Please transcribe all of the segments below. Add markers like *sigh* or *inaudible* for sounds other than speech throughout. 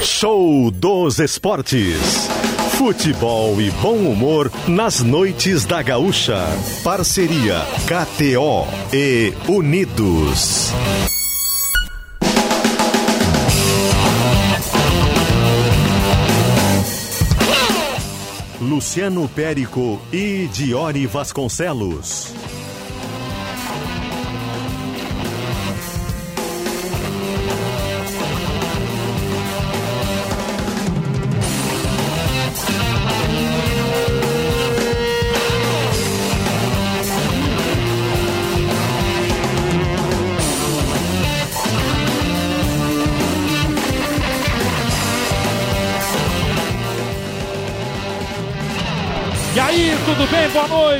Show dos Esportes. Futebol e bom humor nas noites da Gaúcha. Parceria KTO e Unidos. Luciano Périco e Diori Vasconcelos.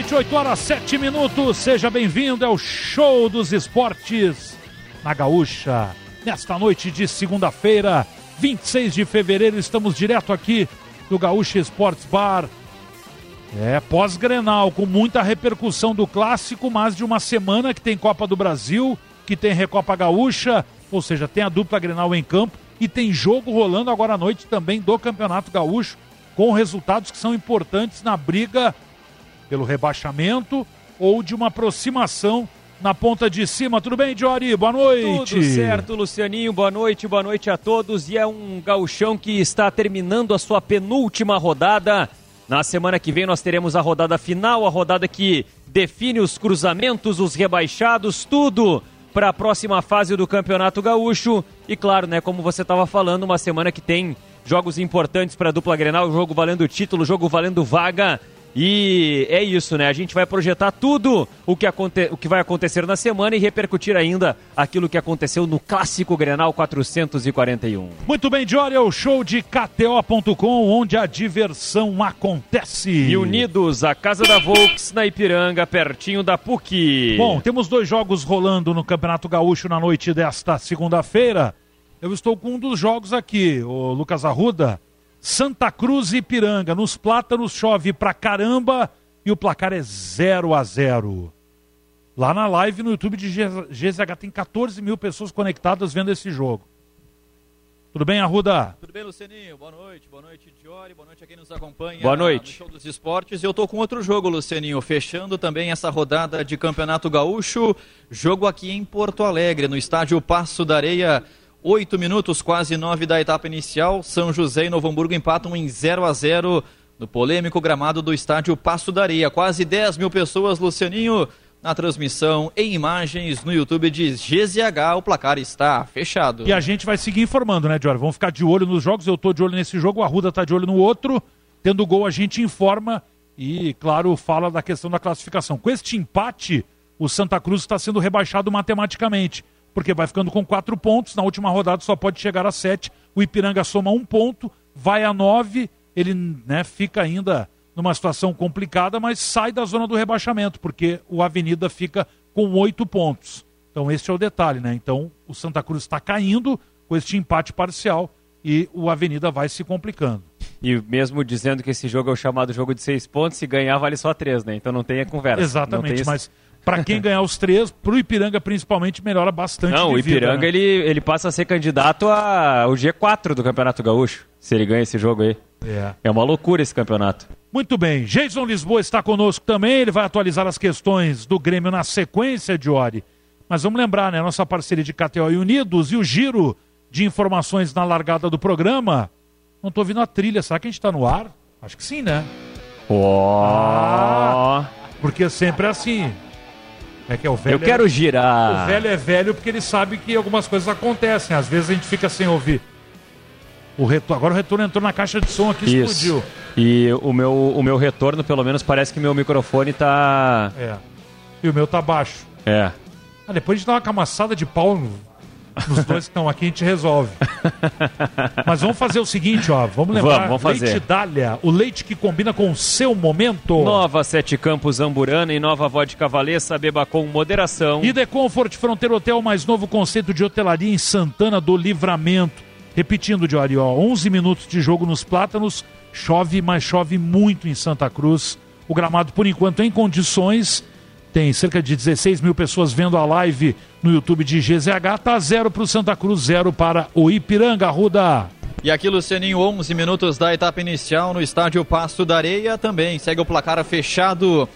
Noite, 8 horas 7 minutos. Seja bem-vindo ao Show dos Esportes na Gaúcha. Nesta noite de segunda-feira, 26 de fevereiro, estamos direto aqui do Gaúcha Esportes Bar. É, pós-grenal, com muita repercussão do clássico, mais de uma semana que tem Copa do Brasil, que tem Recopa Gaúcha, ou seja, tem a dupla grenal em campo e tem jogo rolando agora à noite também do Campeonato Gaúcho com resultados que são importantes na briga pelo rebaixamento ou de uma aproximação na ponta de cima. Tudo bem, Diori? Boa noite. Tudo certo, Lucianinho. Boa noite, boa noite a todos. E é um gauchão que está terminando a sua penúltima rodada. Na semana que vem nós teremos a rodada final, a rodada que define os cruzamentos, os rebaixados, tudo para a próxima fase do Campeonato Gaúcho. E claro, né, como você estava falando, uma semana que tem jogos importantes para a dupla Grenal, jogo valendo título, jogo valendo vaga. E é isso, né? A gente vai projetar tudo o que, aconte o que vai acontecer na semana e repercutir ainda aquilo que aconteceu no clássico Grenal 441. Muito bem, Diori, é o show de KTO.com, onde a diversão acontece. E unidos, a Casa da Volks na Ipiranga, pertinho da PUC. Bom, temos dois jogos rolando no Campeonato Gaúcho na noite desta segunda-feira. Eu estou com um dos jogos aqui, o Lucas Arruda. Santa Cruz e Ipiranga. Nos plátanos chove pra caramba e o placar é 0 a 0 Lá na live no YouTube de GZH tem 14 mil pessoas conectadas vendo esse jogo. Tudo bem, Arruda? Tudo bem, Lucianinho? Boa noite, boa noite, Diori, boa noite a quem nos acompanha boa noite. no Show dos Esportes. Eu tô com outro jogo, Lucianinho, fechando também essa rodada de Campeonato Gaúcho. Jogo aqui em Porto Alegre, no estádio Passo da Areia. Oito minutos, quase nove da etapa inicial. São José e Novo Hamburgo empatam em 0 a 0 no polêmico gramado do estádio Passo da Areia. Quase 10 mil pessoas, Lucianinho, na transmissão em imagens no YouTube de GZH. O placar está fechado. E a gente vai seguir informando, né, Dior? Vamos ficar de olho nos jogos. Eu tô de olho nesse jogo, o Arruda tá de olho no outro. Tendo gol, a gente informa e, claro, fala da questão da classificação. Com este empate, o Santa Cruz está sendo rebaixado matematicamente porque vai ficando com quatro pontos. Na última rodada só pode chegar a sete. O Ipiranga soma um ponto, vai a nove. Ele né, fica ainda numa situação complicada, mas sai da zona do rebaixamento, porque o Avenida fica com oito pontos. Então esse é o detalhe, né? Então o Santa Cruz está caindo com este empate parcial e o Avenida vai se complicando. E mesmo dizendo que esse jogo é o chamado jogo de seis pontos, se ganhar vale só três, né? Então não tem a conversa. Exatamente, mas para quem ganhar os três, para o Ipiranga principalmente, melhora bastante. Não, o Ipiranga vida, né? ele, ele passa a ser candidato ao G4 do Campeonato Gaúcho, se ele ganha esse jogo aí. É. é uma loucura esse campeonato. Muito bem, Jason Lisboa está conosco também, ele vai atualizar as questões do Grêmio na sequência, Diori. Mas vamos lembrar, né, nossa parceria de KTO e Unidos e o giro de informações na largada do programa. Não estou ouvindo a trilha, será que a gente está no ar? Acho que sim, né? Oh. Ah, porque sempre é assim. É que é o velho Eu quero é... girar. O velho é velho porque ele sabe que algumas coisas acontecem. Às vezes a gente fica sem ouvir. O retorno, agora o retorno entrou na caixa de som aqui e explodiu. E o meu, o meu retorno, pelo menos, parece que meu microfone tá. É. E o meu tá baixo. É. Ah, depois a gente dá uma camaçada de pau nos dois que estão aqui, a gente resolve. Mas vamos fazer o seguinte, ó. Vamos lembrar. Vamos, vamos fazer. Leite Dália, o leite que combina com o seu momento. Nova Sete Campos Amburana e Nova Vodka Valessa, beba com moderação. E The Comfort Fronteira Hotel, mais novo conceito de hotelaria em Santana do Livramento. Repetindo, Diori, ó, 11 minutos de jogo nos Plátanos. Chove, mas chove muito em Santa Cruz. O gramado, por enquanto, em condições. Tem cerca de 16 mil pessoas vendo a live no YouTube de GZH. Tá zero para o Santa Cruz, zero para o Ipiranga, Ruda. E aqui, Lucianinho, 11 minutos da etapa inicial no estádio Pasto da Areia. Também segue o placar fechado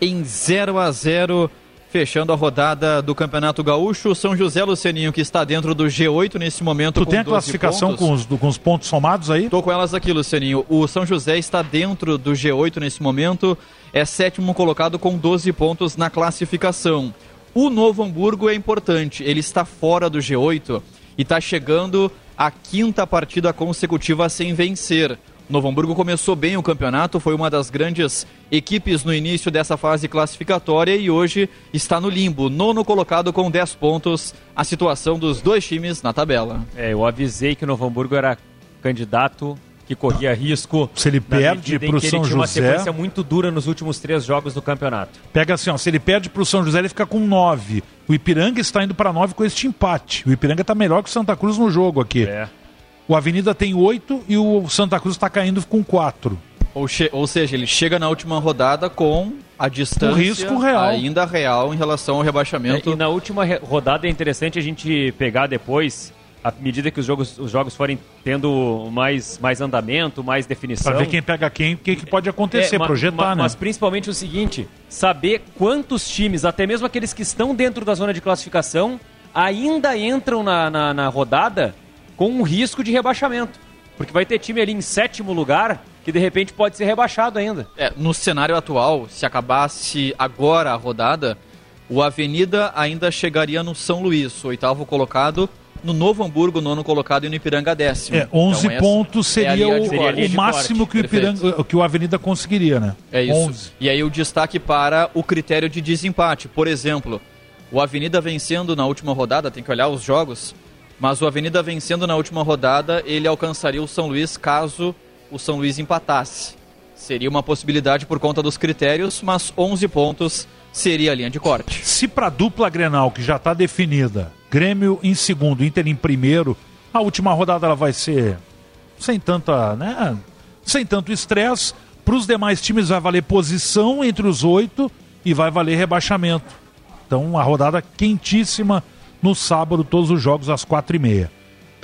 em 0 a 0 fechando a rodada do Campeonato Gaúcho. São José Lucianinho, que está dentro do G8 nesse momento. Tu tem a classificação com os, com os, pontos somados aí? Estou com elas aqui, Lucianinho. O São José está dentro do G8 nesse momento, é sétimo colocado com 12 pontos na classificação. O Novo Hamburgo é importante, ele está fora do G8 e está chegando a quinta partida consecutiva sem vencer. Novo Hamburgo começou bem o campeonato, foi uma das grandes equipes no início dessa fase classificatória e hoje está no limbo, nono colocado com 10 pontos, a situação dos dois times na tabela. É, eu avisei que o Novo Hamburgo era candidato que corria risco. Se ele perde para o São ele José. uma sequência muito dura nos últimos três jogos do campeonato. Pega assim, ó, se ele perde para o São José, ele fica com nove. O Ipiranga está indo para nove com este empate. O Ipiranga está melhor que o Santa Cruz no jogo aqui. É. O Avenida tem oito e o Santa Cruz está caindo com quatro. Ou, ou, seja, ele chega na última rodada com a distância um risco real. ainda real em relação ao rebaixamento. É, e na última rodada é interessante a gente pegar depois à medida que os jogos, os jogos forem tendo mais, mais andamento, mais definição. Para ver quem pega quem, o que, que, pode acontecer, é, projetar, ma, né? Mas principalmente o seguinte: saber quantos times, até mesmo aqueles que estão dentro da zona de classificação, ainda entram na, na, na rodada com um risco de rebaixamento. Porque vai ter time ali em sétimo lugar que de repente pode ser rebaixado ainda. É, no cenário atual, se acabasse agora a rodada, o Avenida ainda chegaria no São Luís, oitavo colocado, no Novo Hamburgo, nono colocado, e no Ipiranga décimo. É, 11 então, pontos seria, é o, seria o máximo que o, Ipiranga, que o Avenida conseguiria, né? É isso. 11. E aí o destaque para o critério de desempate. Por exemplo, o Avenida vencendo na última rodada, tem que olhar os jogos, mas o Avenida vencendo na última rodada, ele alcançaria o São Luís caso o São Luís empatasse. Seria uma possibilidade por conta dos critérios, mas 11 pontos seria a linha de corte. Se para a dupla Grenal, que já está definida, Grêmio em segundo, Inter em primeiro. A última rodada ela vai ser sem tanta, né? Sem tanto estresse. Para os demais times vai valer posição entre os oito e vai valer rebaixamento. Então, uma rodada quentíssima no sábado, todos os jogos às quatro e meia.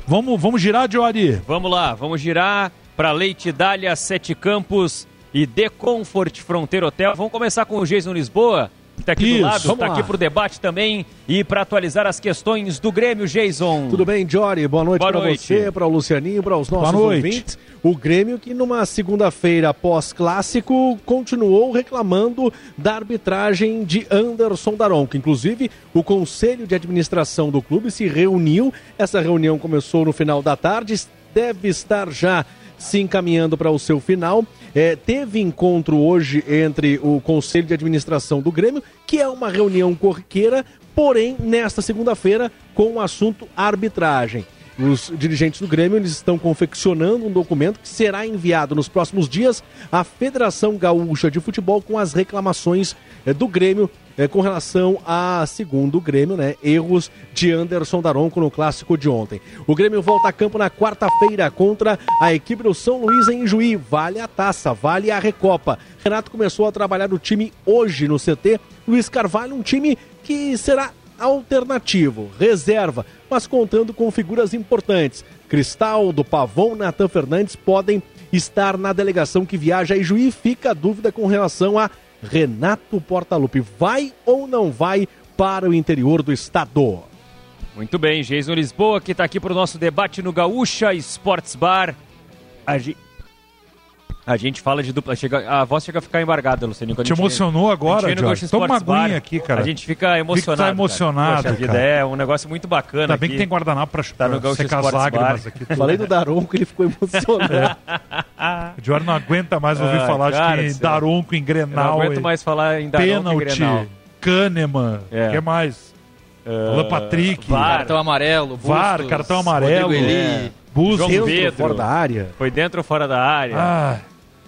Vamos, vamos girar, Diori? Vamos lá, vamos girar para Leite Dália, Sete Campos e The Comfort Fronteira Hotel. Vamos começar com o Jason Lisboa está aqui Isso, do lado, está aqui para o debate também e para atualizar as questões do Grêmio, Jason. Tudo bem, Jory? Boa noite para você, para o Lucianinho, para os nossos ouvintes. O Grêmio que numa segunda-feira pós-clássico continuou reclamando da arbitragem de Anderson Daron, que inclusive o conselho de administração do clube se reuniu. Essa reunião começou no final da tarde, deve estar já se encaminhando para o seu final. É, teve encontro hoje entre o Conselho de Administração do Grêmio, que é uma reunião corriqueira, porém, nesta segunda-feira, com o assunto arbitragem. Os dirigentes do Grêmio eles estão confeccionando um documento que será enviado nos próximos dias à Federação Gaúcha de Futebol com as reclamações é, do Grêmio é, com relação a, segundo o Grêmio, né, erros de Anderson Daronco no clássico de ontem. O Grêmio volta a campo na quarta-feira contra a equipe do São Luís em Juí. Vale a taça, vale a Recopa. Renato começou a trabalhar o time hoje no CT. Luiz Carvalho, um time que será alternativo, reserva, mas contando com figuras importantes. Cristal, do Pavão, Natan Fernandes podem estar na delegação que viaja a Juí. Fica a dúvida com relação a Renato Portaluppi. Vai ou não vai para o interior do estado? Muito bem, Jason Lisboa, que está aqui para o nosso debate no Gaúcha Sports Bar. A gente... A gente fala de dupla. Chega, a voz chega a ficar embargada, Luciano. Te emocionou agora, Jorge? Toma uma aguinha aqui, cara. A gente fica emocionado. Fica tá emocionado, cara. Poxa, vida, é um negócio muito bacana. Ainda bem que tem guardanapo pra, tá no secar as lágrimas aqui. Falei do Daronco, ele ficou emocionado. o Jorge não aguenta mais ouvir ah, falar cara, de Daronco em Grenal. Eu não aguento mais falar em Daronco pênalti, em Grenal. Kahneman, o é. que mais? Uh, Alan Patrick. VAR. Cartão amarelo. Bustos, VAR, cartão amarelo. Rodrigo Eli. Bustos. João Pedro. fora da área. Foi dentro ou fora da área. Ah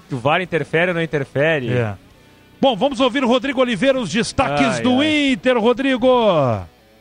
que o VAR interfere ou não interfere. É. Bom, vamos ouvir o Rodrigo Oliveira, os destaques ai, do ai. Inter, Rodrigo.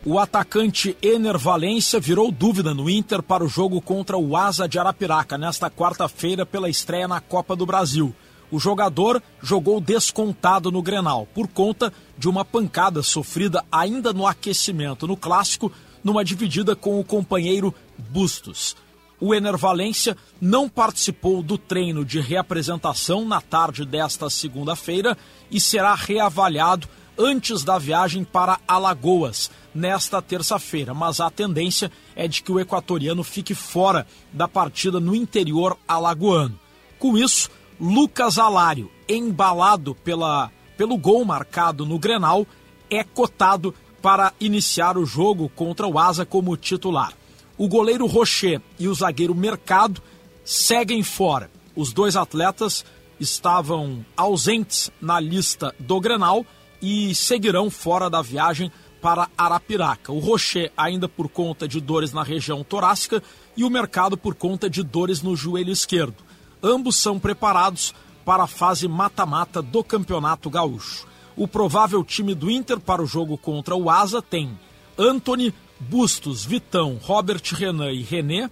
O atacante Ener Valência virou dúvida no Inter para o jogo contra o Asa de Arapiraca nesta quarta-feira pela estreia na Copa do Brasil. O jogador jogou descontado no Grenal por conta de uma pancada sofrida ainda no aquecimento no clássico, numa dividida com o companheiro Bustos. O Enervalência não participou do treino de reapresentação na tarde desta segunda-feira e será reavaliado antes da viagem para Alagoas nesta terça-feira, mas a tendência é de que o equatoriano fique fora da partida no interior alagoano. Com isso, Lucas Alário, embalado pela, pelo gol marcado no Grenal, é cotado para iniciar o jogo contra o Asa como titular. O goleiro Rocher e o zagueiro Mercado seguem fora. Os dois atletas estavam ausentes na lista do Grenal e seguirão fora da viagem para Arapiraca. O Rocher ainda por conta de dores na região torácica e o Mercado por conta de dores no joelho esquerdo. Ambos são preparados para a fase mata-mata do Campeonato Gaúcho. O provável time do Inter para o jogo contra o Asa tem Anthony, Bustos, Vitão, Robert Renan e René,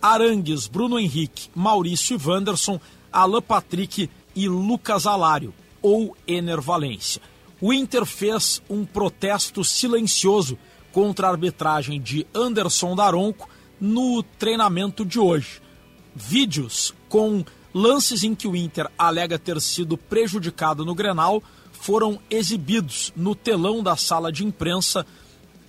Arangues, Bruno Henrique, Maurício e Wanderson, Alan Patrick e Lucas Alário, ou Ener Valência. O Inter fez um protesto silencioso contra a arbitragem de Anderson Daronco no treinamento de hoje. Vídeos com lances em que o Inter alega ter sido prejudicado no Grenal foram exibidos no telão da sala de imprensa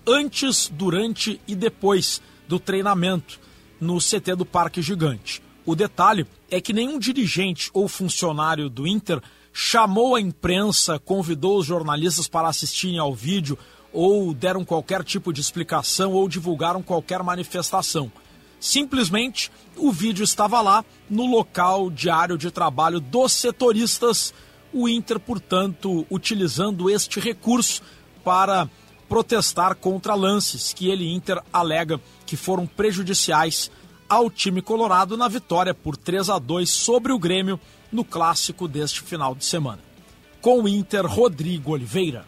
antes, durante e depois do treinamento no CT do Parque Gigante. O detalhe é que nenhum dirigente ou funcionário do Inter chamou a imprensa, convidou os jornalistas para assistirem ao vídeo ou deram qualquer tipo de explicação ou divulgaram qualquer manifestação. Simplesmente o vídeo estava lá no local diário de trabalho dos setoristas, o Inter, portanto, utilizando este recurso para protestar contra lances que ele, Inter, alega que foram prejudiciais ao time colorado na vitória por 3 a 2 sobre o Grêmio no clássico deste final de semana. Com o Inter, Rodrigo Oliveira.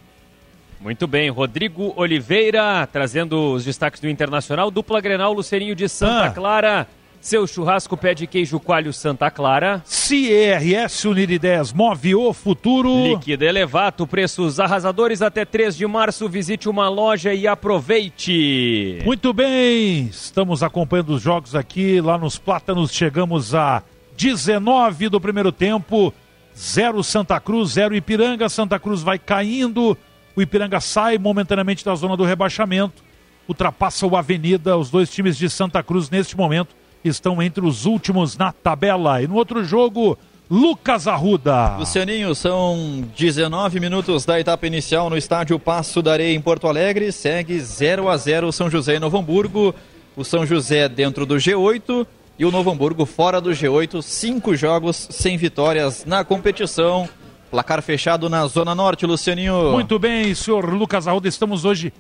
Muito bem, Rodrigo Oliveira trazendo os destaques do Internacional, dupla Grenal, Lucerinho de Santa ah. Clara. Seu churrasco pé de queijo coalho Santa Clara. CRS Unir Ideias move o futuro. Líquido Elevato, preços arrasadores até 3 de março. Visite uma loja e aproveite. Muito bem, estamos acompanhando os jogos aqui. Lá nos Plátanos chegamos a 19 do primeiro tempo. Zero Santa Cruz, zero Ipiranga. Santa Cruz vai caindo. O Ipiranga sai momentaneamente da zona do rebaixamento. Ultrapassa o Avenida. Os dois times de Santa Cruz neste momento estão entre os últimos na tabela. E no outro jogo, Lucas Arruda. Lucianinho, são 19 minutos da etapa inicial no estádio Passo da Areia em Porto Alegre. Segue 0 a 0 São José e Novo Hamburgo. O São José dentro do G8 e o Novo Hamburgo fora do G8. Cinco jogos sem vitórias na competição. Placar fechado na Zona Norte, Lucianinho. Muito bem, senhor Lucas Arruda. Estamos hoje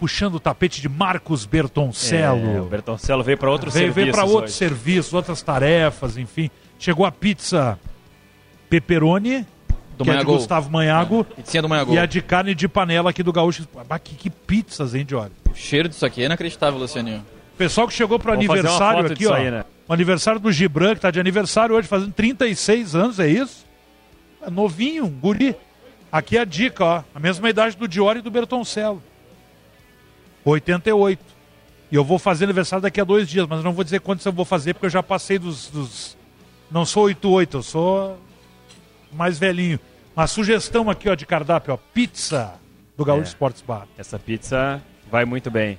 puxando o tapete de Marcos Bertoncello. É, o Bertoncello veio para outros veio, serviços. Veio para outros serviços, outras tarefas, enfim. Chegou a pizza pepperoni, do que é de Gustavo Manhago. É, do Manhago. E a de carne de panela aqui do Gaúcho. Ah, que, que pizzas, hein, Diori? O cheiro disso aqui é inacreditável, Lucianinho. Pessoal que chegou pro aniversário aqui, ó. Aí, né? O aniversário do Gibran, que tá de aniversário hoje, fazendo 36 anos, é isso? É novinho, guri. Aqui é a dica, ó. A mesma idade do Diori e do Bertoncello. 88. E eu vou fazer aniversário daqui a dois dias, mas não vou dizer quantos eu vou fazer, porque eu já passei dos. dos... Não sou 88, eu sou mais velhinho. Uma sugestão aqui ó, de cardápio, ó, pizza do Gaúcho é. Sports Bar. Essa pizza vai muito bem.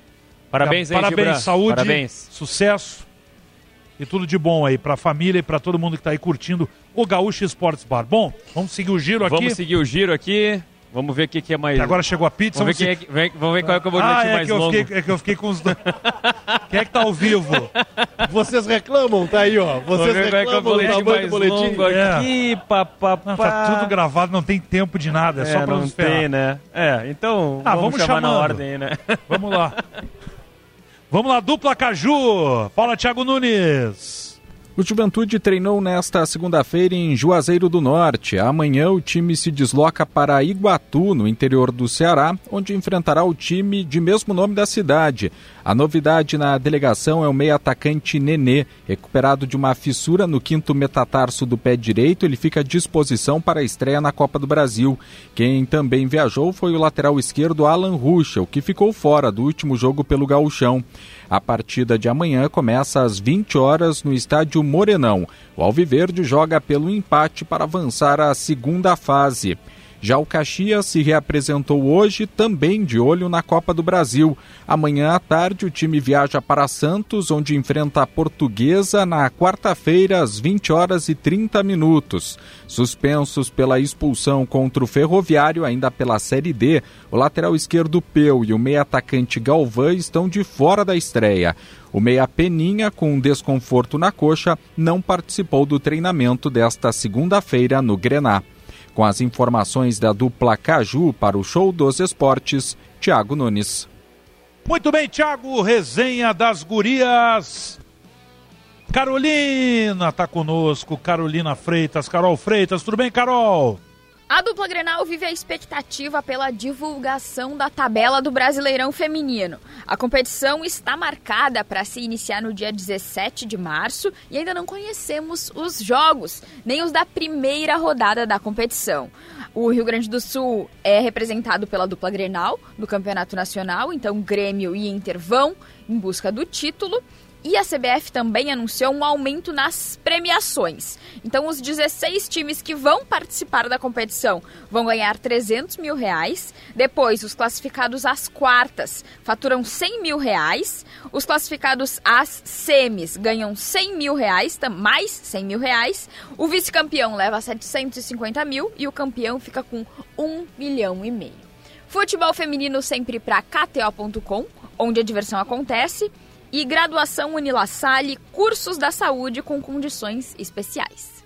Parabéns, hein, Parabéns, Gibran. saúde, Parabéns. sucesso e tudo de bom aí para a família e para todo mundo que está aí curtindo o Gaúcho Sports Bar. Bom, vamos seguir o giro aqui. Vamos seguir o giro aqui. Vamos ver o que, é mais. Agora chegou a pizza. Vamos, ver, se... é, vamos ver qual é que eu vou ah, é mais que longo. Fiquei, é que eu fiquei com os dois. *laughs* Quem é que tá ao vivo? Vocês reclamam, tá aí, ó. Vocês ver reclamam qual é é o boletim mais boletim. longo aqui, é. papapá. Não, tá tudo gravado, não tem tempo de nada, é, só pra não nos tem, né? É, então ah, vamos, vamos chamar chamando. na ordem, né? Vamos lá. *laughs* vamos lá, dupla Caju. Fala, Thiago Nunes. O Juventude treinou nesta segunda-feira em Juazeiro do Norte. Amanhã o time se desloca para Iguatu, no interior do Ceará, onde enfrentará o time de mesmo nome da cidade. A novidade na delegação é o meio atacante Nenê, recuperado de uma fissura no quinto metatarso do pé direito, ele fica à disposição para a estreia na Copa do Brasil. Quem também viajou foi o lateral esquerdo Alan Ruschel, que ficou fora do último jogo pelo Gauchão. A partida de amanhã começa às 20 horas no estádio Morenão. O Alviverde joga pelo empate para avançar à segunda fase. Já o Caxias se reapresentou hoje, também de olho na Copa do Brasil. Amanhã à tarde, o time viaja para Santos, onde enfrenta a Portuguesa na quarta-feira, às 20 horas e 30 minutos. Suspensos pela expulsão contra o Ferroviário, ainda pela Série D, o lateral esquerdo Peu e o meio-atacante Galvão estão de fora da estreia. O meia Peninha, com um desconforto na coxa, não participou do treinamento desta segunda-feira no Grená. Com as informações da dupla Caju para o Show dos Esportes, Tiago Nunes. Muito bem, Tiago, resenha das gurias. Carolina está conosco, Carolina Freitas, Carol Freitas, tudo bem, Carol? A dupla Grenal vive a expectativa pela divulgação da tabela do Brasileirão Feminino. A competição está marcada para se iniciar no dia 17 de março e ainda não conhecemos os jogos, nem os da primeira rodada da competição. O Rio Grande do Sul é representado pela dupla Grenal no Campeonato Nacional, então Grêmio e Inter vão em busca do título. E a CBF também anunciou um aumento nas premiações. Então, os 16 times que vão participar da competição vão ganhar 300 mil reais. Depois, os classificados às quartas faturam 100 mil reais. Os classificados às semis ganham 100 mil reais, mais 100 mil reais. O vice-campeão leva 750 mil e o campeão fica com 1 milhão e meio. Futebol feminino sempre para KTO.com, onde a diversão acontece e graduação Unilassalle, cursos da saúde com condições especiais.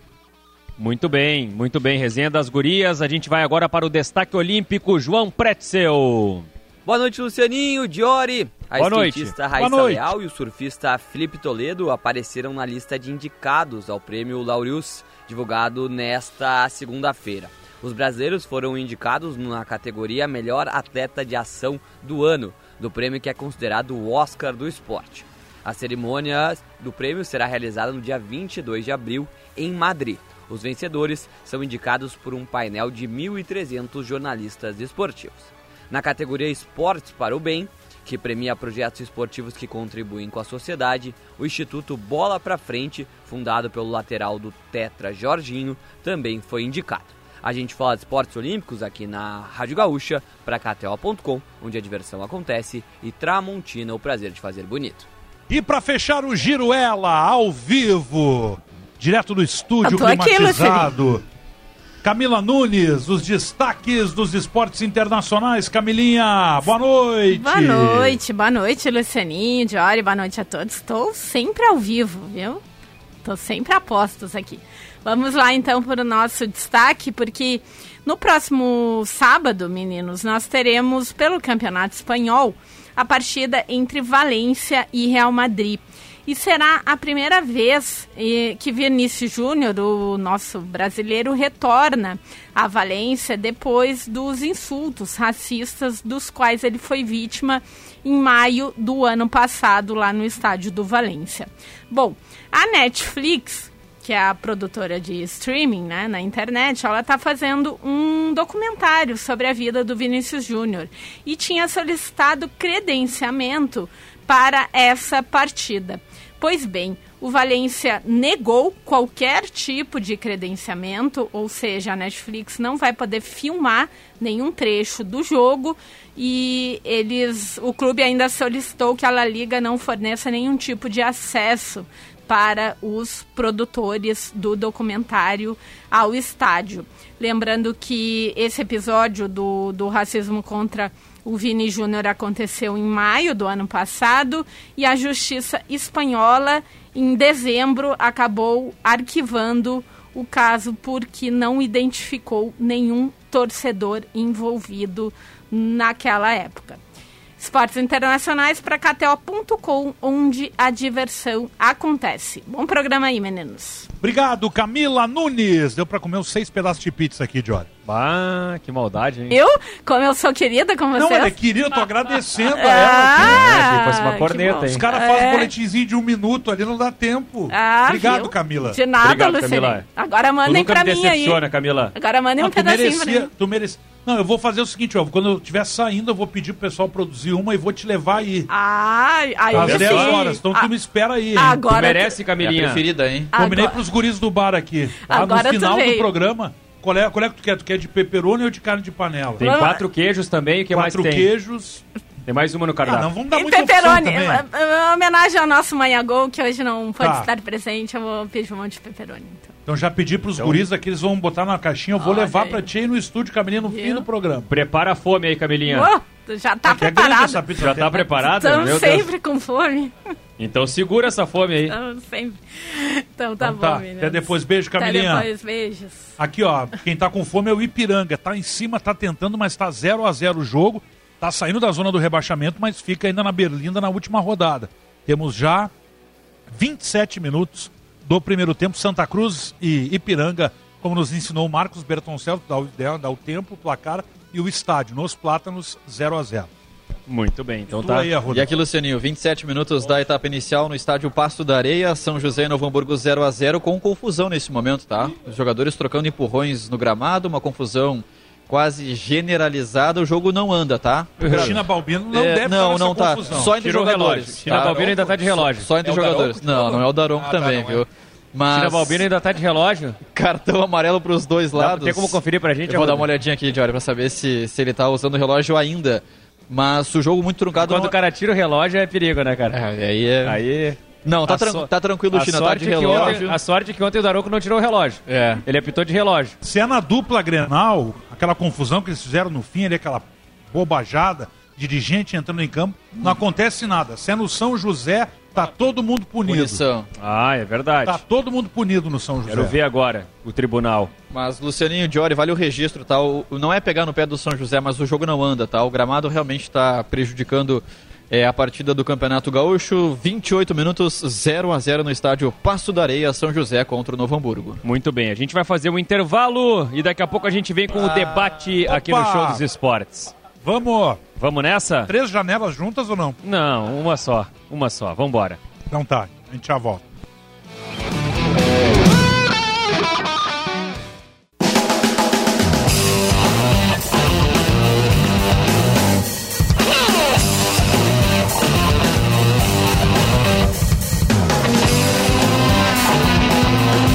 Muito bem, muito bem. Resenha das gurias. A gente vai agora para o destaque olímpico, João Pretzel. Boa noite, Lucianinho, Diori. A Boa skatista Raíssa Leal e o surfista Felipe Toledo apareceram na lista de indicados ao prêmio Laureus, divulgado nesta segunda-feira. Os brasileiros foram indicados na categoria Melhor Atleta de Ação do Ano, do prêmio que é considerado o Oscar do esporte. A cerimônia do prêmio será realizada no dia 22 de abril em Madrid. Os vencedores são indicados por um painel de 1.300 jornalistas esportivos. Na categoria Esportes para o Bem, que premia projetos esportivos que contribuem com a sociedade, o Instituto Bola para Frente, fundado pelo lateral do Tetra Jorginho, também foi indicado. A gente fala de esportes olímpicos aqui na Rádio Gaúcha, para KTO.com, onde a diversão acontece, e Tramontina, o prazer de fazer bonito. E para fechar o giro, ela, ao vivo, direto do estúdio climatizado. Aqui, Camila Nunes, os destaques dos esportes internacionais. Camilinha, boa noite. Boa noite, boa noite, Lucianinho, Diori, boa noite a todos. Estou sempre ao vivo, viu? Estou sempre a postos aqui. Vamos lá então para o nosso destaque, porque no próximo sábado, meninos, nós teremos pelo Campeonato Espanhol a partida entre Valência e Real Madrid. E será a primeira vez que Vinícius Júnior, o nosso brasileiro, retorna à Valência depois dos insultos racistas dos quais ele foi vítima em maio do ano passado lá no estádio do Valência. Bom, a Netflix que é a produtora de streaming né, na internet, ela está fazendo um documentário sobre a vida do Vinícius Júnior e tinha solicitado credenciamento para essa partida. Pois bem, o Valência negou qualquer tipo de credenciamento, ou seja, a Netflix não vai poder filmar nenhum trecho do jogo e eles, o clube ainda solicitou que a La Liga não forneça nenhum tipo de acesso para os produtores do documentário ao estádio. Lembrando que esse episódio do, do racismo contra o Vini Júnior aconteceu em maio do ano passado e a justiça espanhola, em dezembro, acabou arquivando o caso porque não identificou nenhum torcedor envolvido naquela época. Esportes internacionais para KTO.com, onde a diversão acontece. Bom programa aí, meninos. Obrigado, Camila Nunes. Deu para comer uns seis pedaços de pizza aqui, Jorge. Ah, que maldade, hein? Eu, como eu sou querida com vocês... Não, ela é querida, eu tô agradecendo a Ah, ela. É, se fosse uma corneta, bom. hein? Os caras fazem É. um boletimzinho de um minuto ali, não dá tempo. Ah, Obrigado, viu? Camila. De nada, Obrigado, Luciane. Camila. Agora Tu mandem nunca pra me mim aí. decepciona, Camila. Agora mandem um Não, tu pedacinho pra merecia, mim. tu merecia. Não, eu vou fazer o seguinte, ó. Quando eu estiver saindo, eu vou pedir pro pessoal produzir uma e vou te levar aí. Ai, aí Às sim. 10 horas. Então Ah, tu me espera aí, hein? Agora tu merece, É a Camilinha. preferida, hein? Combinei agora- pros guris do bar aqui. Lá Agora no tu final do veio. programa. Qual é, qual é que tu quer? Tu quer de pepperoni ou de carne de panela? Tem quatro queijos também, o que Quatro mais tem? queijos. Tem mais uma no Ah, cardápio. não, vamos dar E muita opção pepperoni. também. Em- em homenagem ao nosso Manhã Gol, que hoje não pode Tá. estar presente, eu vou pedir um monte de pepperoni. Então. Então já pedi pros guris aqui, eles vão botar na caixinha. Eu vou Olha levar aí. pra ti aí no estúdio, Camilinha, no fim Viu? do programa. Prepara a fome aí, Camilinha. Oh, tu já tá É é preparado. pizza. Já tá preparada? Estamos Meu Deus. sempre com fome. Então segura essa fome aí. Estamos sempre. Então tá Então bom, tá. Até depois. Beijo, Até Camilinha. depois, beijos. Aqui, ó, quem tá com fome é o Ipiranga. Tá em cima, tá tentando, mas tá 0 a 0 o jogo. Tá saindo da zona do rebaixamento, mas fica ainda na Berlinda na última rodada. Temos já 27 minutos do primeiro tempo. Santa Cruz e Ipiranga, como nos ensinou o Marcos Bertoncello, dá o, dá o tempo, o placar e o estádio. Nos Plátanos, 0 a 0 Muito bem, então tá. aí. E aqui, Lucianinho, 27 minutos da etapa inicial no estádio Pasto da Areia, São José e Novo Hamburgo 0 a 0 com confusão nesse momento, tá? Os jogadores trocando empurrões no gramado, uma confusão quase generalizada, o jogo não anda, tá? China Balbino não É, deve não, não tá. confusão. Só entre Tirou o jogadores. relógio. China tá? Balbino ainda tá de relógio. Só entre É o jogadores. Daronco? Não, não é o Daronco Ah, tá, também, não é. viu? Mas China Balbino ainda tá de relógio. *laughs* cartão amarelo para os dois lados. Tem como conferir pra gente? Eu vou dar uma olhadinha aqui, Diário, pra saber se, se ele tá usando o relógio ainda. Mas o jogo muito truncado. Quando não- o cara tira o relógio é perigo, né, cara? É, aí é... Aí. Não, tá, tran- so- tá tranquilo, A China, tá de é que relógio. ontem, a sorte é que ontem o Daronco não tirou o relógio. É. Ele apitou de relógio. Se é na dupla Grenal, aquela confusão que eles fizeram no fim ali, aquela bobajada, dirigente entrando em campo, não acontece nada. Se é no São José, tá todo mundo punido. Punição. Ah, é verdade. Tá todo mundo punido no São José. Quero ver agora o tribunal. Mas, Lucianinho Diori, vale o registro, tá? O, não é pegar no pé do São José, mas o jogo não anda, tá? O gramado realmente está prejudicando é, a partida do Campeonato Gaúcho. 28 minutos, 0 a 0 no estádio Passo da Areia, São José contra o Novo Hamburgo. Muito bem, a gente vai fazer um intervalo e daqui a pouco a gente vem com o debate aqui no! Show dos Esportes. Vamos, Vamos nessa? três janelas juntas ou não? Não, uma só. Uma só. Vambora. Então tá, a gente já volta.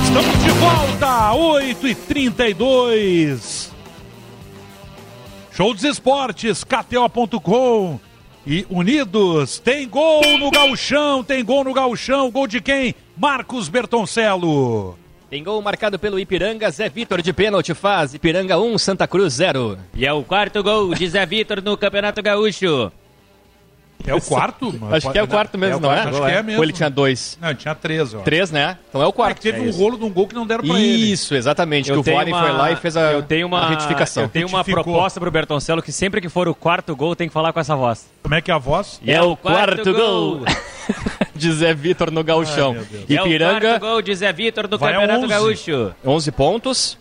Estamos de volta, 8 e 32 Show dos Esportes, KTO.com e Unidos. Tem gol no gauchão, tem gol no gauchão. Gol de quem? Marcos Bertoncello. Tem gol marcado pelo Ipiranga, Zé Vitor de pênalti faz. Ipiranga 1, Santa Cruz 0. E é o quarto gol de Zé Vitor no Campeonato Gaúcho. É o quarto? mano? Acho que é o quarto mesmo, É o não é? acho que é mesmo. Ou ele tinha dois? Não, tinha três, ó. Três, né? Então é o É quarto. que teve É um isso. rolo de um gol que não deram pra ele. Isso, exatamente. que o Vôlei uma- foi lá e fez a, eu tenho uma retificação. Eu tenho uma Retificou. proposta pro Bertoncello que sempre que for o quarto gol tem que falar com essa voz. Como é que é a voz? E é o quarto gol *laughs* de Zé Vitor no gauchão. Ai, Deus. É o Ipiranga, quarto gol de Zé Vitor no Vai Campeonato 11. Gaúcho. 11 pontos.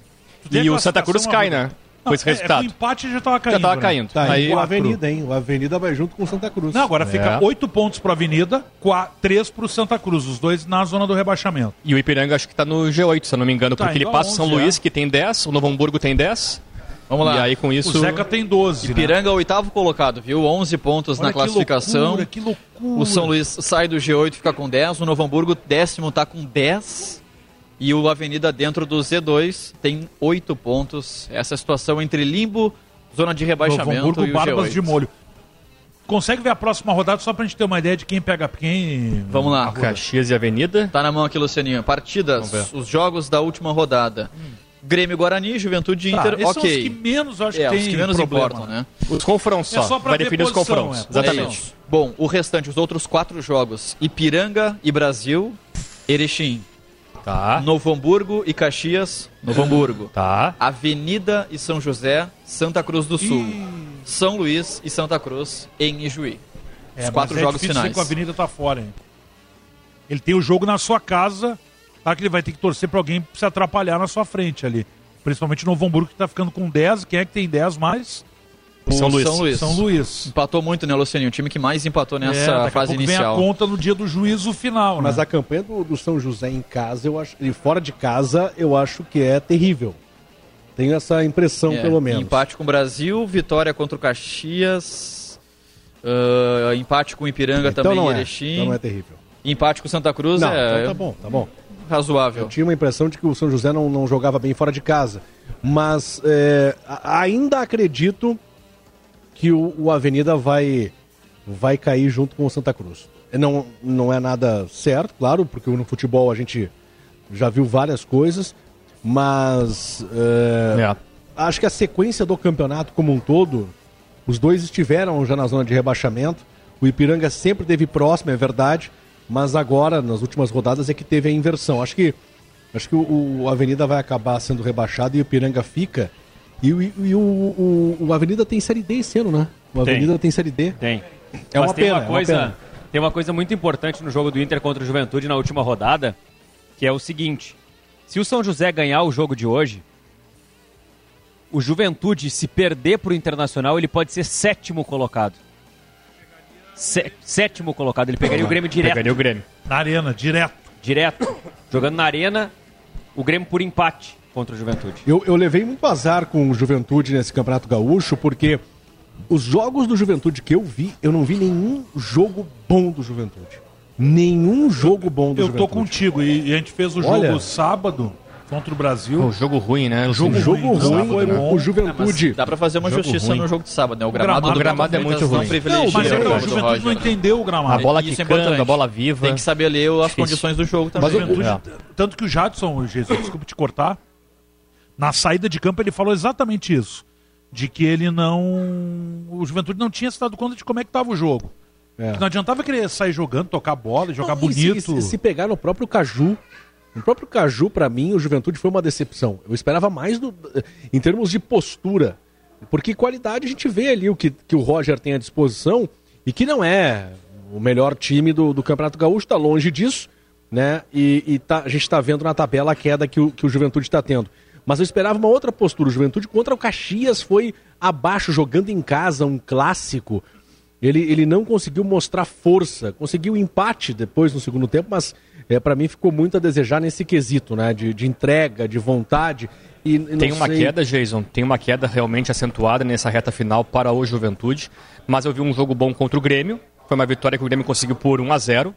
E o Santa Cruz cai, né? Não, Com esse é- é resultado. que o empate já tava caindo. Já tava né? caindo. Tá, Aí o. Avenida, hein? O Avenida vai junto com o Santa Cruz. Não, agora fica É. oito pontos pro Avenida, qua- três pro Santa Cruz, os dois na zona do rebaixamento. E o Ipiranga acho que tá no G8, se eu não me engano, Tá, porque ele a passa o São 11, Luís, é. que tem 10, o Novo Hamburgo tem 10. Vamos lá. E aí com isso. O Zeca tem 12. né? Ipiranga, oitavo colocado, viu? 11 pontos Olha na que classificação. loucura, que loucura. O São Luís sai do G8, fica com 10. O Novo Hamburgo, décimo, tá com 10. E o Avenida dentro do Z2 tem 8 pontos. Essa é situação entre limbo, zona de Novo rebaixamento Hamburgo, e o Barbas G8. de molho. Consegue ver a próxima rodada só pra gente ter uma ideia de quem pega quem? Vamos lá. Caxias e Avenida. Tá na mão aqui, Lucianinho. Partidas, os jogos da última rodada. Grêmio Guarani, Juventude Tá, Inter, esses são os ok. que menos acho É, que tem os que menos problema, importam, né? Os confrontos É só. só pra Vai definir os posição, confrontos. é. Exatamente. É isso. Bom, o restante, os outros quatro jogos. Ipiranga e Brasil, Erechim. Tá. Novo Hamburgo e Caxias, Novo Hamburgo. Tá. Avenida e São José, Santa Cruz do Sul. São Luís e Santa Cruz em Ijuí. É, Os mas quatro é jogos difícil finais. que a Avenida tá fora, hein? Ele tem o jogo na sua casa, tá? Que ele vai ter que torcer pra alguém se atrapalhar na sua frente ali. Principalmente no Novo Hamburgo que está ficando com 10. Quem é que tem 10 mais? O São Luís. São Luís. São Luís. Empatou muito, né, Luciano? O time que mais empatou nessa é, fase inicial. Vem a conta no dia do juízo final, Mas né? a campanha do, do, São José em casa, eu acho, e fora de casa, eu acho que é terrível. Tenho essa impressão, é, pelo menos. Empate com o Brasil, vitória contra o Caxias, uh, empate com o Ipiranga então também não em Erechim. É, então não é terrível. Empate com o Santa Cruz não, é... Então tá bom, tá bom. Razoável. Eu tinha uma impressão de que o São José não, não jogava bem fora de casa. Mas é, ainda acredito que o, o, Avenida vai, vai cair junto com o Santa Cruz. Não, não é nada certo, claro, porque no futebol a gente já viu várias coisas, mas é, é. acho que a sequência do campeonato como um todo, os dois estiveram já na zona de rebaixamento. O Ipiranga sempre teve próximo, é verdade, mas agora, nas últimas rodadas, é que teve a inversão. Acho que, acho que o, o Avenida vai acabar sendo rebaixado e o Ipiranga fica. E, o, e o, o, o, Avenida tem Série D esse ano, né? O Avenida tem, tem Série D. Tem. É mas uma tem pena, uma coisa, é uma pena. Tem uma coisa muito importante no jogo do Inter contra o Juventude na última rodada, que é o seguinte. Se o São José ganhar o jogo de hoje, o Juventude, se perder para o Internacional, ele pode ser sétimo colocado. Sé sétimo colocado, ele pegaria o Grêmio direto. Pegaria o Grêmio. Na arena, direto. Direto. Jogando na arena, o Grêmio por empate contra o Juventude. Eu, eu levei muito azar com o Juventude nesse Campeonato Gaúcho, porque os jogos do Juventude que eu vi, eu não vi nenhum jogo bom do Juventude. Nenhum jogo bom do eu Juventude. Eu tô contigo, e, a gente fez o Olha, jogo sábado contra o Brasil. O jogo ruim, né? O jogo, jogo ruim, ruim, foi bom. o Juventude. É, dá pra fazer uma Jogo justiça ruim. no jogo de sábado, né? O O gramado, gramado- do o gramado é muito ruim. Não, mas é que o Juventude não entendeu o A gramado. bola Isso é quicando, importante. a bola viva. Tem que saber ler as Difícil. condições do jogo Mas também. o Juventude, É. tanto que o Jadson, Jesus, desculpa te cortar, na saída de campo ele falou exatamente isso. De que ele não. O Juventude não tinha se dado conta de como é que estava o jogo. É. Não adiantava querer sair jogando, tocar bola, jogar Não, e se- bonito. Se, pegar no próprio Caju, no próprio Caju, pra mim, o Juventude foi uma decepção. Eu esperava mais do, em termos de postura. Porque qualidade a gente vê ali o que, que o Roger tem à disposição e que não é o melhor time do, do Campeonato Gaúcho, está longe disso, né? E, e tá- a gente está vendo na tabela a queda que o, que o Juventude está tendo. Mas eu esperava uma outra postura. O Juventude contra o Caxias foi abaixo, jogando em casa, um clássico. Ele, ele não conseguiu mostrar força, conseguiu empate depois no segundo tempo, mas é, para mim ficou muito a desejar nesse quesito, né? De, de entrega, de vontade. E, Tem uma sei- queda, Jason, tem uma queda realmente acentuada nessa reta final para o Juventude, mas eu vi um jogo bom contra o Grêmio, foi uma vitória que o Grêmio conseguiu por 1 a 0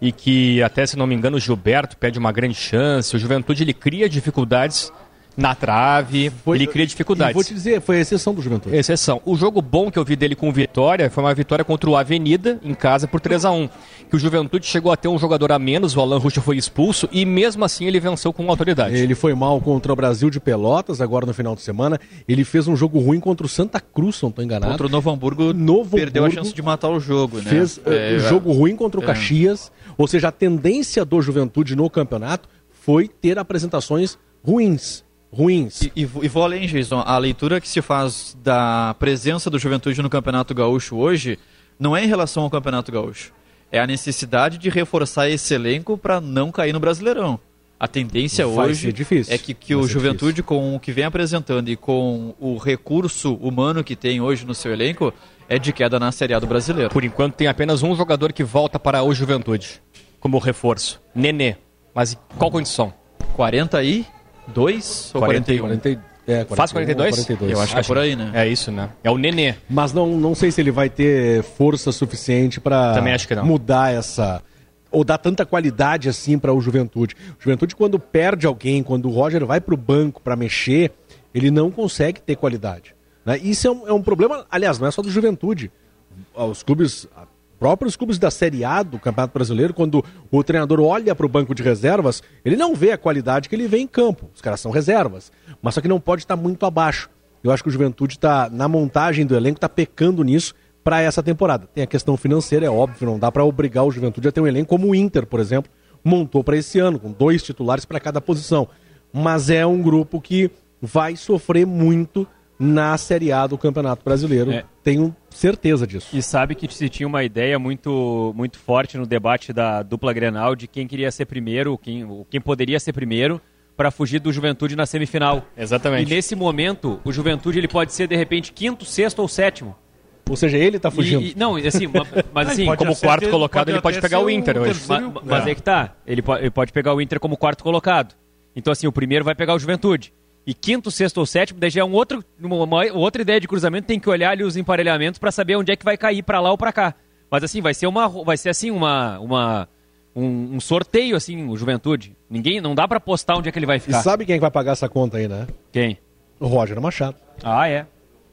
e que até se não me engano o Gilberto pede uma grande chance, o Juventude ele cria dificuldades na trave, Foi- ele cria dificuldades. vou te dizer, foi a exceção do Juventude. Exceção. O jogo bom que eu vi dele com o Vitória foi uma vitória contra o Avenida, em casa, por 3 a 1 Que o Juventude chegou a ter um jogador a menos, o Alan Ruxa foi expulso, e mesmo assim ele venceu com autoridade. Ele foi mal contra o Brasil de Pelotas, agora no final de semana. Ele fez um jogo ruim contra o Santa Cruz, se não estou enganado. Contra o Novo Hamburgo, Novo perdeu Hamburgo a chance de matar o jogo, né? Fez É, uh, jogo ruim contra o é. Caxias. Ou seja, a tendência do Juventude no campeonato foi ter apresentações ruins. Ruins. E, e vou- e vou além, Jason. A leitura que se faz da presença do Juventude no Campeonato Gaúcho hoje não é em relação ao Campeonato Gaúcho. É a necessidade de reforçar esse elenco para não cair no Brasileirão. A tendência Vai hoje difícil. é que, que o Juventude, com o que vem apresentando e com o recurso humano que tem hoje no seu elenco, é de queda na Série A do Brasileiro. Por enquanto tem apenas um jogador que volta para o Juventude, como reforço. Nenê. Mas em qual condição? 42 ou 41? 40, é, 41, Faz 42? 42. Eu acho que é por aí, né? É isso, né? É o Nenê. Mas não, não sei se ele vai ter força suficiente para Também acho que não. mudar essa. Ou dar tanta qualidade assim para o Juventude. O Juventude, quando perde alguém, quando o Roger vai para o banco para mexer, ele não consegue ter qualidade. né? Isso é um, é um problema, aliás, não é só do Juventude. Os clubes, próprios clubes da Série A do Campeonato Brasileiro, quando o treinador olha para o banco de reservas, ele não vê a qualidade que ele vê em campo. Os caras são reservas. Mas só que não pode estar muito abaixo. Eu acho que o Juventude está, na montagem do elenco, está pecando nisso para essa temporada. Tem a questão financeira, é óbvio, não dá para obrigar o Juventude a ter um elenco como o Inter, por exemplo, montou para esse ano, com dois titulares para cada posição. Mas é um grupo que vai sofrer muito na Série A do Campeonato Brasileiro. É. Tenho certeza disso. E sabe que se tinha uma ideia muito, muito forte no debate da dupla Grenal de quem queria ser primeiro, quem, quem poderia ser primeiro. para fugir do Juventude na semifinal. Exatamente. E nesse momento, o Juventude ele pode ser de repente quinto, sexto ou sétimo. Ou seja, ele está fugindo. E, e, não, assim, mas *laughs* assim, como quarto colocado, ele pode pegar o Inter hoje. Mas, mas é que tá. Ele pode, ele pode pegar o Inter como quarto colocado. Então, assim, o primeiro vai pegar o Juventude. E quinto, sexto ou sétimo, daí já é um outro, uma, uma outra ideia de cruzamento, tem que olhar ali os emparelhamentos para saber onde é que vai cair, para lá ou para cá. Mas assim, vai ser uma vai ser assim uma uma um, um, sorteio assim, o Juventude. Ninguém não dá para postar onde é que ele vai ficar. E sabe quem vai pagar essa conta aí, né? Quem? O Roger Machado. Ah, é.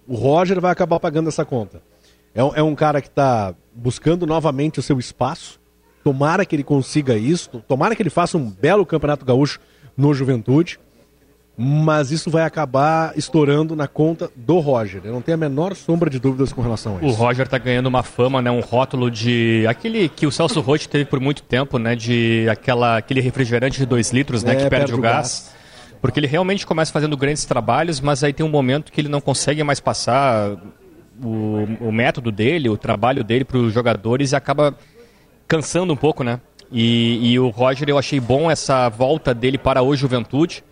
O Roger vai acabar pagando essa conta. É um, é um cara que está buscando novamente o seu espaço. Tomara que ele consiga isso. Tomara que ele faça um belo campeonato gaúcho no Juventude mas isso vai acabar estourando na conta do Roger. Eu não tenho a menor sombra de dúvidas com relação a isso. O Roger está ganhando uma fama, né, um rótulo de aquele que o Celso Rotti teve por muito tempo, né, de aquela aquele refrigerante de 2 litros, né, é, que perde, perde o gás. gás. Porque ele realmente começa fazendo grandes trabalhos, mas aí tem um momento que ele não consegue mais passar o, o método dele, o trabalho dele para os jogadores e acaba cansando um pouco, né? E, e o Roger, eu achei bom essa volta dele para o Juventude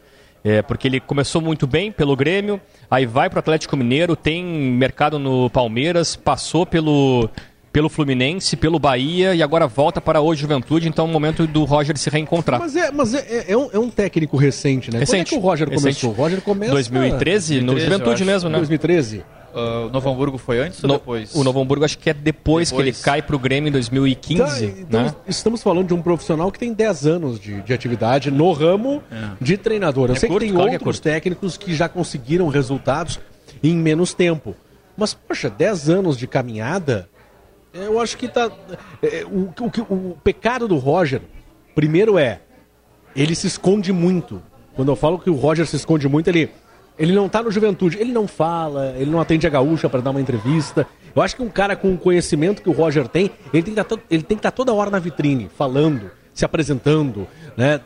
é, porque ele começou muito bem pelo Grêmio, aí vai para o Atlético Mineiro, tem mercado no Palmeiras, passou pelo, pelo Fluminense, pelo Bahia e agora volta para o Juventude, então é o momento do Roger se reencontrar. Mas é, mas é, é, um, é um, técnico recente, né? Recente. Quando é que o Roger recente. começou? O Roger começa... 2013, 2013 no Juventude mesmo, né? 2013. Uh, Novo Hamburgo foi antes ou no, depois? O Novo Hamburgo acho que é depois, depois. que ele cai para o Grêmio em 2015. Tá, então né? Estamos falando de um profissional que tem 10 anos de, de atividade no ramo é. de treinador. Eu é sei curto, que tem claro outros que é técnicos que já conseguiram resultados em menos tempo. Mas, poxa, 10 anos de caminhada, eu acho que tá. É, o, o, o pecado do Roger, primeiro é, ele se esconde muito. Quando eu falo que o Roger se esconde muito, ele ele não tá no Juventude, ele não fala, ele não atende a gaúcha para dar uma entrevista. Eu acho que um cara com o conhecimento que o Roger tem, ele tem que tá estar tá toda hora na vitrine, falando, se apresentando, né?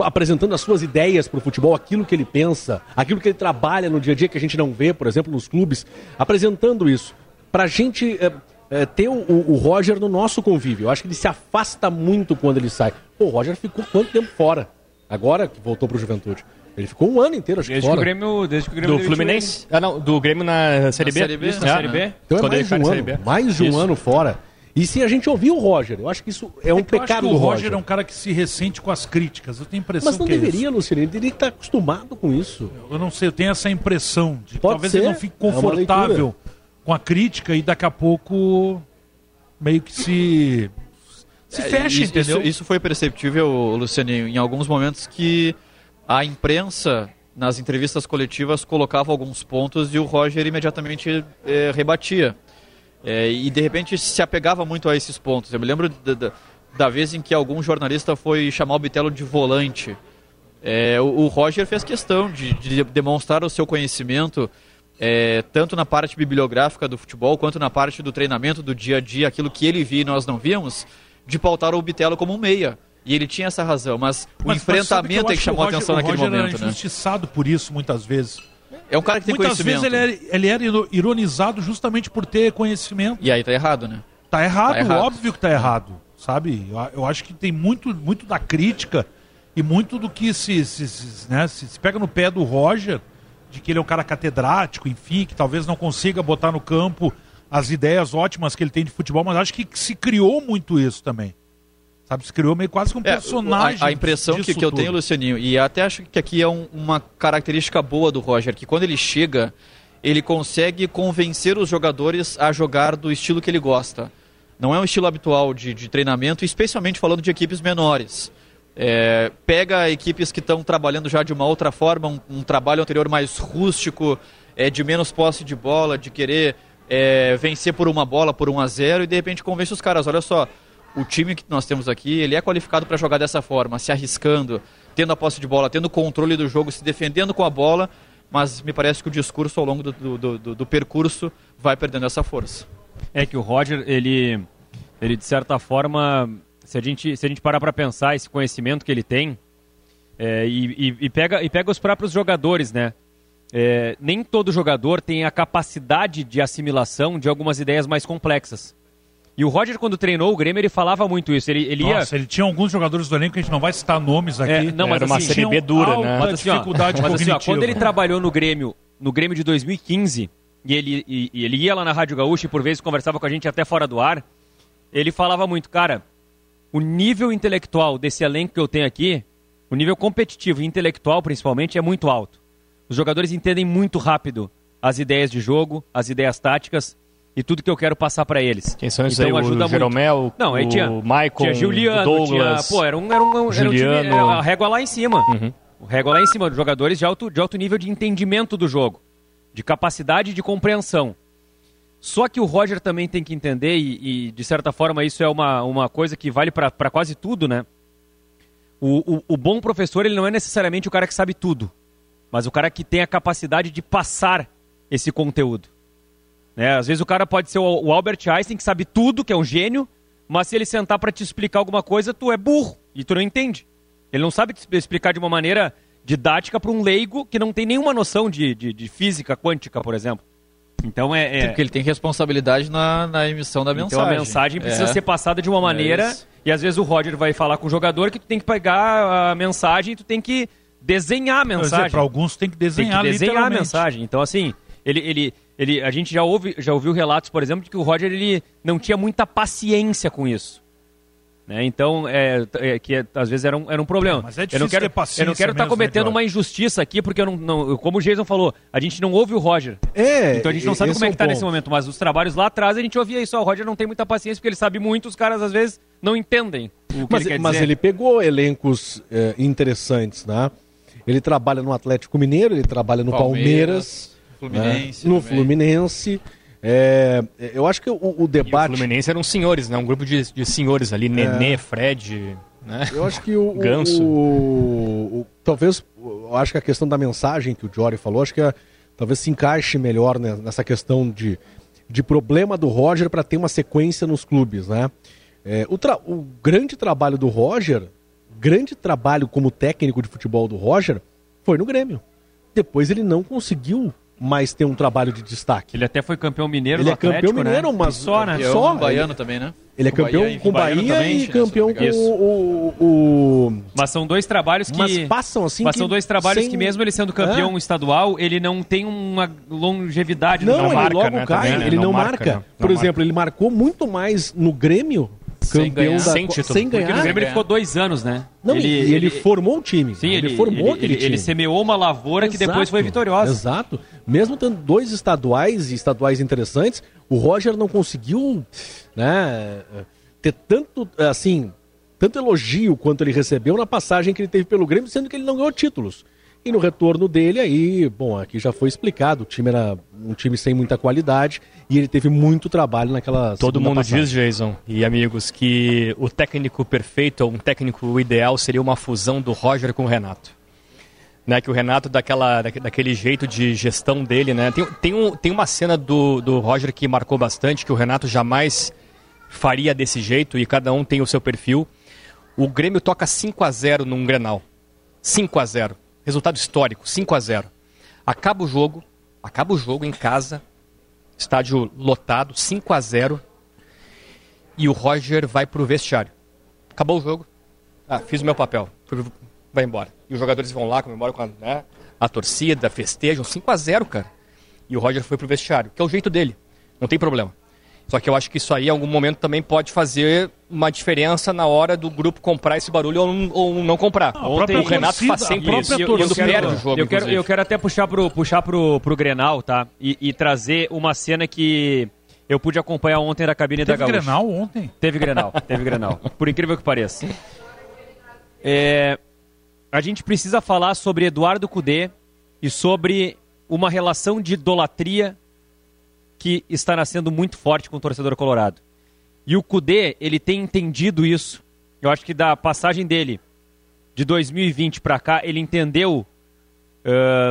apresentando as suas ideias para o futebol, aquilo que ele pensa, aquilo que ele trabalha no dia a dia que a gente não vê, por exemplo, nos clubes, apresentando isso. Para a gente é, é, ter o, o, Roger no nosso convívio. Eu acho que ele se afasta muito quando ele sai. Pô, o Roger ficou quanto tempo fora? Agora que voltou para o Juventude. Ele ficou um ano inteiro, acho desde que fora. Que o Grêmio, desde que o Grêmio do Fluminense? Ah, não, do Grêmio na Série B. Na Série B, Isso, na Série B. Então é mais de um ano, mais de um ano fora. E se a gente ouvir o Roger, eu acho que isso é, é um pecado do Roger. O Roger é um cara que se ressente com as críticas. Eu tenho a impressão Mas não que deveria, é Luciano. Ele deveria estar acostumado com isso. Eu não sei, eu tenho essa impressão de que Pode talvez ser. ele não fique confortável é com a crítica e daqui a pouco meio que se se é, fecha, isso, entendeu? Isso, isso foi perceptível, Luciano, em alguns momentos que a imprensa nas entrevistas coletivas colocava alguns pontos e o Roger imediatamente é, rebatia. É, e de repente se apegava muito a esses pontos. Eu me lembro da, da, da vez em que algum jornalista foi chamar o Bitelo de volante. É, o, o, Roger fez questão de, de demonstrar o seu conhecimento, tanto na parte bibliográfica do futebol, quanto na parte do treinamento do dia a dia, aquilo que ele via e nós não víamos, de pautar o Bitelo como um meia. E ele tinha essa razão, mas, mas o enfrentamento é que chamou a atenção naquele momento. Ele era injustiçado né? por isso muitas vezes. É um cara que tem muitas conhecimento. Muitas vezes ele era, ele era ironizado justamente por ter conhecimento. E aí tá errado, né? Tá errado, tá errado. óbvio que tá errado. Sabe? Eu, eu, acho que tem muito, muito da crítica e muito do que se, se, se, né, se, se pega no pé do Roger, de que ele é um cara catedrático, enfim, que talvez não consiga botar no campo as ideias ótimas que ele tem de futebol, mas acho que se criou muito isso também. Sabe, se criou meio quase um personagem. É, a, a, impressão que, que eu tenho, Lucianinho, e até acho que aqui é um, uma característica boa do Roger, que quando ele chega, ele consegue convencer os jogadores a jogar do estilo que ele gosta. Não é um estilo habitual de, de treinamento, especialmente falando de equipes menores. É, pega equipes que estão trabalhando já de uma outra forma, um, um trabalho anterior mais rústico, é, de menos posse de bola, de querer é, vencer por uma bola, por um a zero, e de repente convence os caras, olha só, o time que nós temos aqui, ele é qualificado para jogar dessa forma, se arriscando, tendo a posse de bola, tendo o controle do jogo, se defendendo com a bola, mas me parece que o discurso ao longo do, do, do, do percurso vai perdendo essa força. É que o Roger, ele, ele de certa forma, se a gente, se a gente parar para pensar esse conhecimento que ele tem, é, e, e, pega, e pega os próprios jogadores, né? É, nem todo jogador tem a capacidade de assimilação de algumas ideias mais complexas. E o Roger, quando treinou o Grêmio, ele falava muito isso. Ele, ele Nossa, ia. ele tinha alguns jogadores do elenco que a gente não vai citar nomes aqui. É, não, mas Era uma assim, série B dura, né? Mas assim, ó, dificuldade mas assim, ó, quando ele trabalhou no Grêmio, no Grêmio de 2015, e ele, e, e ele ia lá na Rádio Gaúcha e por vezes conversava com a gente até fora do ar, ele falava muito, cara, o nível intelectual desse elenco que eu tenho aqui, o nível competitivo e intelectual principalmente, é muito alto. Os jogadores entendem muito rápido as ideias de jogo, as ideias táticas e tudo que eu quero passar para eles. Quem são esses Então aí? ajuda o muito. Jeromel, Não, aí o tinha, Maicon, tinha Juliano, o Douglas, tinha, pô, era um, era um, era um time, Juliano. a régua lá em cima. Uhum. O régua lá em cima, dos jogadores de alto, de alto nível de entendimento do jogo, de capacidade de compreensão. Só que o Roger também tem que entender, e, e, de certa forma isso é uma, uma coisa que vale para quase tudo, né? O, o, o bom professor ele não é necessariamente o cara que sabe tudo, mas o cara que tem a capacidade de passar esse conteúdo. Né? Às vezes o cara pode ser o, Albert Einstein, que sabe tudo, que é um gênio, mas se ele sentar para te explicar alguma coisa, tu é burro e tu não entende. Ele não sabe te explicar de uma maneira didática para um leigo que não tem nenhuma noção de, de, de física quântica, por exemplo. Então é. é... Porque ele tem responsabilidade na, na emissão da mensagem. Então a mensagem precisa É. ser passada de uma maneira. isso. e às vezes o Roger vai falar com o jogador que tu tem que pegar a mensagem e tu tem que desenhar a mensagem. Para alguns tem que tem desenhar, que desenhar a mensagem. Então, assim, ele, ele, ele, a gente já, ouve, já ouviu relatos, por exemplo, de que o Roger ele não tinha muita paciência com isso. Né? Então, é, é, que é- às vezes era um, era um problema. Mas é eu difícil não quero, ter paciência eu não quero estar mesmo, né, cometendo Jorge? uma injustiça aqui, porque eu não, não- como o Jason falou, a gente não ouve o Roger. É, Então a gente não sabe como é é que tá ponto. nesse momento, mas os trabalhos lá atrás a gente ouvia isso. O Roger não tem muita paciência porque ele sabe muito, os caras às vezes não entendem o que Mas, ele quer mas dizer. ele pegou elencos eh, interessantes, né? Ele trabalha no Atlético Mineiro, ele trabalha no Palmeiras, Palmeiras, Fluminense né? no também. Fluminense. É, eu acho que o, o E o debate. Fluminense eram senhores, né? Um grupo de, de senhores ali, Nenê, Fred, né? Eu acho que o, Ganso. o- o- talvez, eu acho que a questão da mensagem que o Jory falou, acho que é- talvez se encaixe melhor né, nessa questão de, de problema do Roger para ter uma sequência nos clubes, né? É, o, o grande trabalho do Roger, grande trabalho como técnico de futebol do Roger, foi no Grêmio. Depois ele não conseguiu mais ter um trabalho de destaque. Ele até foi campeão mineiro Ele do é campeão Atlético, mineiro, né? mas só, né? É Só, um baiano também, né? Ele é Com campeão Bahia com baiano Bahia também, e não campeão com o, o- o- Mas são dois trabalhos que. Mas passam assim Mas que são dois trabalhos sem- que, mesmo ele sendo campeão É. estadual, ele não tem uma longevidade Não, no ele marca, logo né, cai, também, né? ele não, Não marca. marca, né? Por Não exemplo, ele marcou muito mais no Grêmio, Sem campeão ganhar. da Sem título. sem Porque ganhar. no Grêmio ele ficou dois anos, né? Não, e ele, formou o time. Sim, ele, ele, formou ele, aquele ele, time. ele semeou uma lavoura que depois Exato, foi vitoriosa. Exato. Mesmo tendo dois estaduais e estaduais interessantes, o Roger não conseguiu né, ter tanto, assim, tanto elogio quanto ele recebeu na passagem que ele teve pelo Grêmio, sendo que ele não ganhou títulos. E no retorno dele, aí, bom, aqui já foi explicado, o time era um time sem muita qualidade e ele teve muito trabalho naquela Todo mundo passagem. diz, Jason e amigos, que o técnico perfeito, ou um técnico ideal, seria uma fusão do Roger com o Renato. Né, que o Renato, daquela, daque- daquele jeito de gestão dele, né? Tem, tem, um, tem uma cena do, do Roger que marcou bastante, que o Renato jamais faria desse jeito, e cada um tem o seu perfil. O Grêmio toca 5 a 0 num Grenal. 5 a 0 Resultado histórico, 5 a 0 Acaba o jogo, acaba o jogo em casa, estádio lotado, 5 a 0 e o Roger vai pro vestiário. Acabou o jogo. Ah, fiz o meu papel. Vai embora. E os jogadores vão lá, comemoram com a, né, a torcida, festejam. 5 a 0 cara. E o Roger foi pro vestiário, que é o jeito dele. Não tem problema. Só que eu acho que isso aí, em algum momento, também pode fazer uma diferença na hora do grupo comprar esse barulho ou, não- ou não comprar. a Ontem o Renato torcida, faz sempre isso. Torcida. quando perde o jogo, eu quero, eu quero até puxar pro, puxar pro, pro Grenal, tá? E, e trazer uma cena que eu pude acompanhar ontem da cabine da Teve Gaúcha. Grenal ontem? Teve Grenal, teve Grenal. *laughs* Por incrível que pareça. É, a gente precisa falar sobre Eduardo Cudê e sobre uma relação de idolatria que está nascendo muito forte com o torcedor colorado. E o Cudê, ele tem entendido isso. Eu acho que da passagem dele de 2020 para cá, ele entendeu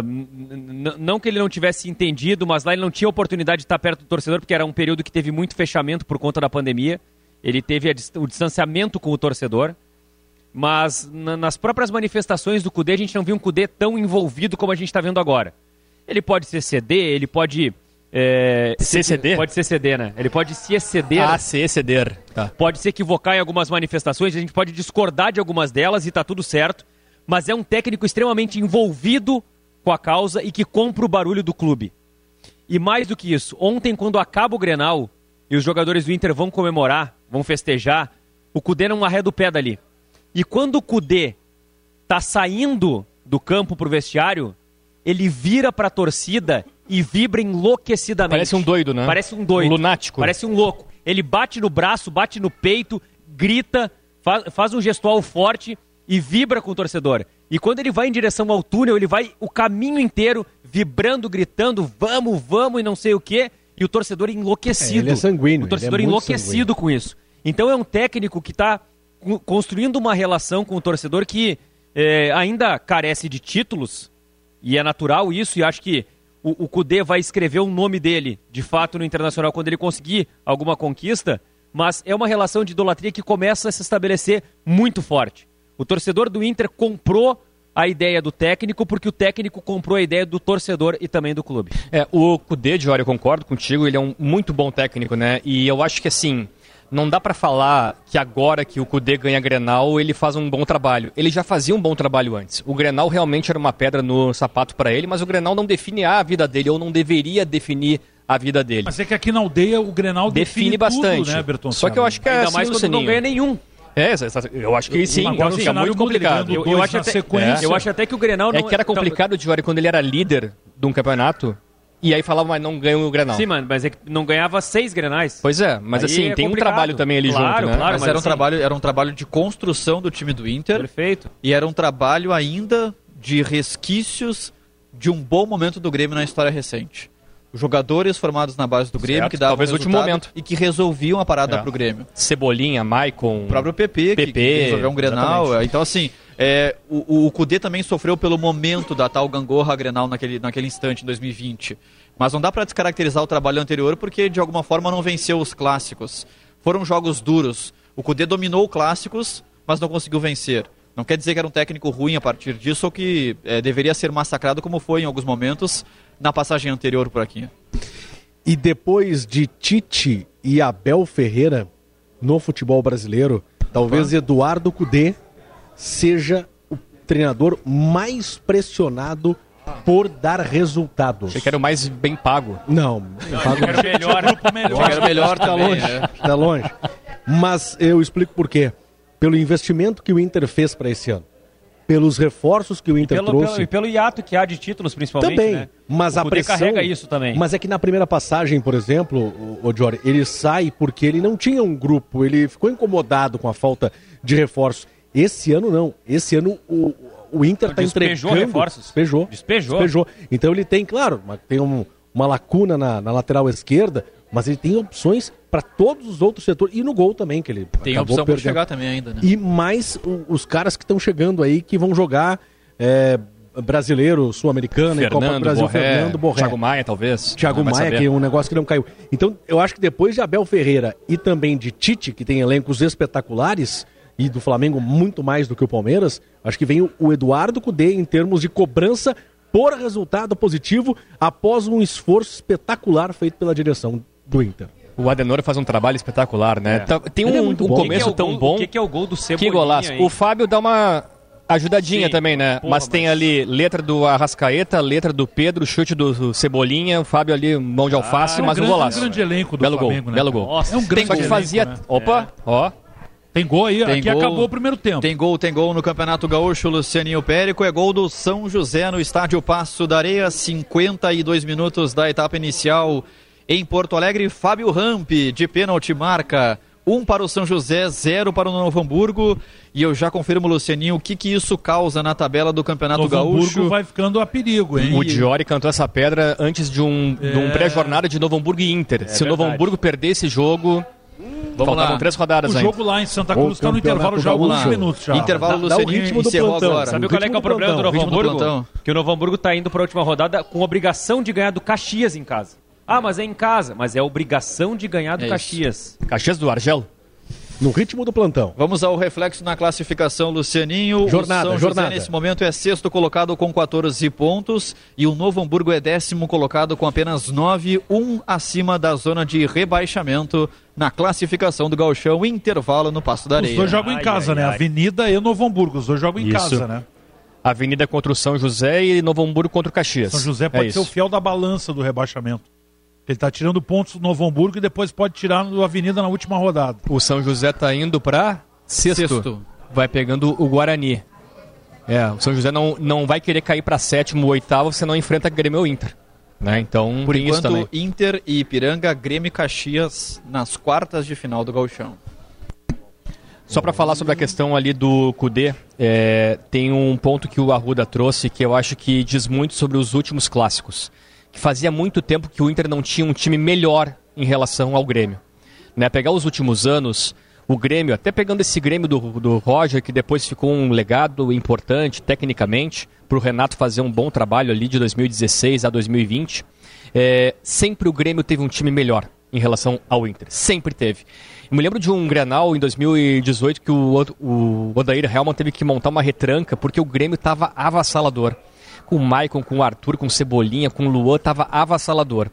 n- não que ele não tivesse entendido, mas lá ele não tinha oportunidade de estar perto do torcedor, porque era um período que teve muito fechamento por conta da pandemia. Ele teve a dis- o distanciamento com o torcedor. Mas na- nas próprias manifestações do Cudê, a gente não viu um Cudê tão envolvido como a gente está vendo agora. Ele pode ser CD, ele pode É, CCD? Pode ser CD, né? Ele pode se exceder. Ah, se exceder. Tá. Pode se equivocar em algumas manifestações, a gente pode discordar de algumas delas e tá tudo certo. Mas é um técnico extremamente envolvido com a causa e que compra o barulho do clube. E mais do que isso, ontem, quando acaba o Grenal e os jogadores do Inter vão comemorar, vão festejar, o Cudê não arreda o pé dali. E quando o Cudê tá saindo do campo pro vestiário, ele vira pra torcida e vibra enlouquecidamente. Parece um doido, né? Parece um doido. Um lunático. Parece um louco. Ele bate no braço, bate no peito, grita, faz, faz um gestual forte e vibra com o torcedor. E quando ele vai em direção ao túnel, ele vai o caminho inteiro vibrando, gritando, vamos, vamos e não sei o quê. E o torcedor enlouquecido. É, ele é sanguíneo. O torcedor ele é enlouquecido sanguíneo. com isso. Então é um técnico que está construindo uma relação com o torcedor que é, ainda carece de títulos, e é natural isso, e acho que o, o vai escrever o nome dele, de fato, no Internacional, quando ele conseguir alguma conquista, mas é uma relação de idolatria que começa a se estabelecer muito forte. O torcedor do Inter comprou a ideia do técnico porque o técnico comprou a ideia do torcedor e também do clube. É, o Cudê, Diório, eu concordo contigo, ele é um muito bom técnico, né? E eu acho que assim, não dá pra falar que agora que o Cudê ganha Grenal, ele faz um bom trabalho. Ele já fazia um bom trabalho antes. O Grenal realmente era uma pedra no sapato pra ele, mas o Grenal não define a vida dele, ou não deveria definir a vida dele. Mas é que aqui na aldeia o Grenal define, define, bastante. tudo, né, Berton? Só que eu acho que é Ainda assim, mais quando não ganha nenhum. É, eu acho que sim, Agora fica cenário muito complicado. Eu, eu acho até, sequência. eu acho até que o Grenal não É que era tá- complicado, Diori, quando ele era líder de um campeonato, e aí falava, mas não ganhou o Grenal. Sim, mano, mas é que não ganhava seis Grenais. Pois é, mas Aí assim, é tem um complicado. trabalho também ali Claro, junto, né? claro. Mas, mas era, um assim- trabalho, era um trabalho de construção do time do Inter. Perfeito. E era um trabalho ainda de resquícios de um bom momento do Grêmio na história recente. Jogadores formados na base do Grêmio Certo, que davam talvez o último momento. e que resolviam a parada É. pro Grêmio. Cebolinha, Maicon. O próprio PP, que- PP, que resolveu um Grenal. exatamente. é, Então, assim, é, o, o Cudê também sofreu pelo momento da tal gangorra Grenal naquele, naquele instante, em 2020. Mas não dá pra descaracterizar o trabalho anterior porque, de alguma forma, não venceu os clássicos. Foram jogos duros. O Cudê dominou clássicos, mas não conseguiu vencer. Não quer dizer que era um técnico ruim a partir disso ou que é, deveria ser massacrado, como foi em alguns momentos na passagem anterior por aqui. E depois de Tite e Abel Ferreira no futebol brasileiro, talvez Eduardo Cudê seja o treinador mais pressionado por dar resultados. Achei que era o mais bem pago. Não, pago Era o melhor. Grupo melhor. Era melhor tá longe, né? tá longe. Mas eu explico por quê. Pelo investimento que o Inter fez para esse ano. Pelos reforços que o Inter Pelo, trouxe. pelo, e pelo hiato que há de títulos, principalmente, Também, né? mas o a pressão... carrega isso também. Mas é que na primeira passagem, por exemplo, o, o Jory, ele sai porque ele não tinha um grupo, ele ficou incomodado com a falta de reforços. Esse ano não, esse ano o, o Inter está Despejou entregando... reforços. Despejou. Despejou. Despejou. Então ele tem, claro, tem um- uma lacuna na, na lateral esquerda, mas ele tem opções para todos os outros setores, e no gol também, que ele Tem acabou opção para chegar também ainda, né? E mais os caras que estão chegando aí, que vão jogar é, brasileiro, sul-americano, Copa do Brasil, Borré, Fernando Borré. Thiago Maia, talvez. Thiago Maia, saber. que é um negócio que não caiu. Então, eu acho que depois de Abel Ferreira e também de Tite, que tem elencos espetaculares, e do Flamengo muito mais do que o Palmeiras, acho que vem o, Eduardo Cudê em termos de cobrança por resultado positivo após um esforço espetacular feito pela direção do Inter. O Adenor faz um trabalho espetacular, né? Tá- Tem Ele é um, um começo O que que é tão gol- bom. O que, que é o gol do Cebolinha? Que golaço. hein? O Fábio dá uma ajudadinha Sim. também, né? Porra, mas tem mas- ali letra do Arrascaeta, letra do Pedro, chute do Cebolinha, o Fábio ali, mão de alface, é um mas um grande- golaço. um grande elenco do belo Flamengo, gol, né, belo gol. Nossa, é um grande Só que elenco, fazia, né? opa, ó, Tem gol aí, Tem aqui gol. acabou o primeiro tempo. Tem gol, tem gol no Campeonato Gaúcho, Lucianinho Périco. É gol do São José no estádio Passo da Areia, 52 minutos da etapa inicial em Porto Alegre. Fábio Rampe, de pênalti, marca. Um para o São José, zero para o Novo Hamburgo. E eu já confirmo, Lucianinho, o que, que isso causa na tabela do Campeonato Novo Gaúcho. Hamburgo vai ficando a perigo, hein? o Diori cantou essa pedra antes de um, de um É. pré-jornada de Novo Hamburgo e Inter. Se o Novo verdade. Hamburgo perder esse jogo, Vamos faltavam lá. três rodadas O ainda. jogo lá em Santa O Cruz está no intervalo já alguns minutos já. Intervalo, Dá- dá o Lucianinho ritmo do encerrou plantão. agora. Sabe O qual é que é o do problema do plantão, Novo do Hamburgo? plantão. Que o Novo Hamburgo tá indo pra última rodada com obrigação de ganhar do Caxias em casa. Ah, mas é em casa. Mas é obrigação de ganhar do É. Caxias. Caxias do Argel. No ritmo do plantão. Vamos ao reflexo na classificação, Lucianinho. Jornada, o São jornada. José, nesse momento, é sexto colocado com 14 pontos e o Novo Hamburgo é décimo colocado com apenas 9, um acima da zona de rebaixamento na classificação do Gauchão, intervalo no Passo da Areia. Os dois jogam em casa, né? Avenida e Novo Hamburgo. Os dois jogam em Isso. casa, né? Avenida contra o São José e Novo Hamburgo contra o Caxias. São José É pode ser o isso. fiel da balança do rebaixamento. Ele tá tirando pontos do Novo Hamburgo e depois pode tirar do Avenida na última rodada. O São José tá indo para sexto. Sexto. Vai pegando o Guarani. É, o São José não, não vai querer cair para sétimo ou oitavo, senão enfrenta Grêmio ou Inter. Né? Então, Por enquanto, também. Inter e Ipiranga, Grêmio e Caxias nas quartas de final do Gauchão. Só para falar sobre a questão ali do Cudê, é, tem um ponto que o Arruda trouxe que eu acho que diz muito sobre os últimos clássicos. Que fazia muito tempo que o Inter não tinha um time melhor em relação ao Grêmio. Né, pegar os últimos anos, o Grêmio, até pegando esse Grêmio do, do Roger, que depois ficou um legado importante tecnicamente, para o Renato fazer um bom trabalho ali de 2016 a 2020, é, sempre o Grêmio teve um time melhor em relação ao Inter. Sempre teve. Eu me lembro de um Grenal em 2018 que o, o Odair Helman teve que montar uma retranca porque o Grêmio estava avassalador. O Maicon, com o Arthur, com o Cebolinha, com o Luan, estava avassalador.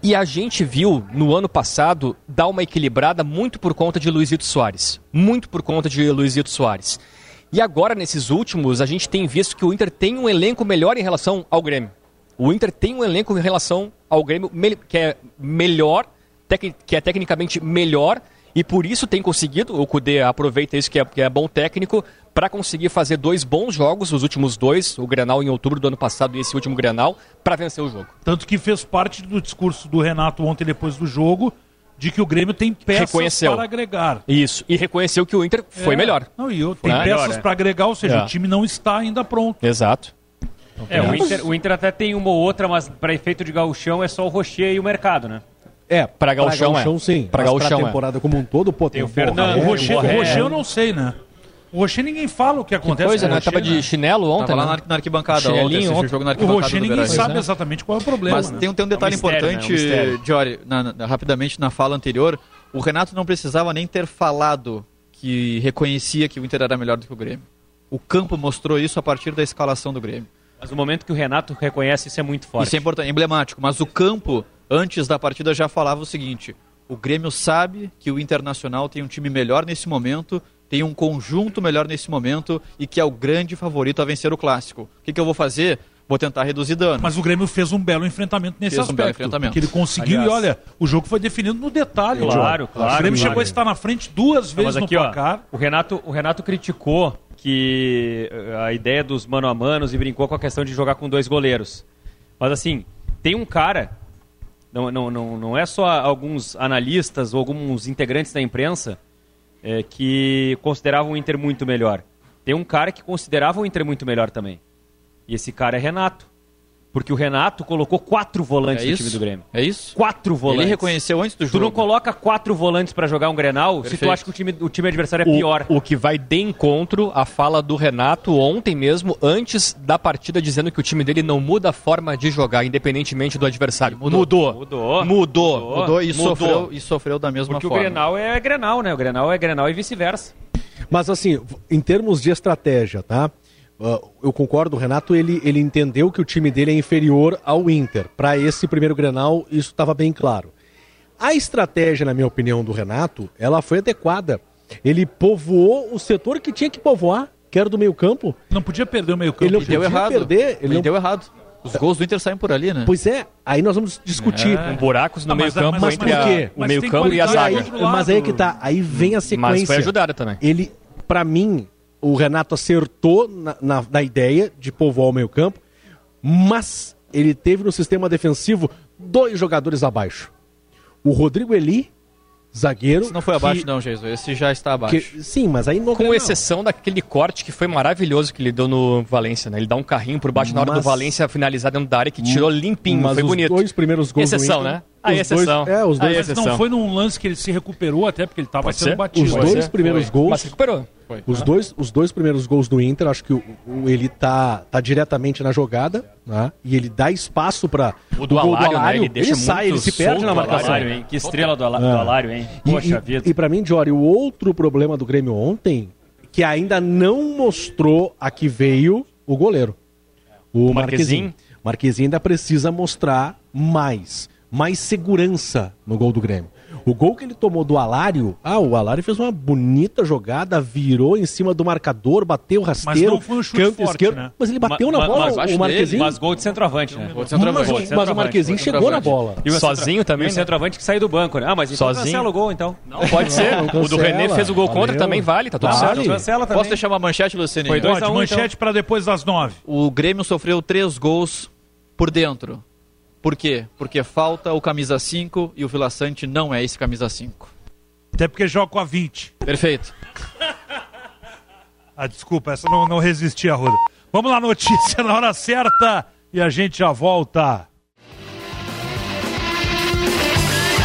E a gente viu no ano passado dar uma equilibrada muito por conta de Luizito Soares. Muito por conta de Luizito Soares. E agora, nesses últimos, a gente tem visto que o Inter tem um elenco melhor em relação ao Grêmio. O Inter tem um elenco em relação ao Grêmio que é melhor, que é tecnicamente melhor, e por isso tem conseguido, o Cudê aproveita isso que é, que é bom técnico, para conseguir fazer dois bons jogos, os últimos dois, o Grenal em outubro do ano passado e esse último Grenal, para vencer o jogo. Tanto que fez parte do discurso do Renato ontem depois do jogo de que o Grêmio tem peças Reconheceu. para agregar. Isso, e reconheceu que o Inter foi É. melhor. Não, e eu, tem peças Melhor, é. para agregar, ou seja, É. o time não está ainda pronto. Exato. É, o Inter, o Inter até tem uma ou outra, mas para efeito de gauchão é só o Rocher e o mercado, né? É, Pra Gauchão, é. sim. Pra Mas Gauchão, é. temporada como um todo, pô, tem, o Fernando, o É, Rocher, o. Rocher eu não sei, né? O Rocher ninguém fala o que acontece Coisa, com o né? Rocher, Tava de chinelo ontem, Tava lá né? na, arquibancada Chinelinho ontem, o jogo na O arquibancada Rocher do ninguém sabe é. exatamente qual é o problema. Mas né? tem, um- tem um detalhe É um mistério, importante, né? Um mistério. Diori, na- na- rapidamente na fala anterior, o Renato não precisava nem ter falado que reconhecia que o Inter era melhor do que o Grêmio. O campo mostrou isso a partir da escalação do Grêmio. Mas no momento que o Renato reconhece, isso é muito forte. Isso é importante, é emblemático. Mas o campo, antes da partida, já falava o seguinte: o Grêmio sabe que o Internacional tem um time melhor nesse momento, tem um conjunto melhor nesse momento e que é o grande favorito a vencer o clássico. O que, que eu vou fazer? Vou tentar reduzir dano. Mas o Grêmio fez um belo enfrentamento nesse Fez um aspecto. belo enfrentamento. Que ele conseguiu Aliás. e olha, o jogo foi definido no detalhe. Claro, claro, O Grêmio claro. chegou a estar na frente duas Não, vezes aqui, no ó, placar. o Renato, o Renato criticou que eh, a ideia dos mano a manos e brincou com a questão de jogar com dois goleiros. Mas assim, tem um cara, não, não, não, não é só alguns analistas ou alguns integrantes da imprensa eh, que consideravam o Inter muito melhor. Tem um cara que considerava o Inter muito melhor também. E esse cara é Renato. Porque o Renato colocou quatro volantes É no time do Grêmio. É isso? Quatro volantes. Ele reconheceu antes do Tu não jogo. coloca quatro volantes pra jogar um Grenal se tu Perfeito. acha que o time, o time adversário é O, pior. o que vai de encontro à fala do Renato ontem mesmo, antes da partida, dizendo que o time dele não muda a forma de jogar, independentemente do adversário. Mudou. Mudou. Mudou. Mudou. Mudou e, Mudou. Sofreu, e sofreu da mesma Porque forma. o Grenal é Grenal, né? O Grenal é Grenal e vice-versa. Mas assim, em termos de estratégia, tá? Ah, eu concordo, o Renato ele, ele entendeu que o time dele é inferior ao Inter. Para esse primeiro Grenal, isso estava bem claro. A estratégia, na minha opinião, do Renato, ela foi adequada. Ele povoou o setor que tinha que povoar, que era do meio-campo. Não podia perder o meio campo. Ele não E deu podia errado. perder. Ele Ele não... deu errado. Os gols do Inter saem por ali, né? Pois é, aí nós vamos discutir. Com buracos no Ah, meio-campo mas- entre mas por quê? a- o meio-campo e a zaga. Aí, mas aí é que tá. Aí vem a sequência. Mas foi ajudado também. Ele, pra mim, o Renato acertou na, na, na ideia de povoar o meio campo, mas ele teve no sistema defensivo dois jogadores abaixo. O Rodrigo Eli, zagueiro. Esse não foi abaixo, que- não, Jesus. Esse já está abaixo. que- sim, mas aí no Com Grenal. exceção daquele corte que foi maravilhoso que ele deu no Valência, né? Ele dá um carrinho por baixo na hora Mas- do Valência finalizar dentro da área que tirou limpinho, mas foi os bonito. dois primeiros gols do Exceção, Inter- né? A exceção. Dois, é, os dois. Mas não foi num lance que ele se recuperou até porque ele estava sendo ser. batido. Os dois primeiros foi. gols. Mas recuperou. Foi. Os, dois, os dois primeiros gols do Inter, acho que o, o, ele tá, tá diretamente na jogada, né? E ele dá espaço para o do Alário, né? ele, ele sai, ele se perde na marcação. Alário, hein? Que estrela do, Alá, do Alário, hein? Poxa e, vida. E, e para mim, Jory, o outro problema do Grêmio ontem, que ainda não mostrou a que veio o goleiro. O Marquezinho. Marquezinho ainda precisa mostrar mais, mais segurança no gol do Grêmio. O gol que ele tomou do Alário, ah, o Alário fez uma bonita jogada, virou em cima do marcador, bateu rasteiro, mas não foi um chute canto forte, esquerdo, né? mas ele bateu ma, na bola, mas, o Marquezinho. mas gol de centroavante, né? Gol de centroavante. Mas, mas o Marquezinho chegou na bola. E o sozinho também, e o né? centroavante que saiu do banco, né? Ah, mas então sozinho. cancela o gol, então. Não, pode ser. Não, o do René fez o gol Valeu. contra, também vale, tá tudo vale. certo. Cancela também. Posso deixar uma manchete, Luciano? Foi dois Pode, a um, manchete então. para depois das nove. O Grêmio sofreu três gols por dentro. Por quê? Porque falta o camisa 5 e o Vila Sante não é esse camisa 5. Até porque joga com a 20. Perfeito. ah, desculpa, essa não, não resisti a roda. Vamos lá, notícia na hora certa e a gente já volta.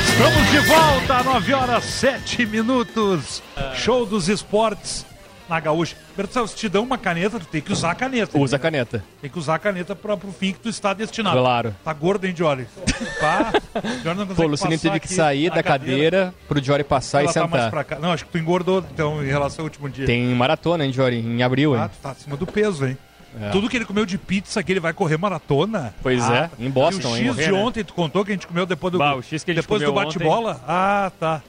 Estamos de volta, 9 horas 7 minutos. Show dos esportes na gaúcha. Bertão, se te dão uma caneta, tu tem que usar a caneta. Usa a caneta. Tem que usar a caneta para pro fim que tu está destinado. Claro. Tá gordo, hein, Jory? Tá? *laughs* Jory não Pô, o Luciano teve que sair da cadeira, cadeira pro Jory passar Ela e sentar. Tá não, acho que tu engordou, então, em relação ao último dia. Tem maratona, hein, Jory? Em abril, ah, hein? tu tá acima do peso, hein? É. Tudo que ele comeu de pizza que ele vai correr maratona. Pois ah, é, em Boston, e o X morrer, de né? ontem, tu contou que a gente comeu depois do, bah, o X que a gente depois do bate-bola? Ah, tá.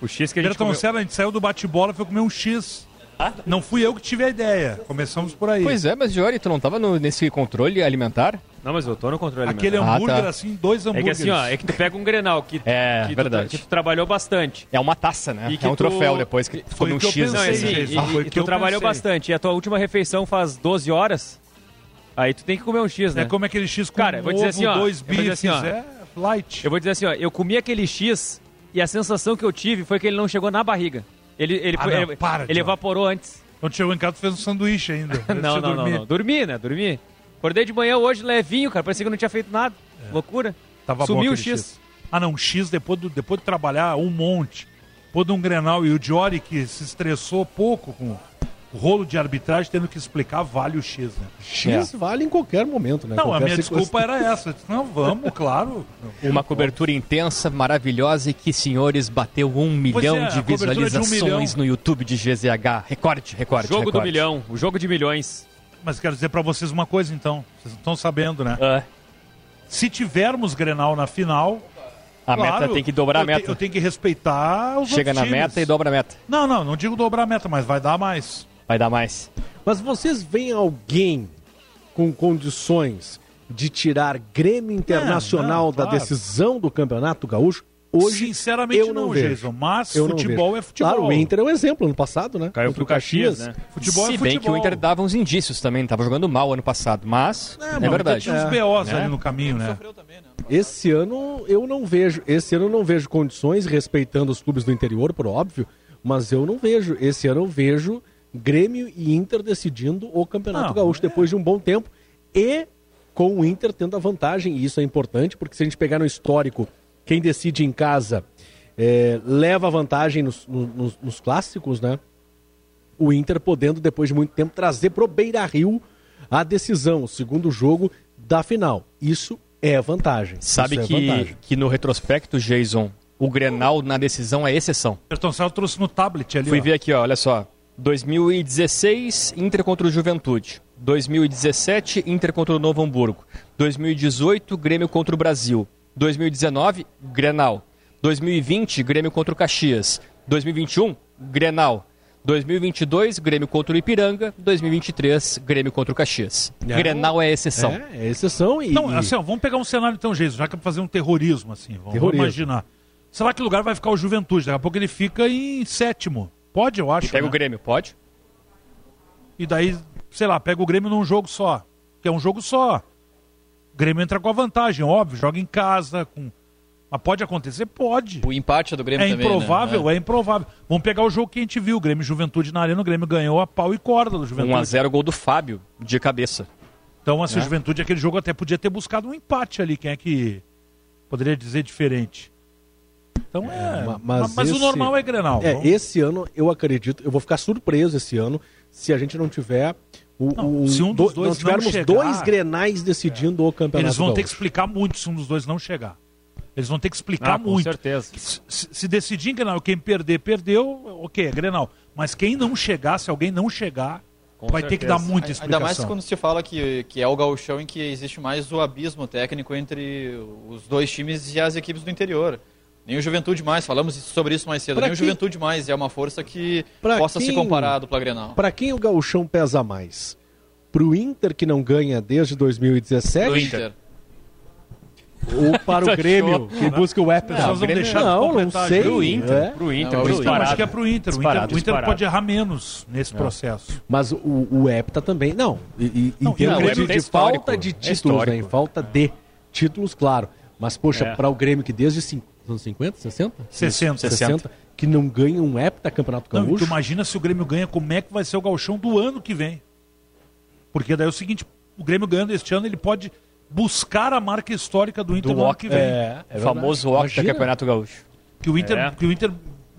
O X que a gente Bertão, comeu... Sério, a gente saiu do bate-bola e foi comer um X. Ah? Não fui eu que tive a ideia. Começamos por aí. Pois é, mas Jory, tu não tava no, nesse controle alimentar? Não, mas eu tô no controle Aquele alimentar. hambúrguer Ah, tá. assim, dois É que hambúrgueres. assim, ó, é que tu pega um Grenal que, É, que, verdade. Tu, que tu trabalhou bastante. É uma taça, né? E que é um tu- troféu depois que tu Foi come o um que eu X. Não, é assim, e, foi e que eu tu trabalhou pensei. bastante. E a tua última refeição faz 12 horas, aí tu tem que comer um X, né? É como aquele X com Cara, eu vou dizer ovo, assim, ó, dois eu vou dizer bifes. assim, ó. é light. Eu vou dizer assim, ó, eu comi aquele X e a sensação que eu tive foi que ele não chegou na barriga. Ele, ele, Ah, foi- não, ele, para, ele evaporou antes. Quando chegou em casa, tu fez um sanduíche ainda. *laughs* não, não, não, dormir. não. Dormi, né? Dormi. Acordei de manhã hoje levinho, cara. Parecia que eu não tinha feito nada. Loucura. Tava bom Sumiu o aquele X. Ah, não, X depois, do, depois de trabalhar um monte. Depois de um Grenal e o Diori que se estressou pouco com rolo de arbitragem, tendo que explicar, vale o X, né? X vale em qualquer momento, né? Não, a Qualquer minha circunstância. desculpa era essa. Disse, Não, vamos, claro. Uma cobertura intensa, maravilhosa e que, senhores, bateu um milhão é, de a cobertura de um visualizações milhão. no YouTube de GZH. Recorde, recorde, Jogo do recorde. milhão. O jogo de milhões. Mas quero dizer pra vocês uma coisa, então. Vocês não estão sabendo, né? É, Se tivermos Grenal na final... a claro, meta tem que dobrar a te- meta. eu tenho que respeitar os Chega na times. meta e dobra a meta. Não, não, não digo dobrar a meta, mas vai dar mais. Vai dar mais. Mas vocês veem alguém com condições de tirar Grêmio Internacional não, da claro. decisão do Campeonato Gaúcho? Hoje, Sinceramente eu não, não, vejo. Jason. Mas Eu não futebol vejo. é futebol. Claro, o Inter é um exemplo ano passado, né? Caiu pro o Caxias, né? Futebol Se é bem futebol. que o Inter dava uns indícios também, tava jogando mal ano passado, mas é, mas verdade. Tinha uns É. BOs Né? ali no caminho, né? Esse ano eu não vejo, esse ano eu não vejo condições, respeitando os clubes do interior, por óbvio, mas eu não vejo. Esse ano eu vejo Grêmio e Inter decidindo o Campeonato Não, Gaúcho é. depois de um bom tempo e com o Inter tendo a vantagem, e isso é importante, porque se a gente pegar no histórico, quem decide em casa é, leva a vantagem nos, no- nos- nos clássicos, né? O Inter podendo, depois de muito tempo, trazer pro Beira Rio a decisão, o segundo jogo da final. Isso é vantagem. Sabe Isso é que, vantagem. que no retrospecto, Jason, o Grenal na decisão é exceção. Ayrton Senna trouxe no tablet ali. Fui ó. ver aqui, ó, olha só. 2016, Inter contra o Juventude. 2017, Inter contra o Novo Hamburgo. 2018, Grêmio contra o Brasil. 2019, Grenal. 2020, Grêmio contra o Caxias. 2021, Grenal. 2022, Grêmio contra o Ipiranga. 2023, Grêmio contra o Caxias. É. Grenal é exceção. É, é exceção e. Não, assim, ó, vamos pegar um cenário então, Jason, já que é pra fazer um terrorismo, assim. Vamos, vamos Terrorismo. imaginar. Será que lugar vai ficar o Juventude? Daqui a pouco ele fica em sétimo. Pode, eu acho. Pega né? o Grêmio, pode? E daí, sei lá, pega o Grêmio num jogo só. Que é um jogo só. O Grêmio entra com a vantagem, óbvio, joga em casa. Com... Mas pode acontecer? Pode. O empate é do Grêmio É também, improvável, né? é improvável. Vamos pegar o jogo que a gente viu, o Grêmio e Juventude na Arena, o Grêmio ganhou a pau e corda do Juventude. 1x0 gol do Fábio, de cabeça. Então, assim, É. o Juventude, aquele jogo até podia ter buscado um empate ali. Quem é que. Poderia dizer diferente. Então é. Ma- mas mas o esse- normal é Grenal. É, Vamos- esse ano eu acredito, eu vou ficar surpreso esse ano se a gente não tiver o, Não, o- se um dos do- dois não tivermos não chegar- dois grenais decidindo o campeonato. Eles vão ter que explicar muito se um dos dois não chegar. Eles vão ter que explicar Ah, com muito. certeza. Se, se- decidir em Grenal, quem perder, perdeu, ok, é Grenal. Mas quem não chegar, se alguém não chegar, Com vai ter que dar certeza. muita Ainda explicação. mais quando se fala que, que é o gauchão em que existe mais o abismo técnico entre os dois times e as equipes do interior. Nem o Juventude mais, falamos sobre isso mais cedo, Pra nem o quem- Juventude mais é uma força que Pra possa se quem- comparar à dupla Grenal. Para quem o gauchão pesa mais? Pro Inter que não ganha desde 2017 Do Inter. ou para o *laughs* Grêmio que busca o Apple? Nós vamos deixar de não, não sei. Pro Inter, é. pro Inter, Não, pro eu Então, Inter. acho que é pro Inter. O Inter, o Inter pode errar menos nesse processo. Mas o, o Hepta também. Não, e, e, em Não, termos não, de, o é falta de é títulos, né? Em falta de títulos, claro. Mas, poxa, É. para o Grêmio que desde cin- anos 50, 60? 60. 60, que não ganha um Hepta Campeonato Não, tu Gaúcho. imagina se o Grêmio ganha, como é que vai ser o galchão do ano que vem. Porque daí é o seguinte, o Grêmio ganhando este ano, ele pode buscar a marca histórica do Inter Do no ano que vem. é, é O famoso verdade. Octa Imagina. Campeonato Gaúcho. Que o Inter, É. que o Inter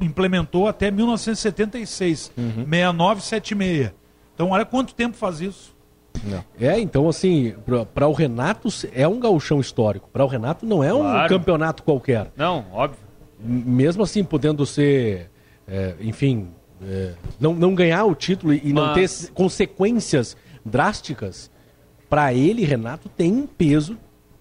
implementou até 1976. 69, 76. Então olha quanto tempo faz isso. É, então assim, para o Renato é um gauchão histórico. Para o Renato não é um Claro. campeonato qualquer. Não, óbvio. M- Mesmo assim, podendo ser, é, enfim, é, não, não ganhar o título e, e não ter Mas- consequências drásticas, para ele, Renato, tem um peso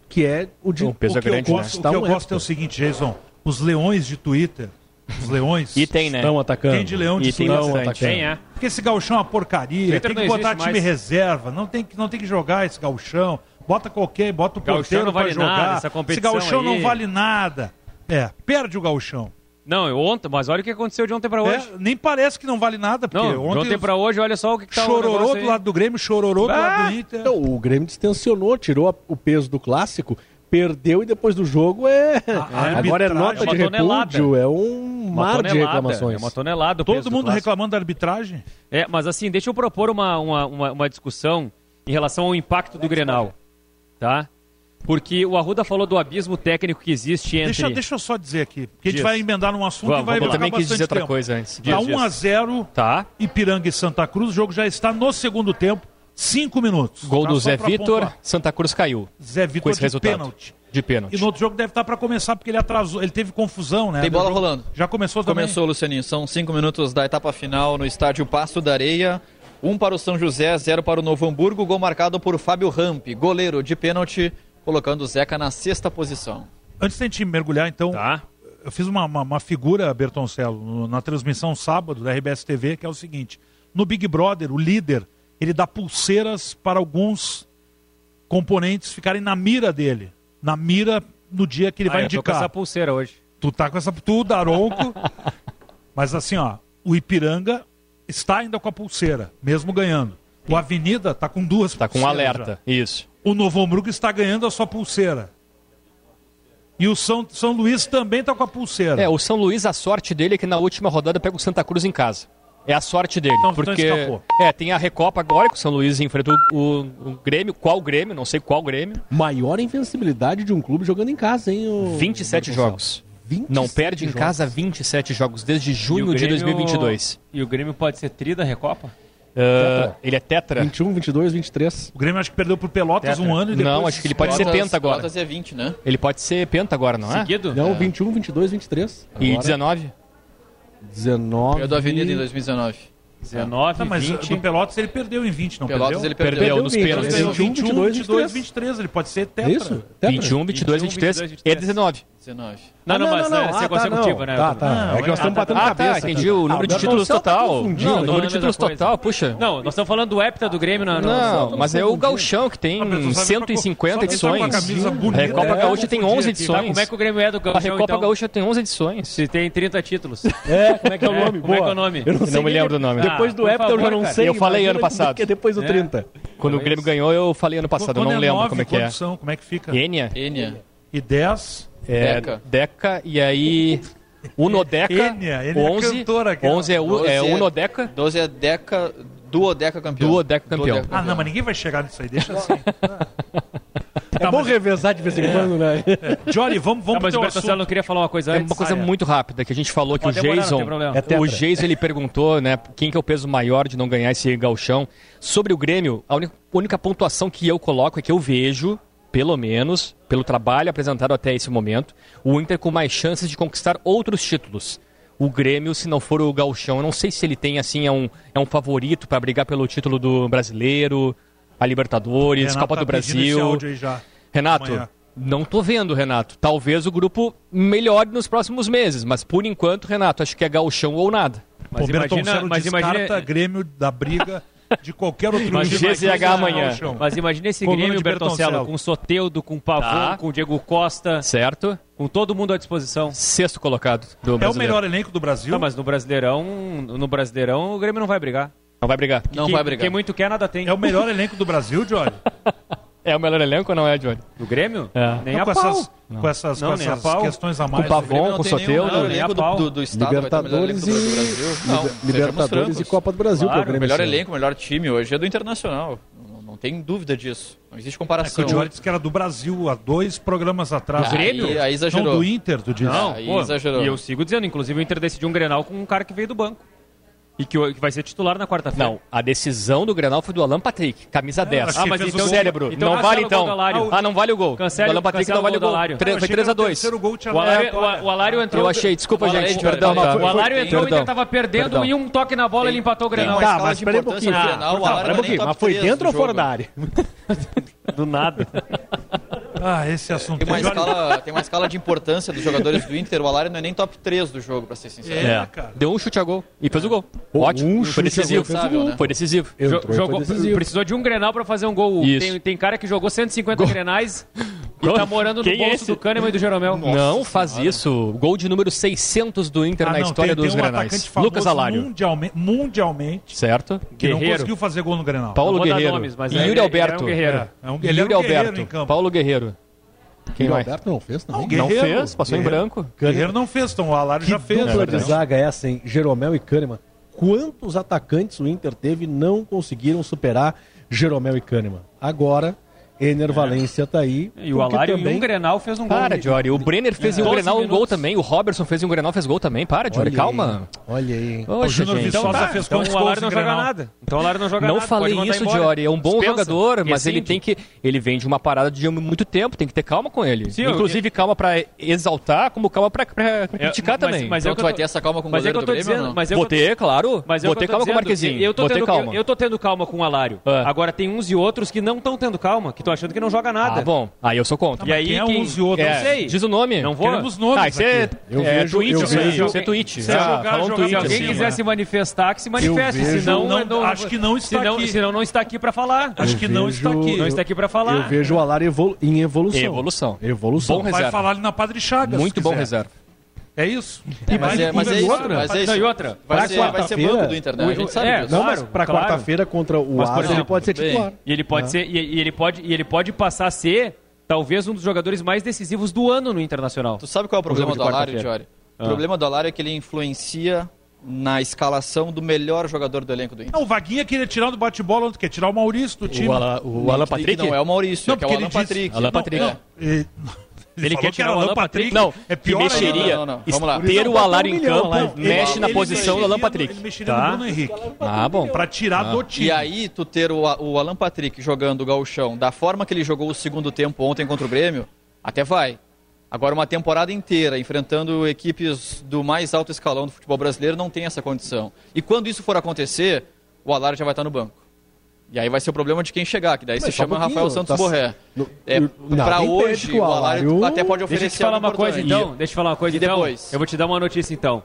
que é o de Um peso o que grande, eu né? gosto, o Tá que eu um gosto é o seguinte, Jason. Os leões de Twitter, os leões... E tem, né? estão atacando. Tem de leão de E tem. Estão atacando. Quem é? Porque esse galchão é uma porcaria. Twitter tem que botar time mais. reserva. Não tem, que, não tem que jogar esse galchão. Bota qualquer, bota o porteiro vale pra jogar. nada, essa competição esse galchão aí. não vale nada. É, perde o galchão. Não, ontem, mas olha o que aconteceu de ontem pra hoje. É, nem parece que não vale nada, porque Não, de ontem ontem pra hoje, olha só o que, que tá negócio do aí. lado do Grêmio, chororô do Ah! lado do Inter. Então, o Grêmio distensionou, tirou a- o peso do clássico, perdeu e depois do jogo é. a Agora é nota é uma de repúdio, é um Uma mar de reclamações. É uma tonelada Todo do mundo reclamando da arbitragem. É, mas assim, deixa eu propor uma, uma, uma, uma discussão em relação ao impacto do Grenal, tá? Porque o Arruda falou do abismo técnico que existe entre... Deixa, deixa eu só dizer aqui, porque a gente Diz. vai emendar num assunto Vamos, e vai vamos ficar também quis bastante dizer outra tempo. coisa antes. Tá Diz, 1 a 0 Tá. Ipiranga e Santa Cruz, o jogo já está no segundo tempo, 5 minutos. Gol Tá? do Zé Vitor, pontuar. Santa Cruz caiu. Zé Com Vitor esse de resultado. pênalti. De pênalti. E no outro jogo deve estar para começar, porque ele atrasou, ele teve confusão, né? Tem bola jogo. rolando. Já começou também? Começou, Lucianinho. São cinco minutos da etapa final no estádio Passo da Areia. Um para o São José, zero para o Novo Hamburgo. Gol marcado por Fábio Ramp, goleiro de pênalti, colocando o Zeca na sexta posição. Antes da gente mergulhar, então, Tá. eu fiz uma, uma, uma figura, Bertoncello, no- na transmissão sábado da RBS TV, que é o seguinte: no Big Brother, o líder, ele dá pulseiras para alguns componentes ficarem na mira dele. Na mira no dia que ele Ah, vai eu tô com indicar. essa pulseira hoje. Tu tá com essa. Tu, Daronco. *laughs* mas assim, ó, o Ipiranga está ainda com a pulseira, mesmo ganhando. O Avenida tá com duas Tá com um alerta. Isso. já. O Novo Hamburgo está ganhando a sua pulseira. E o São, São Luís também tá com a pulseira. É, o São Luís, a sorte dele é que na última rodada pega o Santa Cruz em casa. É a sorte dele. Então- então porque escapou. é, tem a Recopa agora, que o São Luís enfrentou o, o Grêmio. Qual Grêmio? Não sei qual Grêmio. Maior invencibilidade de um clube jogando em casa, hein? o- 27 Marcelo? jogos. 27 Não perde em jogos. casa 27 jogos desde E junho o de Grêmio- 2022. E o Grêmio pode ser tri da Recopa? Ah, ele é tetra? 21, 22, 23. O Grêmio acho que perdeu pro Pelotas Tetra. um ano e depois... Não, acho que ele pode ser Pelotas- penta agora. Pelotas é 20, né? Ele pode ser penta agora, não é? Seguido? Não, 21, 22, 23. E Agora, 19? 19. Ganhou do Avenida em 2019. 19, Não, mas 20... do Pelotas ele perdeu em 20, não Pelotas perdeu? ele perdeu. Perdeu nos Perdeu pênaltis. Ele ganhou 21, 21, 22, 22, 23. Ele pode ser tetra. É isso? Tetra? 21, 22, 23 e 19. 19. Não, Ah, não, mas não, é ah, tá, consecutiva, não. né? Tá, tá. Não, é que nós é- estamos batendo Ah, cabeça. tá, entendi. O número Ah, de títulos tá total. Não, o número de títulos a total, puxa. Não, nós estamos falando do hepta do Grêmio Não, mas é o. Gauchão que tem Ah, mas tu sabe 150 pra co- só pra edições. a A Recopa é, Gaúcha tem confundir 11 aqui. Tá, edições. como é que o Grêmio é do A Gauchão, Recopa então? Gaúcha tem 11 edições. Se tem 30 títulos. É, como é que é o É, nome? como é que é o nome? Eu não, não me lembro é. do nome. Depois Ah, do Hepta eu já não sei. Eu falei ano passado. que é Depois do É. 30. Quando o Grêmio ganhou, eu falei ano passado. Eu não é lembro como é que é. Como é que fica? Enia. Enia. E 10? É, Deca. Deca, e aí. Unodeca. *laughs* Enia, Enia 11, é cantora, aquela. 11 é, é, é- Unodeca. 12 é Deca. Duodeca campeão. Duodeca campeão. campeão. Ah, não, mas ninguém vai chegar nisso aí, deixa assim. *laughs* Tá, é tá, bom mas... revezar de vez em é. quando, né? É. Johnny, vamos, vamos tá, mas o não queria falar uma coisa antes. É uma coisa ah, muito rápida que a gente falou que o demorar, Jason, é o Jason ele perguntou, né, quem que é o peso maior de não ganhar esse galchão. Sobre o Grêmio, a única, única pontuação que eu coloco é que eu vejo pelo menos, pelo trabalho apresentado até esse momento, o Inter com mais chances de conquistar outros títulos. O Grêmio, se não for o Galchão, eu não sei se ele tem assim, é um, é um favorito para brigar pelo título do brasileiro, a Libertadores, Renato Copa tá do Brasil. Renato, amanhã. não tô vendo, Renato. Talvez o grupo melhore nos próximos meses, mas por enquanto, Renato, acho que é Galchão ou nada. Mas Pô, imagina, mas imagina... Grêmio da briga de qualquer outro imagina GZH amanhã. Mas imagina esse Coluna Grêmio, Bertoncello, com Soteudo, com Pavão, tá. com Diego Costa. Certo. Com todo mundo à disposição. Sexto colocado do É o melhor elenco do Brasil. Não, mas no Brasileirão, no Brasileirão o Grêmio não vai brigar. Não vai brigar. Não vai brigar. Quem muito quer, nada tem. É o melhor elenco do Brasil, Jorge. *laughs* É o melhor elenco ou não é, Johnny? Do Grêmio? É. Nem não, a com. Essas, não. Com essas, não, com essas a questões a mais. Né? Com o Pavon, com o Soteldo. Não, nem a pau. Do, do, do estado, Libertadores do e... Não, Libertadores e Copa do Brasil. Claro, o melhor elenco, o melhor time hoje é do Internacional. Não tem dúvida disso. Não existe comparação. É que o Johnny disse que era do Brasil há dois programas atrás. Ah, do Grêmio? Aí, aí exagerou. Não, do Inter, tu disse. Não, aí exagerou. E eu sigo dizendo, inclusive o Inter decidiu um Grenal com um cara que veio do banco. E que, que vai ser titular na quarta-feira. Não, a decisão do Grenal foi do Alan Patrick, camisa 10. Ah, mas ah, então o cérebro. Então não vale então. Ah, não vale o gol. Cancela, o Alan Patrick não vale o gol. Tre foi 3 a 2. O, gol o, Alário, o, o Alário entrou. Eu achei, desculpa, gente, perdão. Tá? O Alário entrou e Inter tava perdendo e um toque na bola ele empatou o Grenal. Tá, mas peraí um tá pouquinho. Mas foi dentro ou fora da área? *laughs* Do nada. *laughs* Ah, esse assunto. Tem uma, é escala, tem uma escala de importância dos jogadores do Inter. O Alário não é nem top 3 do jogo, pra ser sincero. É, é, cara. Deu um chute a gol e fez o gol. Ótimo. Um foi decisivo. gol, né? Foi decisivo. Jogou, foi decisivo. Precisou de um Grenal pra fazer um gol. Tem, tem, cara que jogou 150 gol. Grenais *laughs* e tá morando no Quem é bolso é do Kahneman e do Jeromel. Nossa, não faz isso. Gol de número 600 do Inter ah, na história tem, dos um Grenais. Lucas Alário. Mundialmente, mundialmente. Certo. Que Guerreiro. não conseguiu fazer gol no Grenal. Paulo Guerreiro. Nomes, e Yuri Alberto. É um guerreiro. É um, ele Yuri é um Alberto. Paulo Guerreiro. Quem o Alberto não fez, não. não Guerreiro, não fez, passou Guerreiro. em branco. Guerreiro não fez, então o Alar já fez. Que dupla de zaga é essa, hein? Jeromel e Kahneman. Quantos atacantes o Inter teve não conseguiram superar Jeromel e Kahneman? Agora Ener é. Valência é. tá aí. E o Alário também... um Grenal fez um Para, gol. Para, Jory. O Brenner fez é. um Grenal minutos. um gol também. O Robertson fez um Grenal fez gol também. Para, Jory. Calma. Olha aí. Oxe, o Júnior Viçosa então, tá. fez então, o Alário não joga nada. Então o Alário não joga não nada. Não falei isso, Jory. É um bom Dispensa. jogador, mas ele tem que... Ele vem de uma parada de muito tempo. Tem que ter calma com ele. Sim, Inclusive eu... calma pra exaltar, como calma pra, pra é, criticar é, também. Mas então tu vai ter essa calma com o é goleiro do Grêmio Mas Vou ter, claro. Vou ter calma com o Marquezinho. Eu tô tendo calma com o Alário. Ah. Agora tem uns e outros que não estão tendo calma, que estão achando que não joga nada. Ah, bom. Aí eu sou contra. E aí, quem é quem... uns e outros? É, não sei. Diz o nome. Não vou. Queremos nomes ah, isso é, eu é vejo, tweet, eu vejo, isso é ah, tweet. Se, se alguém né? assim, quiser se manifestar, que se manifeste. Vejo, senão, não, não, acho que não está senão, aqui. Senão não está aqui para falar. Eu acho que vejo, não está aqui. Eu, não está aqui para falar. Eu vejo o Alar evolu em evolução. Evolução. Evolução. Bom reserva. Vai falar ali na Padre Chagas. Muito bom reserva. É isso. É, e mas, é, mas, é isso, outra. mas é isso. Não, e outra. Vai, ser, vai ser banco do internet. A gente sabe é, disso. Não, mas para claro. quarta-feira contra o mas, Arsenal, ele pode ser titular. E ele pode, ser, e, e, ele pode, e ele pode passar a ser talvez um dos jogadores mais decisivos do ano no Internacional. Tu sabe qual é o problema o do Alário, Jory? Ah. O problema do Alário é que ele influencia na escalação do melhor jogador do elenco do Inter. Não, o Vaguinha queria tirar do bate-bola, quer tirar o Maurício do time. O, Ala, o Alan Patrick? Não, é o Maurício, não, é, é o Alan Patrick. Alan Patrick. Não, é. Ele, ele quer tirar o Alan Patrick. Não, é pior que mexeria. Não, não, não. Vamos lá. Ter o Alar em campo mexe na posição do Alan Patrick. Ele mexeria tá. no Bruno Henrique. Ah, bom. Pra tirar ah. do time. E aí, tu ter o, o Alan Patrick jogando o gauchão da forma que ele jogou o segundo tempo ontem contra o Grêmio, até vai. Agora, uma temporada inteira enfrentando equipes do mais alto escalão do futebol brasileiro não tem essa condição. E quando isso for acontecer, o Alar já vai estar no banco. E aí vai ser o problema de quem chegar, que daí Mas chama um Rafael Santos tá... Borré. No, é, para hoje, o Alário até pode oferecer Deixa eu te falar uma coisa então. E... Deixa eu falar uma coisa e então. Depois? Eu vou te dar uma notícia então.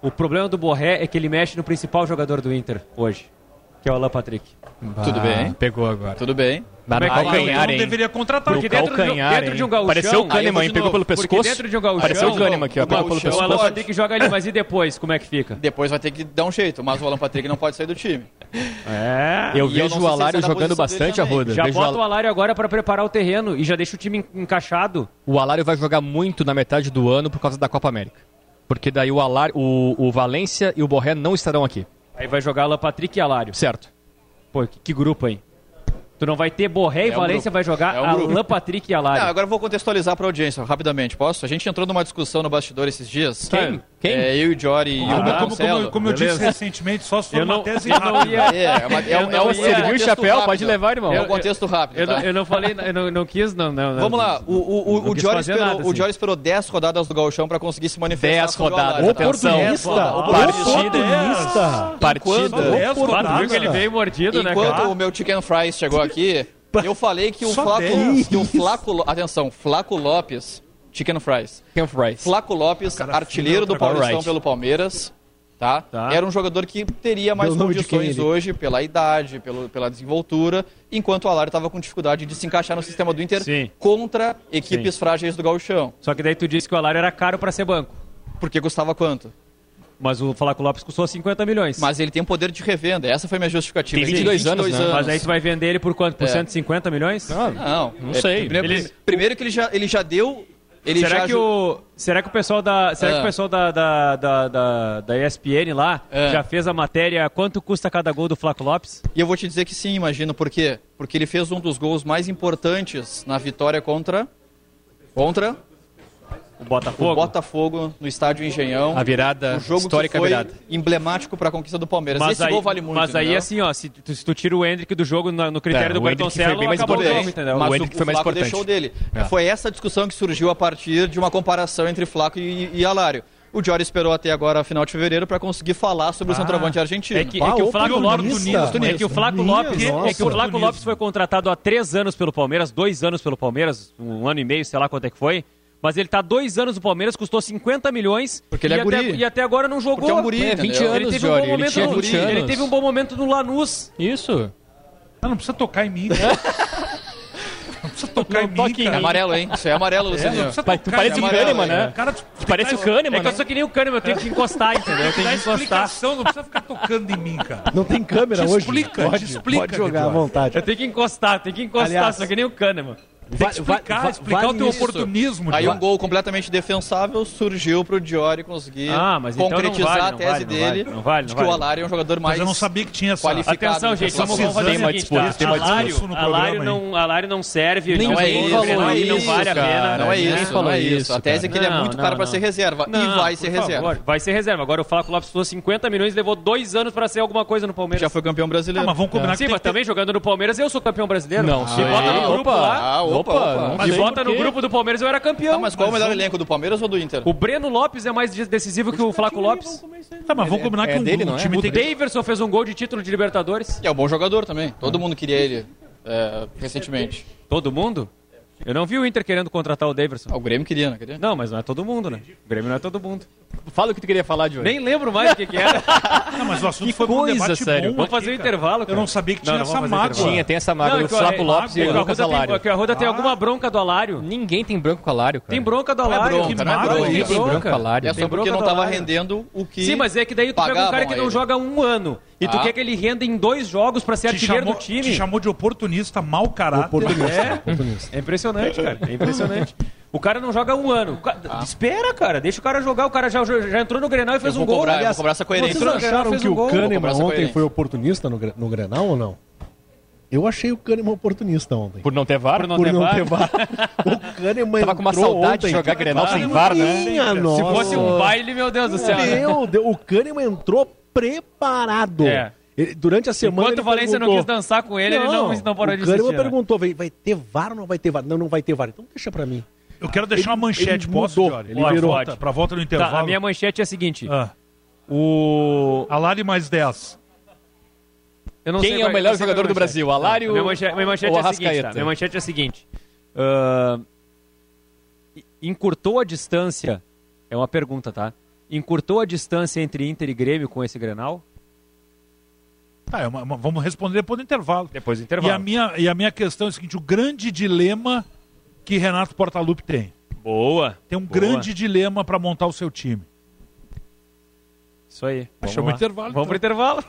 O problema do Borré é que ele mexe no principal jogador do Inter hoje, que é o Alan Patrick. Bah, Tudo bem. Pegou agora. Tudo bem. Dar é no calcanhar, hein? deveria contratar. Porque dentro, de, dentro de um gaúcho Pareceu o Kahneman, hein? Pegou pelo pescoço. dentro de um gauchão... Pareceu o Kahneman aqui, ó. Pegou pelo pescoço. O Alan Patrick joga ali, mas e depois? Como é que fica? Depois vai ter que dar um jeito, mas o Alan Patrick não pode sair do time. É. Eu vejo eu o Alário jogando bastante a roda. Já vejo bota o Alário agora para preparar o terreno e já deixa o time encaixado. O Alário vai jogar muito na metade do ano por causa da Copa América. Porque daí o, Alário, o, o Valência e o Borré não estarão aqui. Aí vai jogar Alan Patrick e Alário. Certo. Pô, que, que grupo, hein? Tu não vai ter Borré e é Valência, vai jogar é um Alan Patrick e Alari. Não, agora eu vou contextualizar para a audiência rapidamente, posso? A gente entrou numa discussão no bastidor esses dias. Quem? Quem? É, eu e o Jory ah, e o como, Marcelo. Como, como eu disse recentemente, só se for eu não, uma tese eu não ia, é, é, é, eu não é, o chapéu? Rápido. Pode levar, irmão. É um contexto rápido. Eu, tá? eu, não falei, eu não, não quis, não, não. Vamos lá, o, o, o, Jory esperou, nada, assim. o Jory esperou 10 rodadas do Galchão pra conseguir se manifestar. 10 rodadas, atenção. Oportunista. É, oportunista. Partida. Né? Partida. Viu que ele veio mordido, né, cara? Enquanto o meu Chicken Fries chegou aqui, eu falei que o Flaco... Atenção, Flaco Lopes Chicken Fries. Chicken Fries. Flaco Lopes, artilheiro do Paulistão right. pelo Palmeiras. Tá? tá? Era um jogador que teria mais Deu condições hoje pela idade, pelo, pela desenvoltura, enquanto o Alário estava com dificuldade de se encaixar no sistema do Inter Sim. contra equipes Sim. frágeis do Gauchão. Só que daí tu disse que o Alário era caro para ser banco. Porque custava quanto? Mas o Flaco Lopes custou 50 milhões. Mas ele tem um poder de revenda, essa foi minha justificativa. Tem 22, 22 anos, né? anos, Mas aí tu vai vender ele por quanto? Por é. 150 milhões? Não, não, não sei. É, primeiro, ele... primeiro, que ele já, ele já deu ele será, que o, será que o pessoal da, será que o ah. pessoal da, da, da, da, da ESPN lá ah. já fez a matéria quanto custa cada gol do Flaco Lopes? E eu vou te dizer que sim, imagino. Por quê? Porque ele fez um dos gols mais importantes na vitória contra... Contra o Botafogo? O Botafogo no estádio Engenhão. A virada um jogo histórica foi virada. emblemático para a conquista do Palmeiras. Mas Esse aí, gol vale muito. Mas aí, assim, ó, se tu, se tu, tira o Hendrick do jogo no, no critério é, do Bertoncello, acabou importante. o jogo, entendeu? Mas o, Hendrick o, foi mais importante. deixou dele. É. Foi essa discussão que surgiu a partir de uma comparação entre Flaco e, e Alário. O Diori esperou até agora, final de fevereiro, para conseguir falar sobre ah, o centroavante argentino. É que, é que o Flávio é Lopes, é que o Flávio Lopes, é que o Flávio Lopes foi contratado há três anos pelo Palmeiras, dois anos pelo Palmeiras, um ano e meio, sei lá quanto é que foi. Mas ele tá dois anos no Palmeiras, custou 50 milhões. Porque ele é até, guri. E até agora não jogou. Porque é um guri, é 20 anos, ele teve um bom momento ele, no, ele teve um bom momento no Lanús. Isso. Não precisa tocar em mim. *laughs* Não precisa tocar não em mim, cara. É amarelo, hein? Isso é amarelo, é, você é, não precisa tocar. Tu né? parece o Kahneman, né? Cara, tu, parece o Kahneman, É que eu né? sou que nem o Kahneman, eu tenho que encostar, *laughs* entendeu? Eu tenho que encostar. não precisa ficar tocando em mim, cara. Não tem câmera te hoje. Explica, pode, te explica, pode jogar à vontade. Eu tenho que encostar, tenho que encostar, só que nem o Kahneman. Tem que explicar, va explicar o teu isso. oportunismo. Aí um gol completamente defensável surgiu para o Diori conseguir ah, então concretizar então vale, a tese vale, dele não não de que o Alário é um jogador mais Mas eu não sabia que tinha essa... qualificado. Atenção, gente, vamos, vamos fazer tem uma disputa, tem uma Alário, Alário, não, não serve, não, é isso, não, é isso, não vale a pena. Não é isso, não é isso. A tese é que ele é muito caro para ser reserva e vai ser reserva. Vai ser reserva. Agora eu o Flaco Lopes custou 50 milhões levou dois anos para ser alguma coisa no Palmeiras. Já foi campeão brasileiro. Ah, mas vamos combinar Sim, mas também jogando no Palmeiras eu sou campeão brasileiro. Não, se bota no grupo lá... Ah, Opa, opa, opa. E bota no grupo do Palmeiras, eu era campeão. Tá, mas qual mas o melhor elenco do Palmeiras ou do Inter? O Breno Lopes é mais decisivo que o Flaco Lopes. Tá, mas vamos é- combinar que é um, dele, não é? O Daverson fez um gol de título de Libertadores. E é um bom jogador também. Todo mundo queria ele recentemente. Todo mundo? Eu não vi o Inter querendo contratar o Davidson. Ah, o Grêmio queria, não queria? Não, mas não é todo mundo, né? O Grêmio não é todo mundo. Fala o que tu queria falar, de hoje. Nem lembro mais o que, que era. *laughs* Não, mas o assunto que foi coisa, um debate sério. Bom vamos fazer o um intervalo, cara. Eu não sabia que tinha não, não essa mágoa. Tinha, tem essa mágoa do é Flávio é Lopes e do Lucas Alário. Que o Arruda tem ah. alguma bronca do Alário. Ninguém tem bronca com o Alário, cara. Tem bronca do Alário. Tem bronca do Alário. É só porque não tava rendendo o que Sim, mas é que daí tu pega um cara que não joga um ano. E tu ah. quer que ele renda em dois jogos pra ser artilheiro do time. Te chamou de oportunista, mau caráter. Oportunista. É impressionante impressionante, cara. É impressionante. O cara não joga um ano. Ah. Espera, cara. Deixa o cara jogar. O cara já, já entrou no Grenal e fez Eu um gol. eu vou cobrar essa coerência. Vocês acharam que um o gol. Kahneman ontem foi oportunista no, no Grenal ou não? Eu achei o Kahneman oportunista ontem. Por não ter VAR? Por não ter VAR. *laughs* o Kahneman Tava com uma saudade de jogar Grenal sem VAR, né? Minha nossa. Se fosse um baile, meu Deus do céu. né? Meu Deus, o Kahneman entrou preparado. É. Ele, durante a semana. Enquanto o Valência perguntou... não quis dançar com ele, não, ele não, não parou de assistir. O Kahneman perguntou: vai, vai ter VAR ou não vai ter VAR? Não, não vai ter VAR. Então deixa pra mim. Eu quero deixar ele, uma manchete, ele posso, mudou, Ele virou. Pra volta no intervalo. Tá, a minha manchete é a seguinte. Ah. O... Alari mais 10. Quem sei, é o melhor jogador é do Brasil? Alari minha manchete, é minha manchete ou é Seguinte, tá? Minha manchete é a seguinte. Uh, encurtou a distância, é uma pergunta, tá? Encurtou a distância entre Inter e Grêmio com esse Grenal? Tá, é uma, uma, vamos responder depois do intervalo. Depois do intervalo. E a, minha, e a minha questão é o seguinte: o grande dilema que Renato Portaluppi tem. Boa. Tem um boa. grande dilema para montar o seu time. Isso aí. Vamos Chama o intervalo. Vamos então. pro intervalo.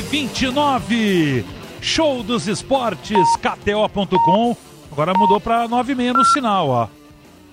29. Show dos esportes, KTO.com. Agora mudou para 96 no sinal, ó.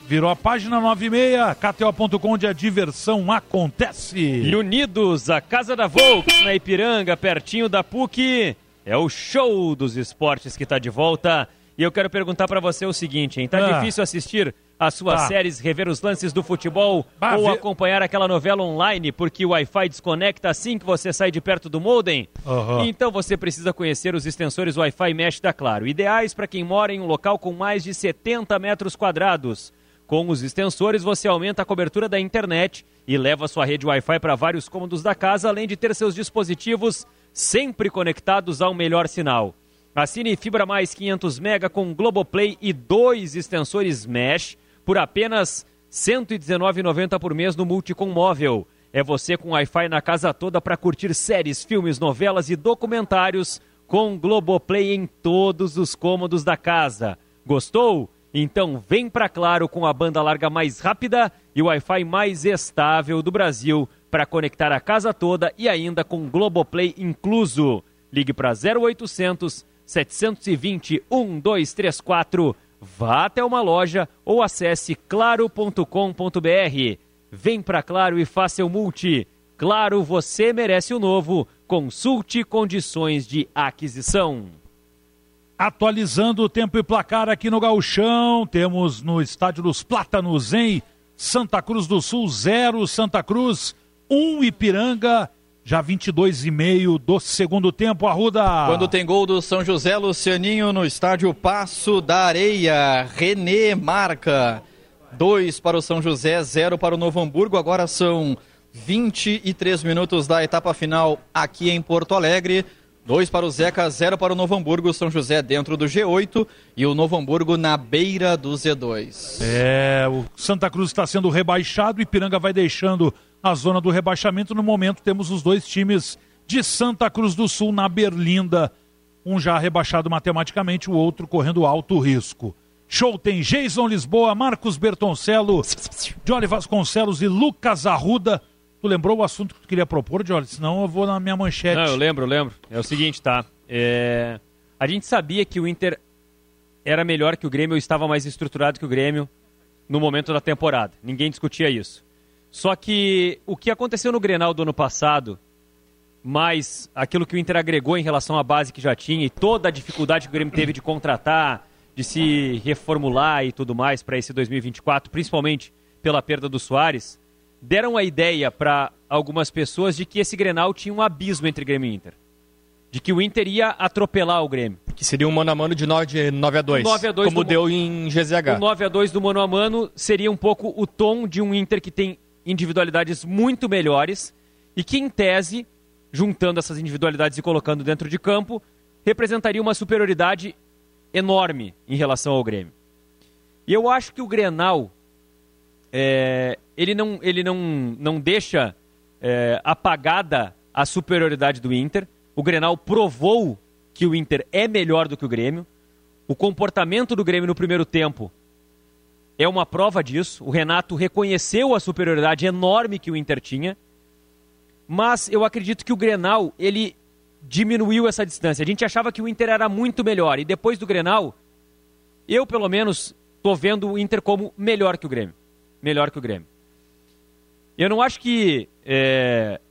Virou a página 96, KTO.com, onde a diversão acontece. E unidos, a Casa da Volks, na Ipiranga, pertinho da PUC. É o show dos esportes que está de volta. E eu quero perguntar para você o seguinte, hein? Tá ah. difícil assistir as suas tá. séries, rever os lances do futebol bah, ou acompanhar aquela novela online porque o Wi-Fi desconecta assim que você sai de perto do modem? Uhum. Então você precisa conhecer os extensores Wi-Fi Mesh da Claro, ideais para quem mora em um local com mais de 70 metros quadrados. Com os extensores você aumenta a cobertura da internet e leva sua rede Wi-Fi para vários cômodos da casa, além de ter seus dispositivos sempre conectados ao melhor sinal. Assine Fibra Mais 500 mega com Globoplay e dois extensores Mesh por apenas R$ 119,90 por mês no Multicom Móvel. É você com Wi-Fi na casa toda para curtir séries, filmes, novelas e documentários com Globoplay em todos os cômodos da casa. Gostou? Então vem para Claro com a banda larga mais rápida e o Wi-Fi mais estável do Brasil para conectar a casa toda e ainda com Globoplay incluso. Ligue para 0800 720 1234. Vá até uma loja ou acesse claro.com.br. Vem para Claro e faça o multi. Claro, você merece o novo. Consulte condições de aquisição. Atualizando o tempo e placar aqui no Gauchão, temos no Estádio dos Plátanos em Santa Cruz do Sul, 0 Santa Cruz, 1 um Ipiranga já 22 e meio do segundo tempo, Arruda. Quando tem gol do São José Lucianinho no estádio Passo da Areia, René marca. Dois para o São José, zero para o Novo Hamburgo. Agora são 23 minutos da etapa final aqui em Porto Alegre. Dois para o Zeca, zero para o Novo Hamburgo. São José dentro do G8 e o Novo Hamburgo na beira do Z2. É, o Santa Cruz está sendo rebaixado. e Ipiranga vai deixando a zona do rebaixamento. No momento, temos os dois times de Santa Cruz do Sul na Berlinda. Um já rebaixado matematicamente, o outro correndo alto risco. Show tem Jason Lisboa, Marcos Bertoncello, Johnny Vasconcelos e Lucas Arruda. Tu lembrou o assunto que tu queria propor, Johnny? Senão eu vou na minha manchete. Não, eu lembro, eu lembro. É o seguinte, tá? É... A gente sabia que o Inter era melhor que o Grêmio, estava mais estruturado que o Grêmio no momento da temporada. Ninguém discutia isso. Só que o que aconteceu no Grenal do ano passado, mais aquilo que o Inter agregou em relação à base que já tinha e toda a dificuldade que o Grêmio teve de contratar, de se reformular e tudo mais para esse 2024, principalmente pela perda do Soares, deram a ideia para algumas pessoas de que esse Grenal tinha um abismo entre Grêmio e Inter. De que o Inter ia atropelar o Grêmio. Que seria um mano a mano de 9, 9 a 2. 9 a 2 como deu em GZH. O 9 a 2 do mano a mano seria um pouco o tom de um Inter que tem individualidades muito melhores e que, em tese, juntando essas individualidades e colocando dentro de campo, representaria uma superioridade enorme em relação ao Grêmio. E eu acho que o Grenal é, ele não, ele não, não deixa é, apagada a superioridade do Inter. O Grenal provou que o Inter é melhor do que o Grêmio. O comportamento do Grêmio no primeiro tempo é uma prova disso. O Renato reconheceu a superioridade enorme que o Inter tinha, mas eu acredito que o Grenal ele diminuiu essa distância. A gente achava que o Inter era muito melhor e depois do Grenal, eu pelo menos estou vendo o Inter como melhor que o Grêmio, melhor que o Grêmio. Eu não acho que é,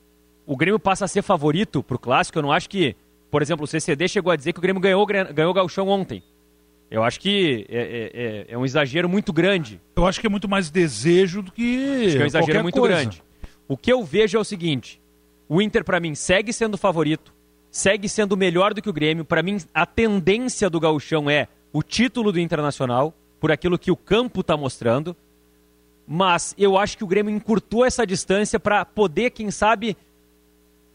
o Grêmio passa a ser favorito para o clássico. Eu não acho que, por exemplo, o CCD chegou a dizer que o Grêmio ganhou, ganhou o Gauchão ontem. Eu acho que é, é, é, é, um exagero muito grande. Eu acho que é muito mais desejo do que. Acho que é um exagero muito coisa. grande. O que eu vejo é o seguinte: o Inter, para mim, segue sendo favorito, segue sendo melhor do que o Grêmio. Para mim, a tendência do Gauchão é o título do Internacional, por aquilo que o campo está mostrando. Mas eu acho que o Grêmio encurtou essa distância para poder, quem sabe,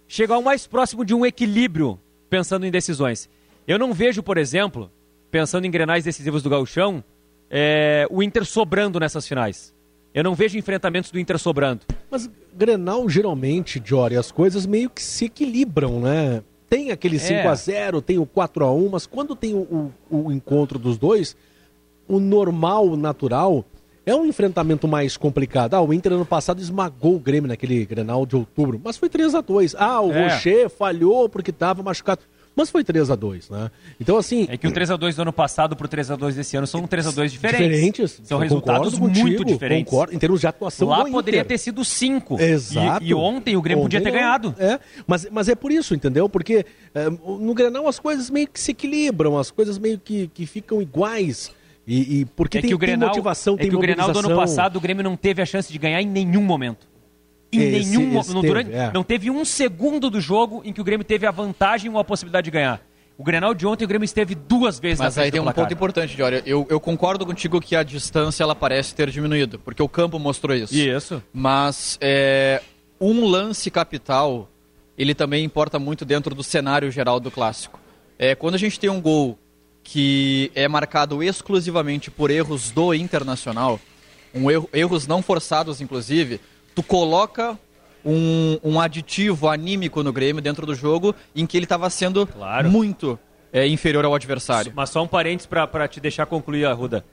chegar o mais próximo de um equilíbrio pensando em decisões. Eu não vejo, por exemplo, pensando em grenais decisivos do Gauchão, é, o Inter sobrando nessas finais. Eu não vejo enfrentamentos do Inter sobrando. Mas Grenal, geralmente, Jory, as coisas meio que se equilibram, né? Tem aquele 5 é. a 0 tem o 4 a 1 mas quando tem o, o, o encontro dos dois, o normal, o natural, é um enfrentamento mais complicado. Ah, o Inter ano passado esmagou o Grêmio naquele Grenal de outubro, mas foi 3 a 2 Ah, o é. Rocher falhou porque estava machucado. Mas foi 3 a 2 né? Então, assim. É que o 3 a 2 do ano passado pro 3 a 2 desse ano são 3 a 2 diferentes. Diferentes. São resultados contigo, muito diferentes. Concordo, em termos de atuação Lá poderia Inter. ter sido 5. Exato. E, e, ontem o Grêmio ontem podia ter ganhado. É, mas, mas é por isso, entendeu? Porque é, no Grenal as coisas meio que se equilibram, as coisas meio que, que ficam iguais. E, e porque é tem, que o Grenal, tem motivação, é tem que o Grenal do ano passado o Grêmio não teve a chance de ganhar em nenhum momento. Em esse, nenhum esse teve, durante, é. Não teve um segundo do jogo em que o Grêmio teve a vantagem ou a possibilidade de ganhar. O Grenal de ontem, o Grêmio esteve duas vezes Mas aí tem um ponto importante, Jória. Eu, eu concordo contigo que a distância ela parece ter diminuído, porque o campo mostrou isso. Isso. Mas é, um lance capital, ele também importa muito dentro do cenário geral do clássico. É, quando a gente tem um gol que é marcado exclusivamente por erros do Internacional, um erro, erros não forçados, inclusive, tu coloca um, um aditivo anímico no Grêmio dentro do jogo em que ele estava sendo claro. muito é, inferior ao adversário. Mas só um parênteses para te deixar concluir, Arruda.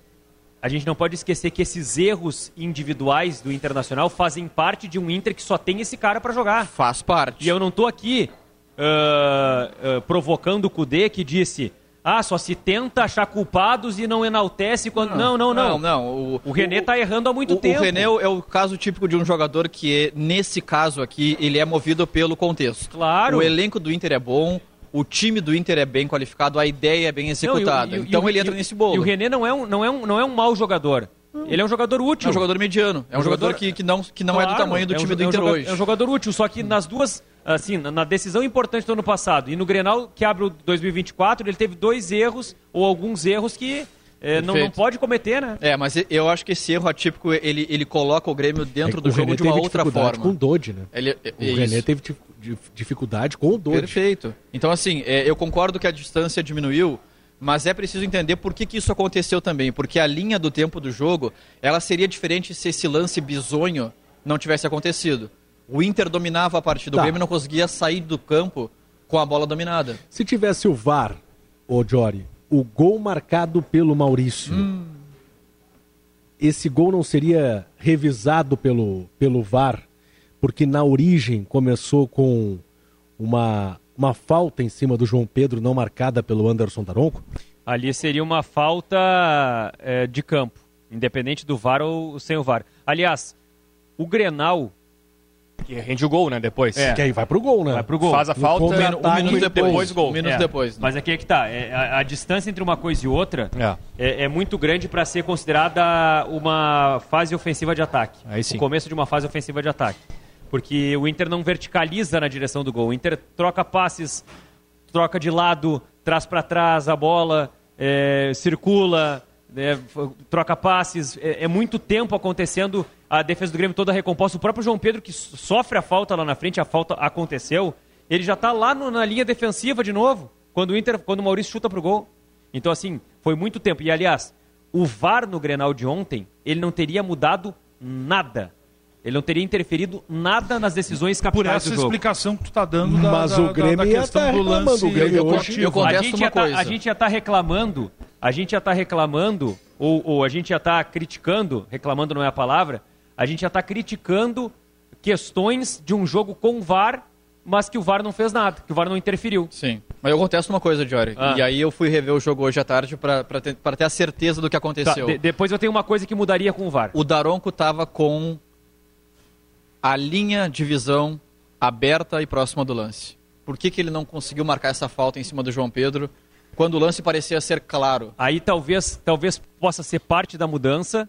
A gente não pode esquecer que esses erros individuais do Internacional fazem parte de um Inter que só tem esse cara para jogar. Faz parte. E eu não estou aqui uh, uh, provocando o Cudê que disse ah, só se tenta achar culpados e não enaltece quando. Não, não, não. Não, não. O, o René está errando há muito o, tempo. O René é o caso típico de um jogador que, é, nesse caso aqui, ele é movido pelo contexto. Claro. O elenco do Inter é bom, o time do Inter é bem qualificado, a ideia é bem executada. Não, e, e, então e, ele entra nesse bolo. E o René não é um, não é um, não é um mau jogador. Ele é um jogador útil. É um jogador mediano. É um, um jogador, jogador, que, que não, que não claro, é do tamanho do é time um, do Inter é um hoje. É um jogador útil, só que nas duas assim, na decisão importante do ano passado e no Grenal que abre o 2024, ele teve dois erros ou alguns erros que é, não, não, pode cometer, né? É, mas eu acho que esse erro atípico, ele, ele coloca o Grêmio dentro é do jogo René de uma outra forma. com o Dodge, né? Ele, é, o René teve dificuldade com o Dodge. Perfeito. Então, assim, é, eu concordo que a distância diminuiu, mas é preciso entender por que, que isso aconteceu também. Porque a linha do tempo do jogo, ela seria diferente se esse lance bizonho não tivesse acontecido. O Inter dominava a partida, tá. o Grêmio não conseguia sair do campo com a bola dominada. Se tivesse o VAR, ô Jory, o gol marcado pelo Maurício, hum. esse gol não seria revisado pelo, pelo VAR, porque na origem começou com uma, uma falta em cima do João Pedro, não marcada pelo Anderson Daronco? Ali seria uma falta é, de campo, independente do VAR ou sem o VAR. Aliás, o Grenal que rende o gol, né? Depois. É. Que aí vai pro gol, né? Vai pro gol. Faz a falta, um minuto depois, depois gol. Um minuto é. depois. Né? Mas aqui é que tá. É, a, a, distância entre uma coisa e outra é, é, é muito grande para ser considerada uma fase ofensiva de ataque. Aí sim. O começo de uma fase ofensiva de ataque. Porque o Inter não verticaliza na direção do gol. O Inter troca passes, troca de lado, traz para trás a bola, é, circula, né, troca passes. É, é muito tempo acontecendo a defesa do Grêmio toda recomposta. O próprio João Pedro, que sofre a falta lá na frente, a falta aconteceu, ele já está lá no, na linha defensiva de novo, quando o, Inter, quando o Maurício chuta pro gol. Então, assim, foi muito tempo. E, aliás, o VAR no Grenal de ontem, ele não teria mudado nada. Ele não teria interferido nada nas decisões capitais do jogo. Por essa explicação que tu está dando da, Mas da, o Grêmio da, da questão tá do lance o Grêmio hoje, eu contesto uma tá, coisa. A gente já está reclamando, a gente já está reclamando, ou, ou a gente já está criticando, reclamando não é a palavra, a gente já está criticando questões de um jogo com VAR, mas que o VAR não fez nada, que o VAR não interferiu. Sim. Mas eu contesto uma coisa, Jory. Ah. E aí eu fui rever o jogo hoje à tarde para ter, ter a certeza do que aconteceu. Tá, de, depois eu tenho uma coisa que mudaria com o VAR. O Daronco estava com a linha de visão aberta e próxima do lance. Por que, que ele não conseguiu marcar essa falta em cima do João Pedro quando o lance parecia ser claro? Aí talvez, talvez possa ser parte da mudança,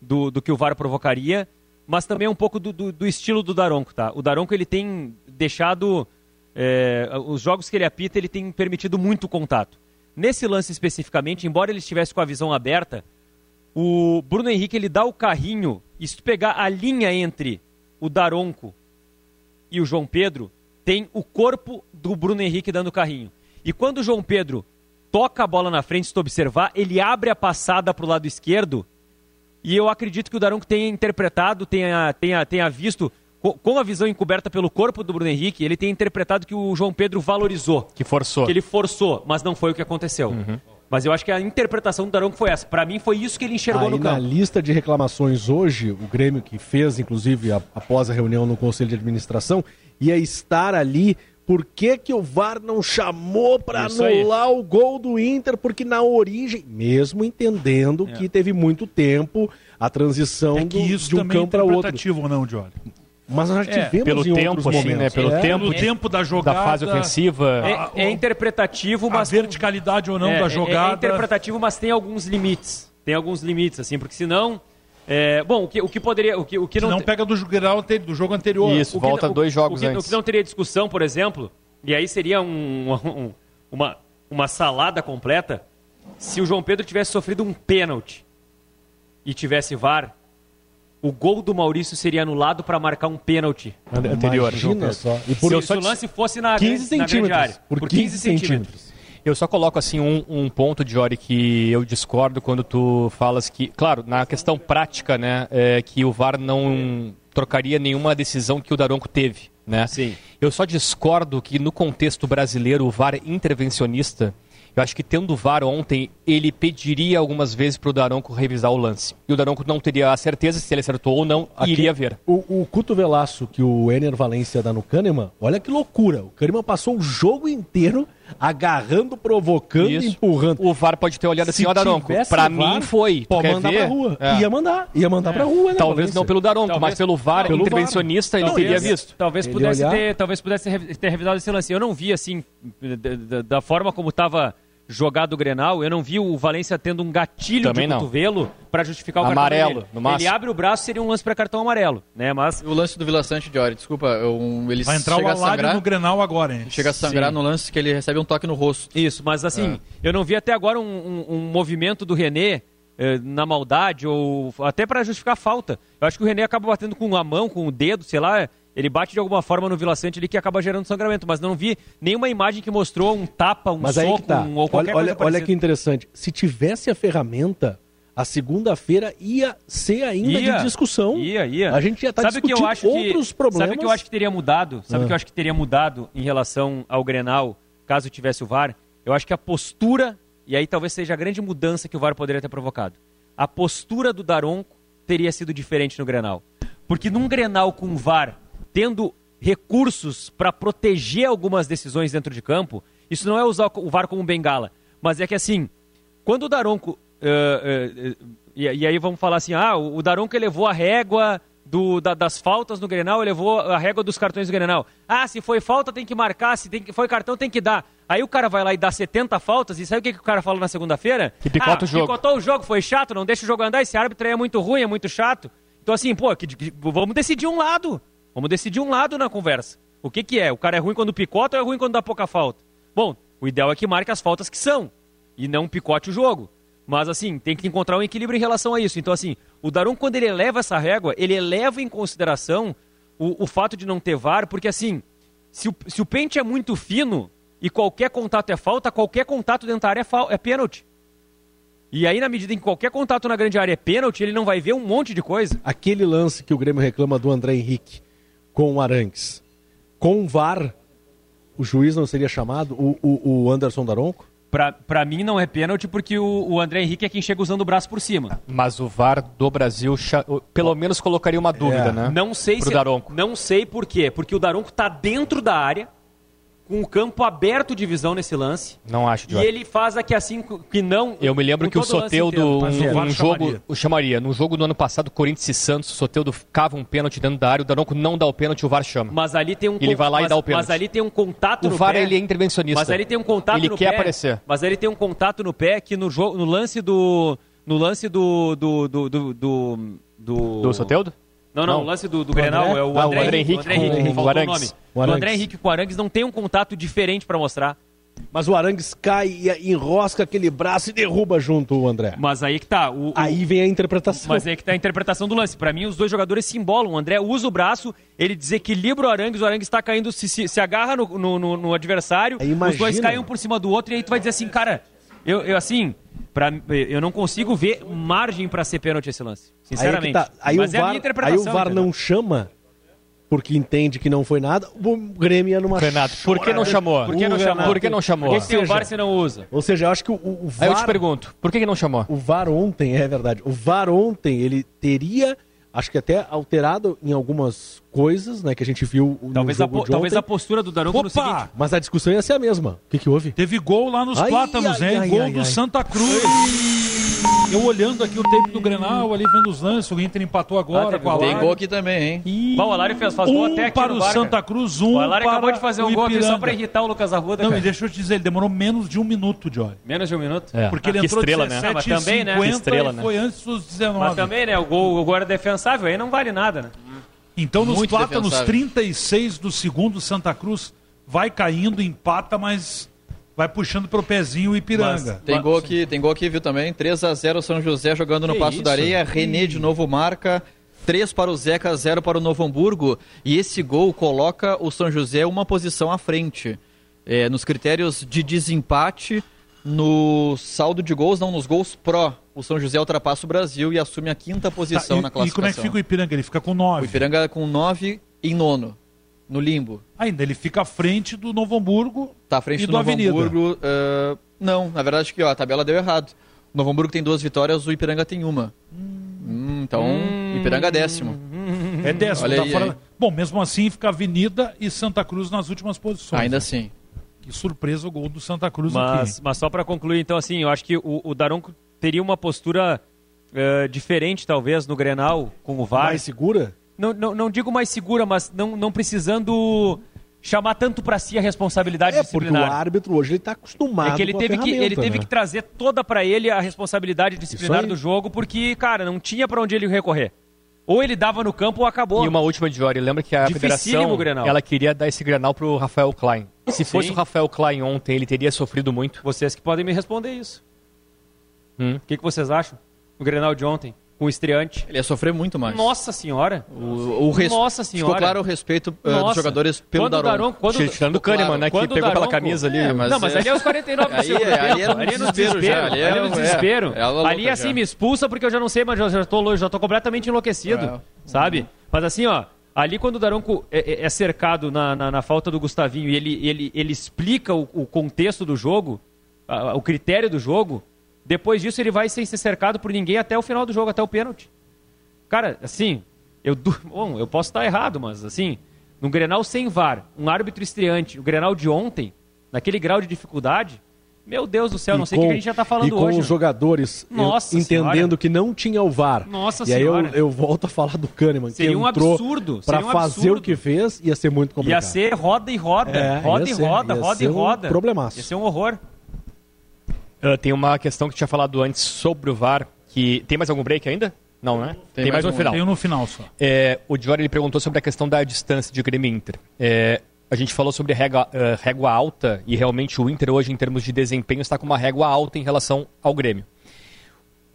do, do que o VAR provocaria, mas também um pouco do, do, do estilo do Daronco, tá? O Daronco ele tem deixado é, os jogos que ele apita, ele tem permitido muito contato. Nesse lance especificamente, embora ele estivesse com a visão aberta, o Bruno Henrique ele dá o carrinho, tu pegar a linha entre o Daronco e o João Pedro, tem o corpo do Bruno Henrique dando carrinho. E quando o João Pedro toca a bola na frente, se tu observar, ele abre a passada para o lado esquerdo e eu acredito que o Daronco tenha interpretado, tenha, tenha, tenha visto, com a visão encoberta pelo corpo do Bruno Henrique, ele tenha interpretado que o João Pedro valorizou. Que forçou. Que ele forçou, mas não foi o que aconteceu. Uhum. Mas eu acho que a interpretação do Daronco foi essa. Para mim foi isso que ele enxergou Aí no na campo. lista de reclamações hoje, o Grêmio que fez, inclusive, a- após a reunião no Conselho de Administração, ia estar ali. Por que, que o VAR não chamou para Isso aí. anular o gol do Inter? Porque na origem, mesmo entendendo que teve muito tempo a transição É que do- isso de um é campo para outro. interpretativo ou não, Johnny? Mas nós já É, tivemos pelo em tempo, outros assim, né? Pelo É. tempo Pelo tempo da jogada. da fase ofensiva. É, é interpretativo, A mas verticalidade ou não é, da é- jogada. É, interpretativo, mas tem alguns limites. Tem alguns limites, assim, porque senão. é, bom, o que, o que poderia. O que, o que não, não, pega do, do jogo anterior. Isso, o que volta não- dois o- jogos o que, antes. O que não teria discussão, por exemplo, e aí seria *laughs* um- um- uma, uma salada completa, se o João Pedro tivesse sofrido um pênalti e tivesse VAR, o gol do Maurício seria anulado para marcar um pênalti anterior. Imagina só. E Se, por o- se o lance fosse na, 15 grande, na grande centímetros. área. Por 15 centímetros. Eu só coloco assim um, um ponto, Jory, que eu discordo quando tu falas que, claro, na questão prática, né, é que o VAR não trocaria nenhuma decisão que o Daronco teve, né? Sim. Eu só discordo que no contexto brasileiro o VAR intervencionista, eu acho que tendo o VAR ontem, ele pediria algumas vezes para o Daronco revisar o lance. E o Daronco não teria a certeza se ele acertou ou não, Aqui, iria ver. O, o cotovelaço que o Ener Valência dá no Kahneman, olha que loucura. O Kahneman passou o jogo inteiro agarrando, provocando, Isso. empurrando. O VAR pode ter olhado assim, ó, Daronco, pra VAR, mim foi. Pode quer mandar ver? pra rua. É. Ia mandar. Ia mandar pra rua, né? Talvez não pelo Daronco, Talvez- mas pelo VAR pelo intervencionista ele Talvez- teria visto. Talvez Ele pudesse, olhar- ter, talvez pudesse ter- revisado esse lance. Eu não vi, assim, da, da- da forma como estava jogado o Grenal, eu não vi o Valência tendo um gatilho Também de não. cotovelo para justificar o Amarelo, cartão máximo. Ele abre o braço, seria um lance para cartão amarelo, né? Mas O lance do Vila Sante, Diori, desculpa, eu- ele Vai entrar o a sangrar, no Grenal agora, hein? chega a sangrar Sim. no lance que ele recebe um toque no rosto. Isso, mas assim, É. eu não vi até agora um, um- um movimento do René eh, na maldade ou até para justificar a falta. Eu acho que o René acaba batendo com a mão, com o dedo, sei lá. Ele bate de alguma forma no Vila Sante ali que acaba gerando sangramento, mas não vi nenhuma imagem que mostrou um tapa, um Mas aí soco, que tá. um, ou qualquer olha, olha, coisa olha parecida. que interessante. Se tivesse a ferramenta, a segunda-feira ia ser ainda Ia, de discussão. Ia, ia. A gente ia estar sabe o que discutindo eu acho outros que, problemas. Sabe o que eu acho que teria mudado? Sabe o Ah. que eu acho que teria mudado em relação ao Grenal, caso tivesse o VAR? Eu acho que a postura, e aí talvez seja a grande mudança que o VAR poderia ter provocado. A postura do Daronco teria sido diferente no Grenal. Porque num Grenal com o VAR, tendo recursos para proteger algumas decisões dentro de campo, isso não é usar o VAR como bengala, mas é que assim, quando o Daronco. eh, eh, eh, e, e aí vamos falar assim: ah, o, o Daronco elevou a régua do- da- das faltas no Grenal, elevou a régua dos cartões do Grenal. Ah, se foi falta tem que marcar, se tem que, foi cartão tem que dar. Aí o cara vai lá e dá 70 faltas, e sabe o que, que o cara fala na segunda-feira? Que picota ah, o jogo. Picotou o jogo, foi chato, não deixa o jogo andar, esse árbitro aí é muito ruim, é muito chato. Então assim, pô, que- que- vamos decidir um lado. Vamos decidir um lado na conversa. O que que é? O cara é ruim quando picota ou é ruim quando dá pouca falta? Bom, o ideal é que marque as faltas que são e não picote o jogo. Mas assim, tem que encontrar um equilíbrio em relação a isso. Então assim, o Darum quando ele eleva essa régua, ele eleva em consideração o, o fato de não ter VAR, porque assim, se o, se o pente é muito fino e qualquer contato é falta, qualquer contato dentro da área é, é pênalti. E aí, na medida em que qualquer contato na grande área é pênalti, ele não vai ver um monte de coisa. Aquele lance que o Grêmio reclama do André Henrique com o Arangues. Com o VAR, o juiz não seria chamado? O, o, o Anderson Daronco? Pra, pra mim não é pênalti porque o, o André Henrique é quem chega usando o braço por cima. Mas o VAR do Brasil pelo menos colocaria uma dúvida, É. né? Não sei Pro se Daronco. não sei por quê, porque o Daronco tá dentro da área com o campo aberto de visão nesse lance. Não acho, E ele faz aqui assim que não Eu me lembro que o Soteudo, um, VAR um jogo, chamaria. o chamaria. No jogo do ano passado, Corinthians e Santos, o Soteudo cava um pênalti dentro da área, o Daronco não dá o pênalti, o VAR chama. Mas ali tem um Ele vai lá e mas, dá o pênalti. Mas ali tem um contato O no VAR pé. ele é intervencionista. Mas ali tem um contato Ele no quer pé. aparecer. Mas ele tem um contato no pé que no jogo, no lance do no lance do do do do, do, do- Do Soteudo? Não, não, Não. o lance do, do Grenal André? é o Ah, André, o André Henrique, Henrique o André Henrique, o nome. O O André. Henrique com o Arangues não tem um contato diferente para mostrar. Mas o Arangues cai e enrosca aquele braço e derruba junto o André. Mas aí que tá. O, o- Aí vem a interpretação. Mas aí que tá a interpretação do lance. Pra mim, os dois jogadores se embolam. O André usa o braço, ele desequilibra o Arangues, o Arangues está caindo, se, se, se agarra no, no, no- no adversário, Aí os dois caem um por cima do outro, e aí tu vai dizer assim, cara, eu, eu assim, pra, eu não consigo ver margem pra ser pênalti esse lance. Aí, é Sinceramente. tá. aí, Mas o é a VAR, minha aí interpretação. o VAR entendeu? não chama. porque entende que não foi nada, o Grêmio ia numa Renato, por que não chamou? Por que não chamou? Por que não chamou? Por que tem o VAR se não usa? Ou seja, eu acho que o, o Aí eu VAR... te pergunto, por que, que não chamou? O VAR ontem, é verdade, o VAR ontem, ele teria, acho que até alterado em algumas coisas, né, que a gente viu no Talvez, a, talvez a postura do Daronco no Opa! seguinte. mas a discussão ia ser a mesma. O que que houve? Teve gol lá nos Ai, Plátanos, ai, hein? ai, gol do. Santa Cruz. Eu olhando aqui o tempo do Grenal, ali vendo os lances, o Inter empatou agora Ah, com a gol. Tem gol aqui também, hein? Bom, o Alário fez, faz gol Um até aqui para o Barca. Santa Cruz, um O para acabou de fazer um gol aqui só pra irritar o Lucas Arruda, Não, cara. e deixa eu te dizer, ele demorou menos de um minuto, Joy. Menos de um minuto. É. Porque ele Que entrou estrela, né? 17 Ah, mas também, né? e 50 Que estrela, e né? foi antes dos 19. Mas também, né? O gol, o gol era defensável, aí não vale nada, né? Então, nos Muito Plátanos, defensável. 36 do segundo, Santa Cruz vai caindo, empata, mas vai puxando pro pezinho o Ipiranga. Tem gol aqui, tem gol aqui, viu também? 3 a 0 São José jogando no Que Passo isso? da Areia. René de novo marca. 3 para o Zeca, 0 para o Novo Hamburgo. E esse gol coloca o São José uma posição à frente. É, nos critérios de desempate, no saldo de gols, não, nos gols pró. O São José ultrapassa o Brasil e assume a quinta posição Tá, e, na e como é que classificação. fica o Ipiranga? Ele fica com O 9. Ipiranga com 9 em nono, no limbo. Ainda, ele fica à frente do Novo Hamburgo Tá à frente e do do Novo Avenida. Hamburgo. ah, não, na verdade que ó, a tabela deu errado. O Novo Hamburgo tem duas vitórias, o Ipiranga tem uma. Hum, então, Ipiranga é décimo. É décimo. Olha tá aí, fora- hein? Bom, mesmo assim fica Avenida e Santa Cruz nas últimas posições. Ainda assim. Que surpresa o gol do Santa Cruz Mas, aqui. mas só pra concluir, então, assim, eu acho que o, o Daronco teria uma postura eh, diferente, talvez, no Grenal, com o VAR. Mais segura? Não, não, não digo mais segura, mas não, não precisando chamar tanto pra si a responsabilidade É, porque o disciplinar. árbitro hoje ele tá acostumado É que ele com a teve que, ele teve né? que trazer toda pra ele a responsabilidade disciplinar do jogo, porque, cara, não tinha pra onde ele recorrer. Ou ele dava no campo ou acabou. E uma última de Ori, lembra que a Dificílimo federação ela queria dar esse Grenal pro Rafael Klein. Se fosse Sim. o Rafael Klein ontem, ele teria sofrido muito. Vocês que podem me responder isso. Hum. O que, que vocês acham? O Grenal de ontem, com o estreante. Ele ia sofrer muito mais. Nossa senhora! O, o res- Nossa senhora! Ficou claro o respeito Nossa. dos jogadores pelo Quando o Daronco. Daronco- quando- Tirando o Kahneman, claro. né? Que pegou pela Daronco- camisa ali. É, mas não, mas é- ali é os 49 do Aí- segundo aí tempo. era no ali é no desespero já, Ali ali é é- no desespero. é, ali assim já. me expulsa porque eu já não sei, mas eu já tô, já tô completamente enlouquecido. É. Sabe? Mas assim, ó. Ali quando o Daronco é, é- é cercado na, na, na falta do Gustavinho e ele, ele, ele explica o, o contexto do jogo, a- o critério do jogo, depois disso ele vai sem ser cercado por ninguém até o final do jogo, até o pênalti. Cara, assim, eu, *laughs* bom, eu posso estar errado, mas assim, num Grenal sem VAR, um árbitro estreante, o Grenal de ontem, naquele grau de dificuldade, meu Deus do céu, não sei o que a gente já tá falando e com hoje. os jogadores eu- Nossa entendendo Senhora. que não tinha o VAR. Nossa e aí eu, Senhora. eu volto a falar do Kahneman, Seria que um entrou absurdo, pra seria um fazer absurdo. o que fez, ia ser muito complicado. Ia ser roda e roda, É, roda e ser, roda, ia roda ser e um roda. problemaço. Ia ser um horror. Ah, tem uma questão que tinha falado antes sobre o VAR, que tem mais algum break ainda? Não, né? Tem, mais, mais no um, final. Tem um no final só. É, o Diori ele perguntou sobre a questão da distância de Grêmio Inter. É, a gente falou sobre régua, eh, régua alta e realmente o Inter hoje, em termos de desempenho, está com uma régua alta em relação ao Grêmio.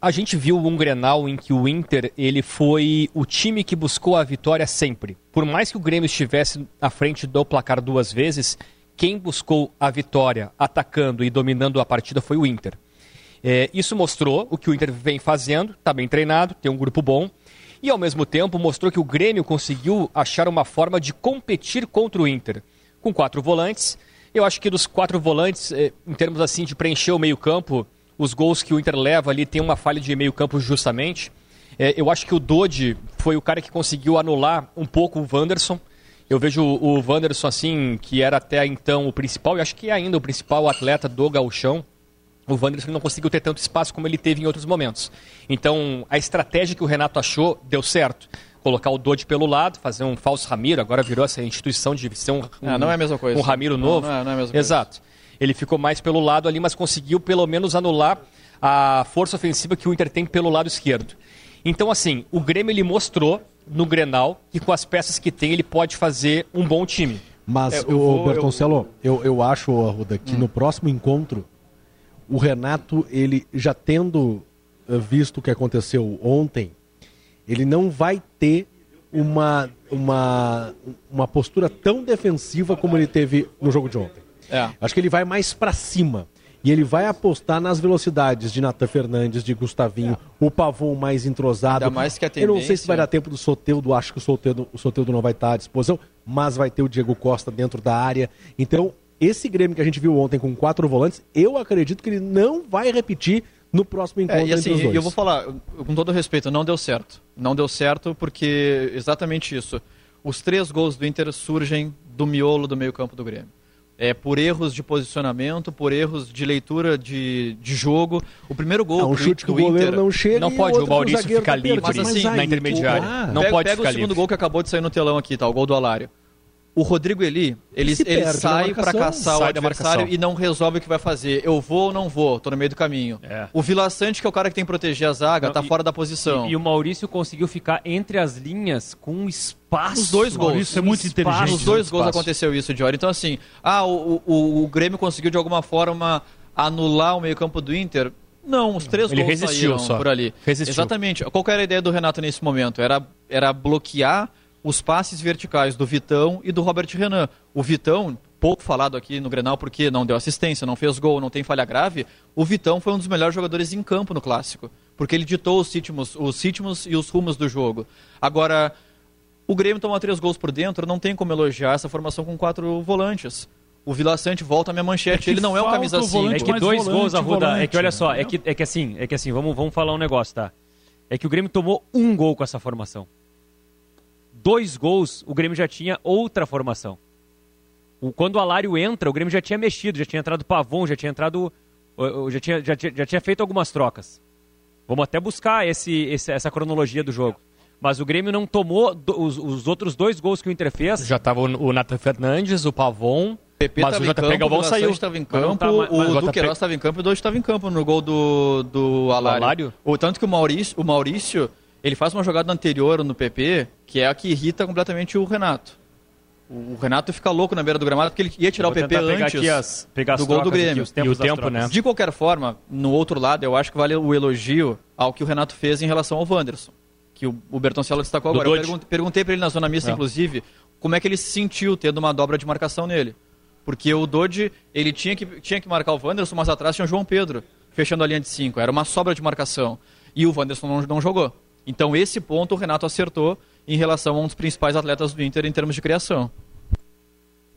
A gente viu um Grenal em que o Inter ele foi o time que buscou a vitória sempre. Por mais que o Grêmio estivesse à frente do placar duas vezes, quem buscou a vitória atacando e dominando a partida foi o Inter. É, isso mostrou o que o Inter vem fazendo, está bem treinado, tem um grupo bom. E ao mesmo tempo mostrou que o Grêmio conseguiu achar uma forma de competir contra o Inter. Com quatro volantes. Eu acho que dos quatro volantes, eh, em termos assim de preencher o meio-campo, os gols que o Inter leva ali tem uma falha de meio-campo justamente. Eh, eu acho que o Dodi foi o cara que conseguiu anular um pouco o Wanderson. Eu vejo o Wanderson assim, que era até então o principal, e acho que é ainda o principal atleta do gauchão o Wanderson não conseguiu ter tanto espaço como ele teve em outros momentos. Então, a estratégia que o Renato achou deu certo. Colocar o Dodi pelo lado, fazer um falso Ramiro, agora virou essa instituição de ser um, Ah, não é a mesma coisa. um Ramiro Não, novo. não é- não é a mesma coisa. Exato. Ele ficou mais pelo lado ali, mas conseguiu pelo menos anular a força ofensiva que o Inter tem pelo lado esquerdo. Então, assim, o Grêmio ele mostrou no Grenal que com as peças que tem ele pode fazer um bom time. Mas, É, eu vou- Bertoncello, eu... Eu, acho, Arruda, que no próximo encontro, o Renato, ele já tendo eh, visto o que aconteceu ontem, ele não vai ter uma, uma, uma postura tão defensiva como ele teve no jogo de ontem. É. Acho que ele vai mais pra cima. E ele vai apostar nas velocidades de Natan Fernandes, de Gustavinho, o Pavon mais entrosado. Ainda mais que a Eu não sei se tendência- vai dar tempo do Soteudo, acho que o Soteudo, o Soteudo não vai estar à disposição, mas vai ter o Diego Costa dentro da área. Então, esse Grêmio que a gente viu ontem com quatro volantes, eu acredito que ele não vai repetir no próximo encontro É, e assim, entre os dois. eu vou falar, com todo respeito, não deu certo. Não deu certo porque exatamente isso. Os três gols do Inter surgem do miolo do meio-campo do Grêmio. É por erros de posicionamento, por erros de leitura de, de jogo. O primeiro gol É um do- chute que do o goleiro Inter- não chega Não e pode outro o Maurício zagueiro ficar tá livre Mas assim, na aí, intermediária. ah, não pega, pode pega ficar o segundo livre. gol que acabou de sair no telão aqui, tá? O gol do Alário. O Rodrigo Eli, ele, ele perde na sai para caçar o Sai da adversário e não resolve o que vai fazer. Eu vou ou não vou? Tô no meio do caminho. É. O Vila Sante, que é o cara que tem que proteger a zaga, Não, tá e- fora da posição. E, e o Maurício conseguiu ficar entre as linhas com um espaço. Os dois gols. Maurício é muito Espaço. inteligente. Nos dois no gols espaço. aconteceu isso, Diori. Então, assim, ah, o, o, o Grêmio conseguiu de alguma forma anular o meio-campo do Inter? Não, os três Ele gols resistiu saíram só. por ali. Resistiu. Exatamente. Qual que era a ideia do Renato nesse momento? Era, era bloquear os passes verticais do Vitão e do Robert Renan. O Vitão, pouco falado aqui no Grenal porque não deu assistência, não fez gol, não tem falha grave, o Vitão foi um dos melhores jogadores em campo no Clássico. Porque ele ditou os ritmos, os ritmos e os rumos do jogo. Agora, o Grêmio toma três gols por dentro, não tem como elogiar essa formação com quatro volantes. O Vila Sante volta a minha manchete, que ele não é um falta camisa o 5. volante É que dois volante, gols, Arruda. volante, é que olha só, é que, é que assim, é que assim, vamos, vamos falar um negócio, tá? É que o Grêmio tomou um gol com essa formação. Dois gols, o Grêmio já tinha outra formação. O, quando o Alário entra, o Grêmio já tinha mexido, já tinha entrado Pavon, já tinha entrado. Já tinha, já, tinha, já tinha feito algumas trocas. Vamos até buscar esse, esse- essa cronologia do jogo. Mas o Grêmio não tomou do- os, os outros dois gols que o Inter fez. Já tava o, o Nathan Fernandes, o Pavon, PP mas o estava JP campo, Galvão o saiu. Estava em Mas não campo, tá mais- mas o o Duqueiroz estava em campo e o Doide estava em campo no gol do, do Alário. Alário? O tanto que o Maurício, o Maurício, ele faz uma jogada anterior no PP, que é a que irrita completamente o Renato. O Renato fica louco na beira do gramado porque ele ia tirar o PP antes aqui as- pegar as do gol do aqui, Grêmio. tempos E o tempo, né? De qualquer forma, no outro lado, eu acho que vale o elogio ao que o Renato fez em relação ao Wanderson, que o, o Bertoncello destacou Do agora. Eu perguntei para ele na zona mista, É. inclusive, como é que ele se sentiu tendo uma dobra de marcação nele. Porque o Dodge, ele tinha que, tinha que marcar o Wanderson, mas atrás tinha o João Pedro, fechando a linha de 5. Era uma sobra de marcação. E o Wanderson não, não jogou. Então esse ponto o Renato acertou em relação a um dos principais atletas do Inter em termos de criação.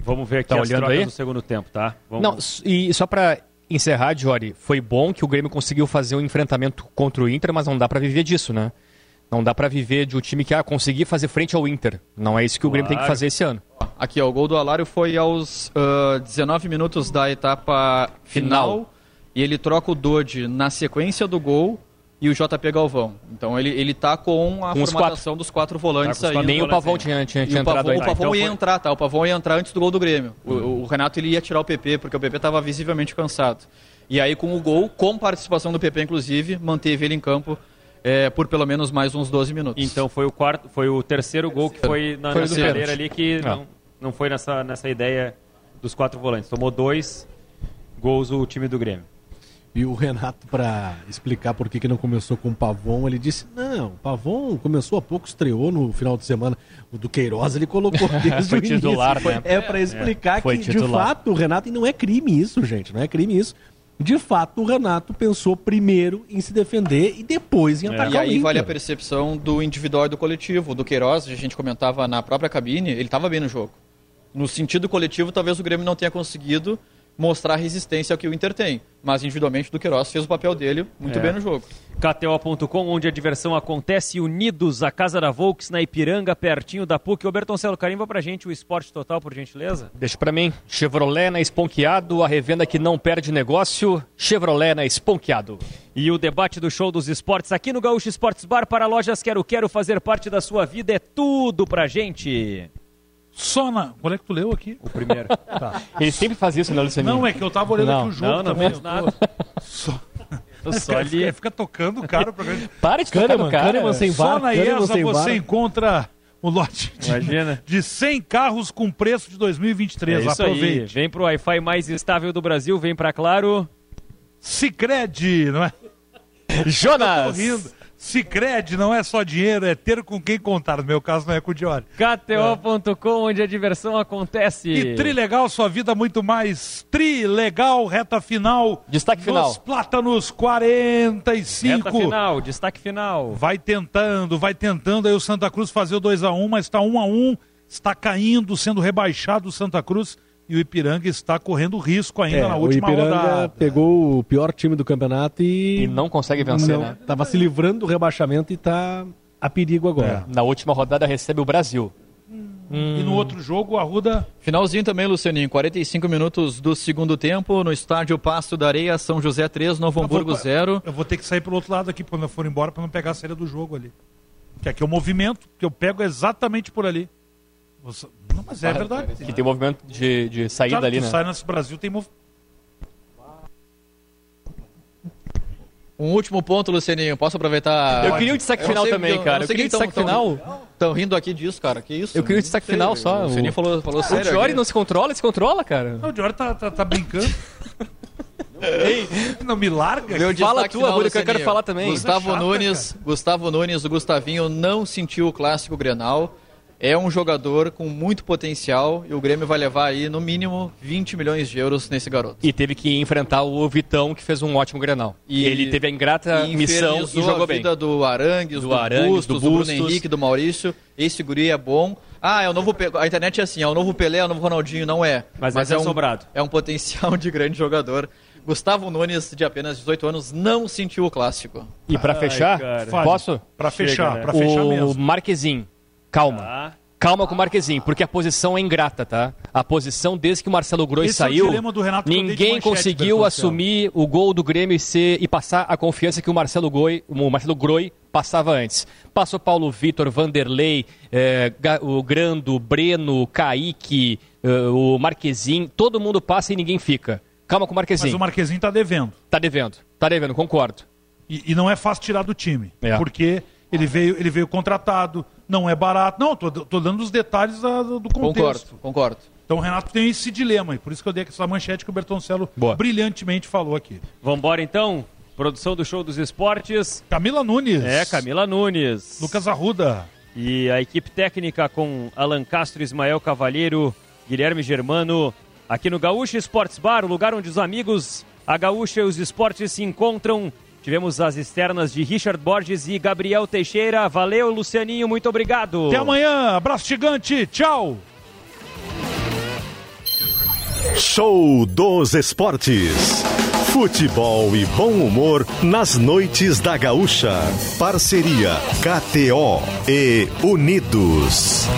Vamos ver aqui Tá as olhando trocas aí? do segundo tempo, tá? Vamos... Não, e só pra encerrar, Jory, foi bom que o Grêmio conseguiu fazer um enfrentamento contra o Inter, mas não dá pra viver disso, né? Não dá pra viver de um time que ah, conseguir fazer frente ao Inter. Não é isso que o Grêmio tem que fazer esse ano. Aqui, ó, o gol do Alário foi aos ah, 19 minutos da etapa final, Final. e ele troca o Dodge na sequência do gol e o JP Galvão. Então ele, ele tá com a Com formatação dos quatro volantes Tá aí. quatro Nem o volantes Pavão tinha, tinha, E tinha o Pavon, entrado aí. o Pavon então ia foi- entrar, tá? O Pavon ia entrar antes do gol do Grêmio. O, o Renato ele ia tirar o PP, porque o PP estava visivelmente cansado. E aí, com o gol, com participação do PP, inclusive, manteve ele em campo eh, por pelo menos mais uns 12 minutos. Então foi o quarto, foi o terceiro gol que foi na, Foi na ali que Ah. não, não foi nessa, nessa ideia dos quatro volantes. Tomou dois gols o time do Grêmio. E o Renato, para explicar por que, que não começou com o Pavon, ele disse: não, o Pavon começou há pouco, estreou no final de semana. O do Queiroz ele colocou *laughs* desde Foi o início. titular, né? É para explicar Foi que, de titular. fato, o Renato, e não é crime isso, gente, não é crime isso. De fato, o Renato pensou primeiro em se defender e depois em atacar E o aí vale a percepção do individual e do coletivo. Do Queiroz, a gente comentava na própria cabine, ele estava bem no jogo. No sentido coletivo, talvez o Grêmio não tenha conseguido mostrar resistência ao que o Inter tem. Mas individualmente, do Queiroz fez o papel dele muito É. bem no jogo. KTO.com, onde a diversão acontece, unidos, a casa da Volks na Ipiranga, pertinho da PUC. Ô Bertoncelo, carimba pra gente o esporte total, por gentileza. Deixa pra mim. Chevrolet na Esponqueado, a revenda que não perde negócio. Chevrolet na Esponqueado. E o debate do show dos esportes aqui no Gaúcho Esportes Bar para lojas Quero Quero fazer parte da sua vida é tudo pra gente. Só na. Qual é que tu leu aqui? O primeiro. *laughs* Ele sempre faz isso, né, Lucianinho? Não, é que eu tava olhando Não. aqui o jogo Não, não também. fez nada. Só, Tô só Fica- ali. Fica tocando o cara. o programa. *laughs* Para de tocar Kahneman, no cara. Kahneman sem Só VAR, na IESA você VAR. encontra o lote de, Imagina. *laughs* de 100 carros com preço de 2023. É isso aí. Aproveite. Vem pro Wi-Fi mais estável do Brasil, vem pra Claro. Cicred, não é? Tô Jonas! rindo. Cicred não é só dinheiro, é ter com quem contar. No meu caso, não é com o Diori. KTO.com, onde a diversão acontece. E Trilegal, sua vida muito mais Trilegal, reta final. Destaque final. Dos Plátanos 45. Reta final, destaque final. Vai tentando, vai tentando aí o Santa Cruz fazer o 2x1, mas está 1x1. Está caindo, sendo rebaixado o Santa Cruz e o Ipiranga está correndo risco ainda É, na última o Ipiranga rodada. pegou o pior time do campeonato e. E não consegue vencer, não, né? Tava se livrando do rebaixamento e tá a perigo agora. Na última rodada recebe o Brasil. E no outro jogo, o Arruda Finalzinho também, Lucianinho. 45 minutos do segundo tempo no estádio Pasto da Areia, São José 3, Novo Hamburgo Eu vou- 0. Eu vou ter que sair pelo outro lado aqui quando eu for embora para não pegar a saída do jogo ali. Que aqui é o movimento que eu pego exatamente por ali. Você- Não, mas é verdade. Que tem movimento de, de saída Claro, ali, né? sai nesse Brasil tem movimento. Um último ponto, Lucianinho. Posso aproveitar? Eu queria o destaque Eu final sei- também, eu- cara. não Eu sei queria que o destaque final. Estão rindo aqui disso, cara. Que isso? Eu queria o destaque sei, final só. O Lucianinho falou, falou O sério. Diori aqui. não se controla, se controla, cara. Não, o Diori tá, tá, tá brincando. *laughs* Ei, não me larga. Meu. Fala tu, Arruda, que eu quero falar também. Gustavo Coisa chata, Nunes, Gustavo Nunes, o Gustavinho não sentiu o clássico Grenal. É um jogador com muito potencial e o Grêmio vai levar aí no mínimo 20 milhões de euros nesse garoto. E teve que enfrentar o Vitão, que fez um ótimo Grenal. E ele teve a ingrata E missão e jogou a bem. vida do Arangues, Do do, Arangues, Bustos, do do Bruno Bustos. Henrique, do Maurício. Esse guri é bom. Ah, é o novo... Pe- A internet é assim, é o novo Pelé, é o novo Ronaldinho. Não é. Mas esse é, é um, sobrado. é um potencial de grande jogador. Gustavo Nunes, de apenas 18 anos, não sentiu o clássico. E pra fechar, cara. posso? Pra Chega, fechar, né? pra fechar o mesmo. Marquezinho, calma. Tá. Calma com o Marquezinho, porque a posição é ingrata, tá? A posição desde que o Marcelo Groi Esse é o saiu, ninguém manchete, conseguiu assumir o gol do Grêmio e, ser, e passar a confiança que o Marcelo, Goi, o Marcelo Groi passava antes. Passou Paulo Vitor, Vanderlei, eh, o Grando, Breno, Kaique, eh, o Marquezinho, todo mundo passa e ninguém fica. Calma com o Mas Marquezinho. o Marquezinho tá devendo. Tá devendo, tá devendo, concordo. E, e não é fácil tirar do time. É. Porque ele veio, ele veio contratado, não é barato. Não, tô, tô dando os detalhes da- do do Concordo, contexto. concordo. Então o Renato tem esse dilema, e por isso que eu dei essa manchete que o Bertoncello Boa. brilhantemente falou aqui. Vambora então. Produção do Show dos Esportes. Camila Nunes. É, Camila Nunes. Lucas Arruda. E a equipe técnica com Alan Castro, Ismael Cavalheiro, Guilherme Germano. Aqui no Gaúcha Esportes Bar, o lugar onde os amigos, a Gaúcha e os esportes se encontram. Tivemos as externas de Richard Borges e Gabriel Teixeira. Valeu, Lucianinho, muito obrigado. Até amanhã, abraço gigante, tchau. Show dos Esportes. Futebol e bom humor nas noites da Gaúcha. Parceria KTO e Unidos.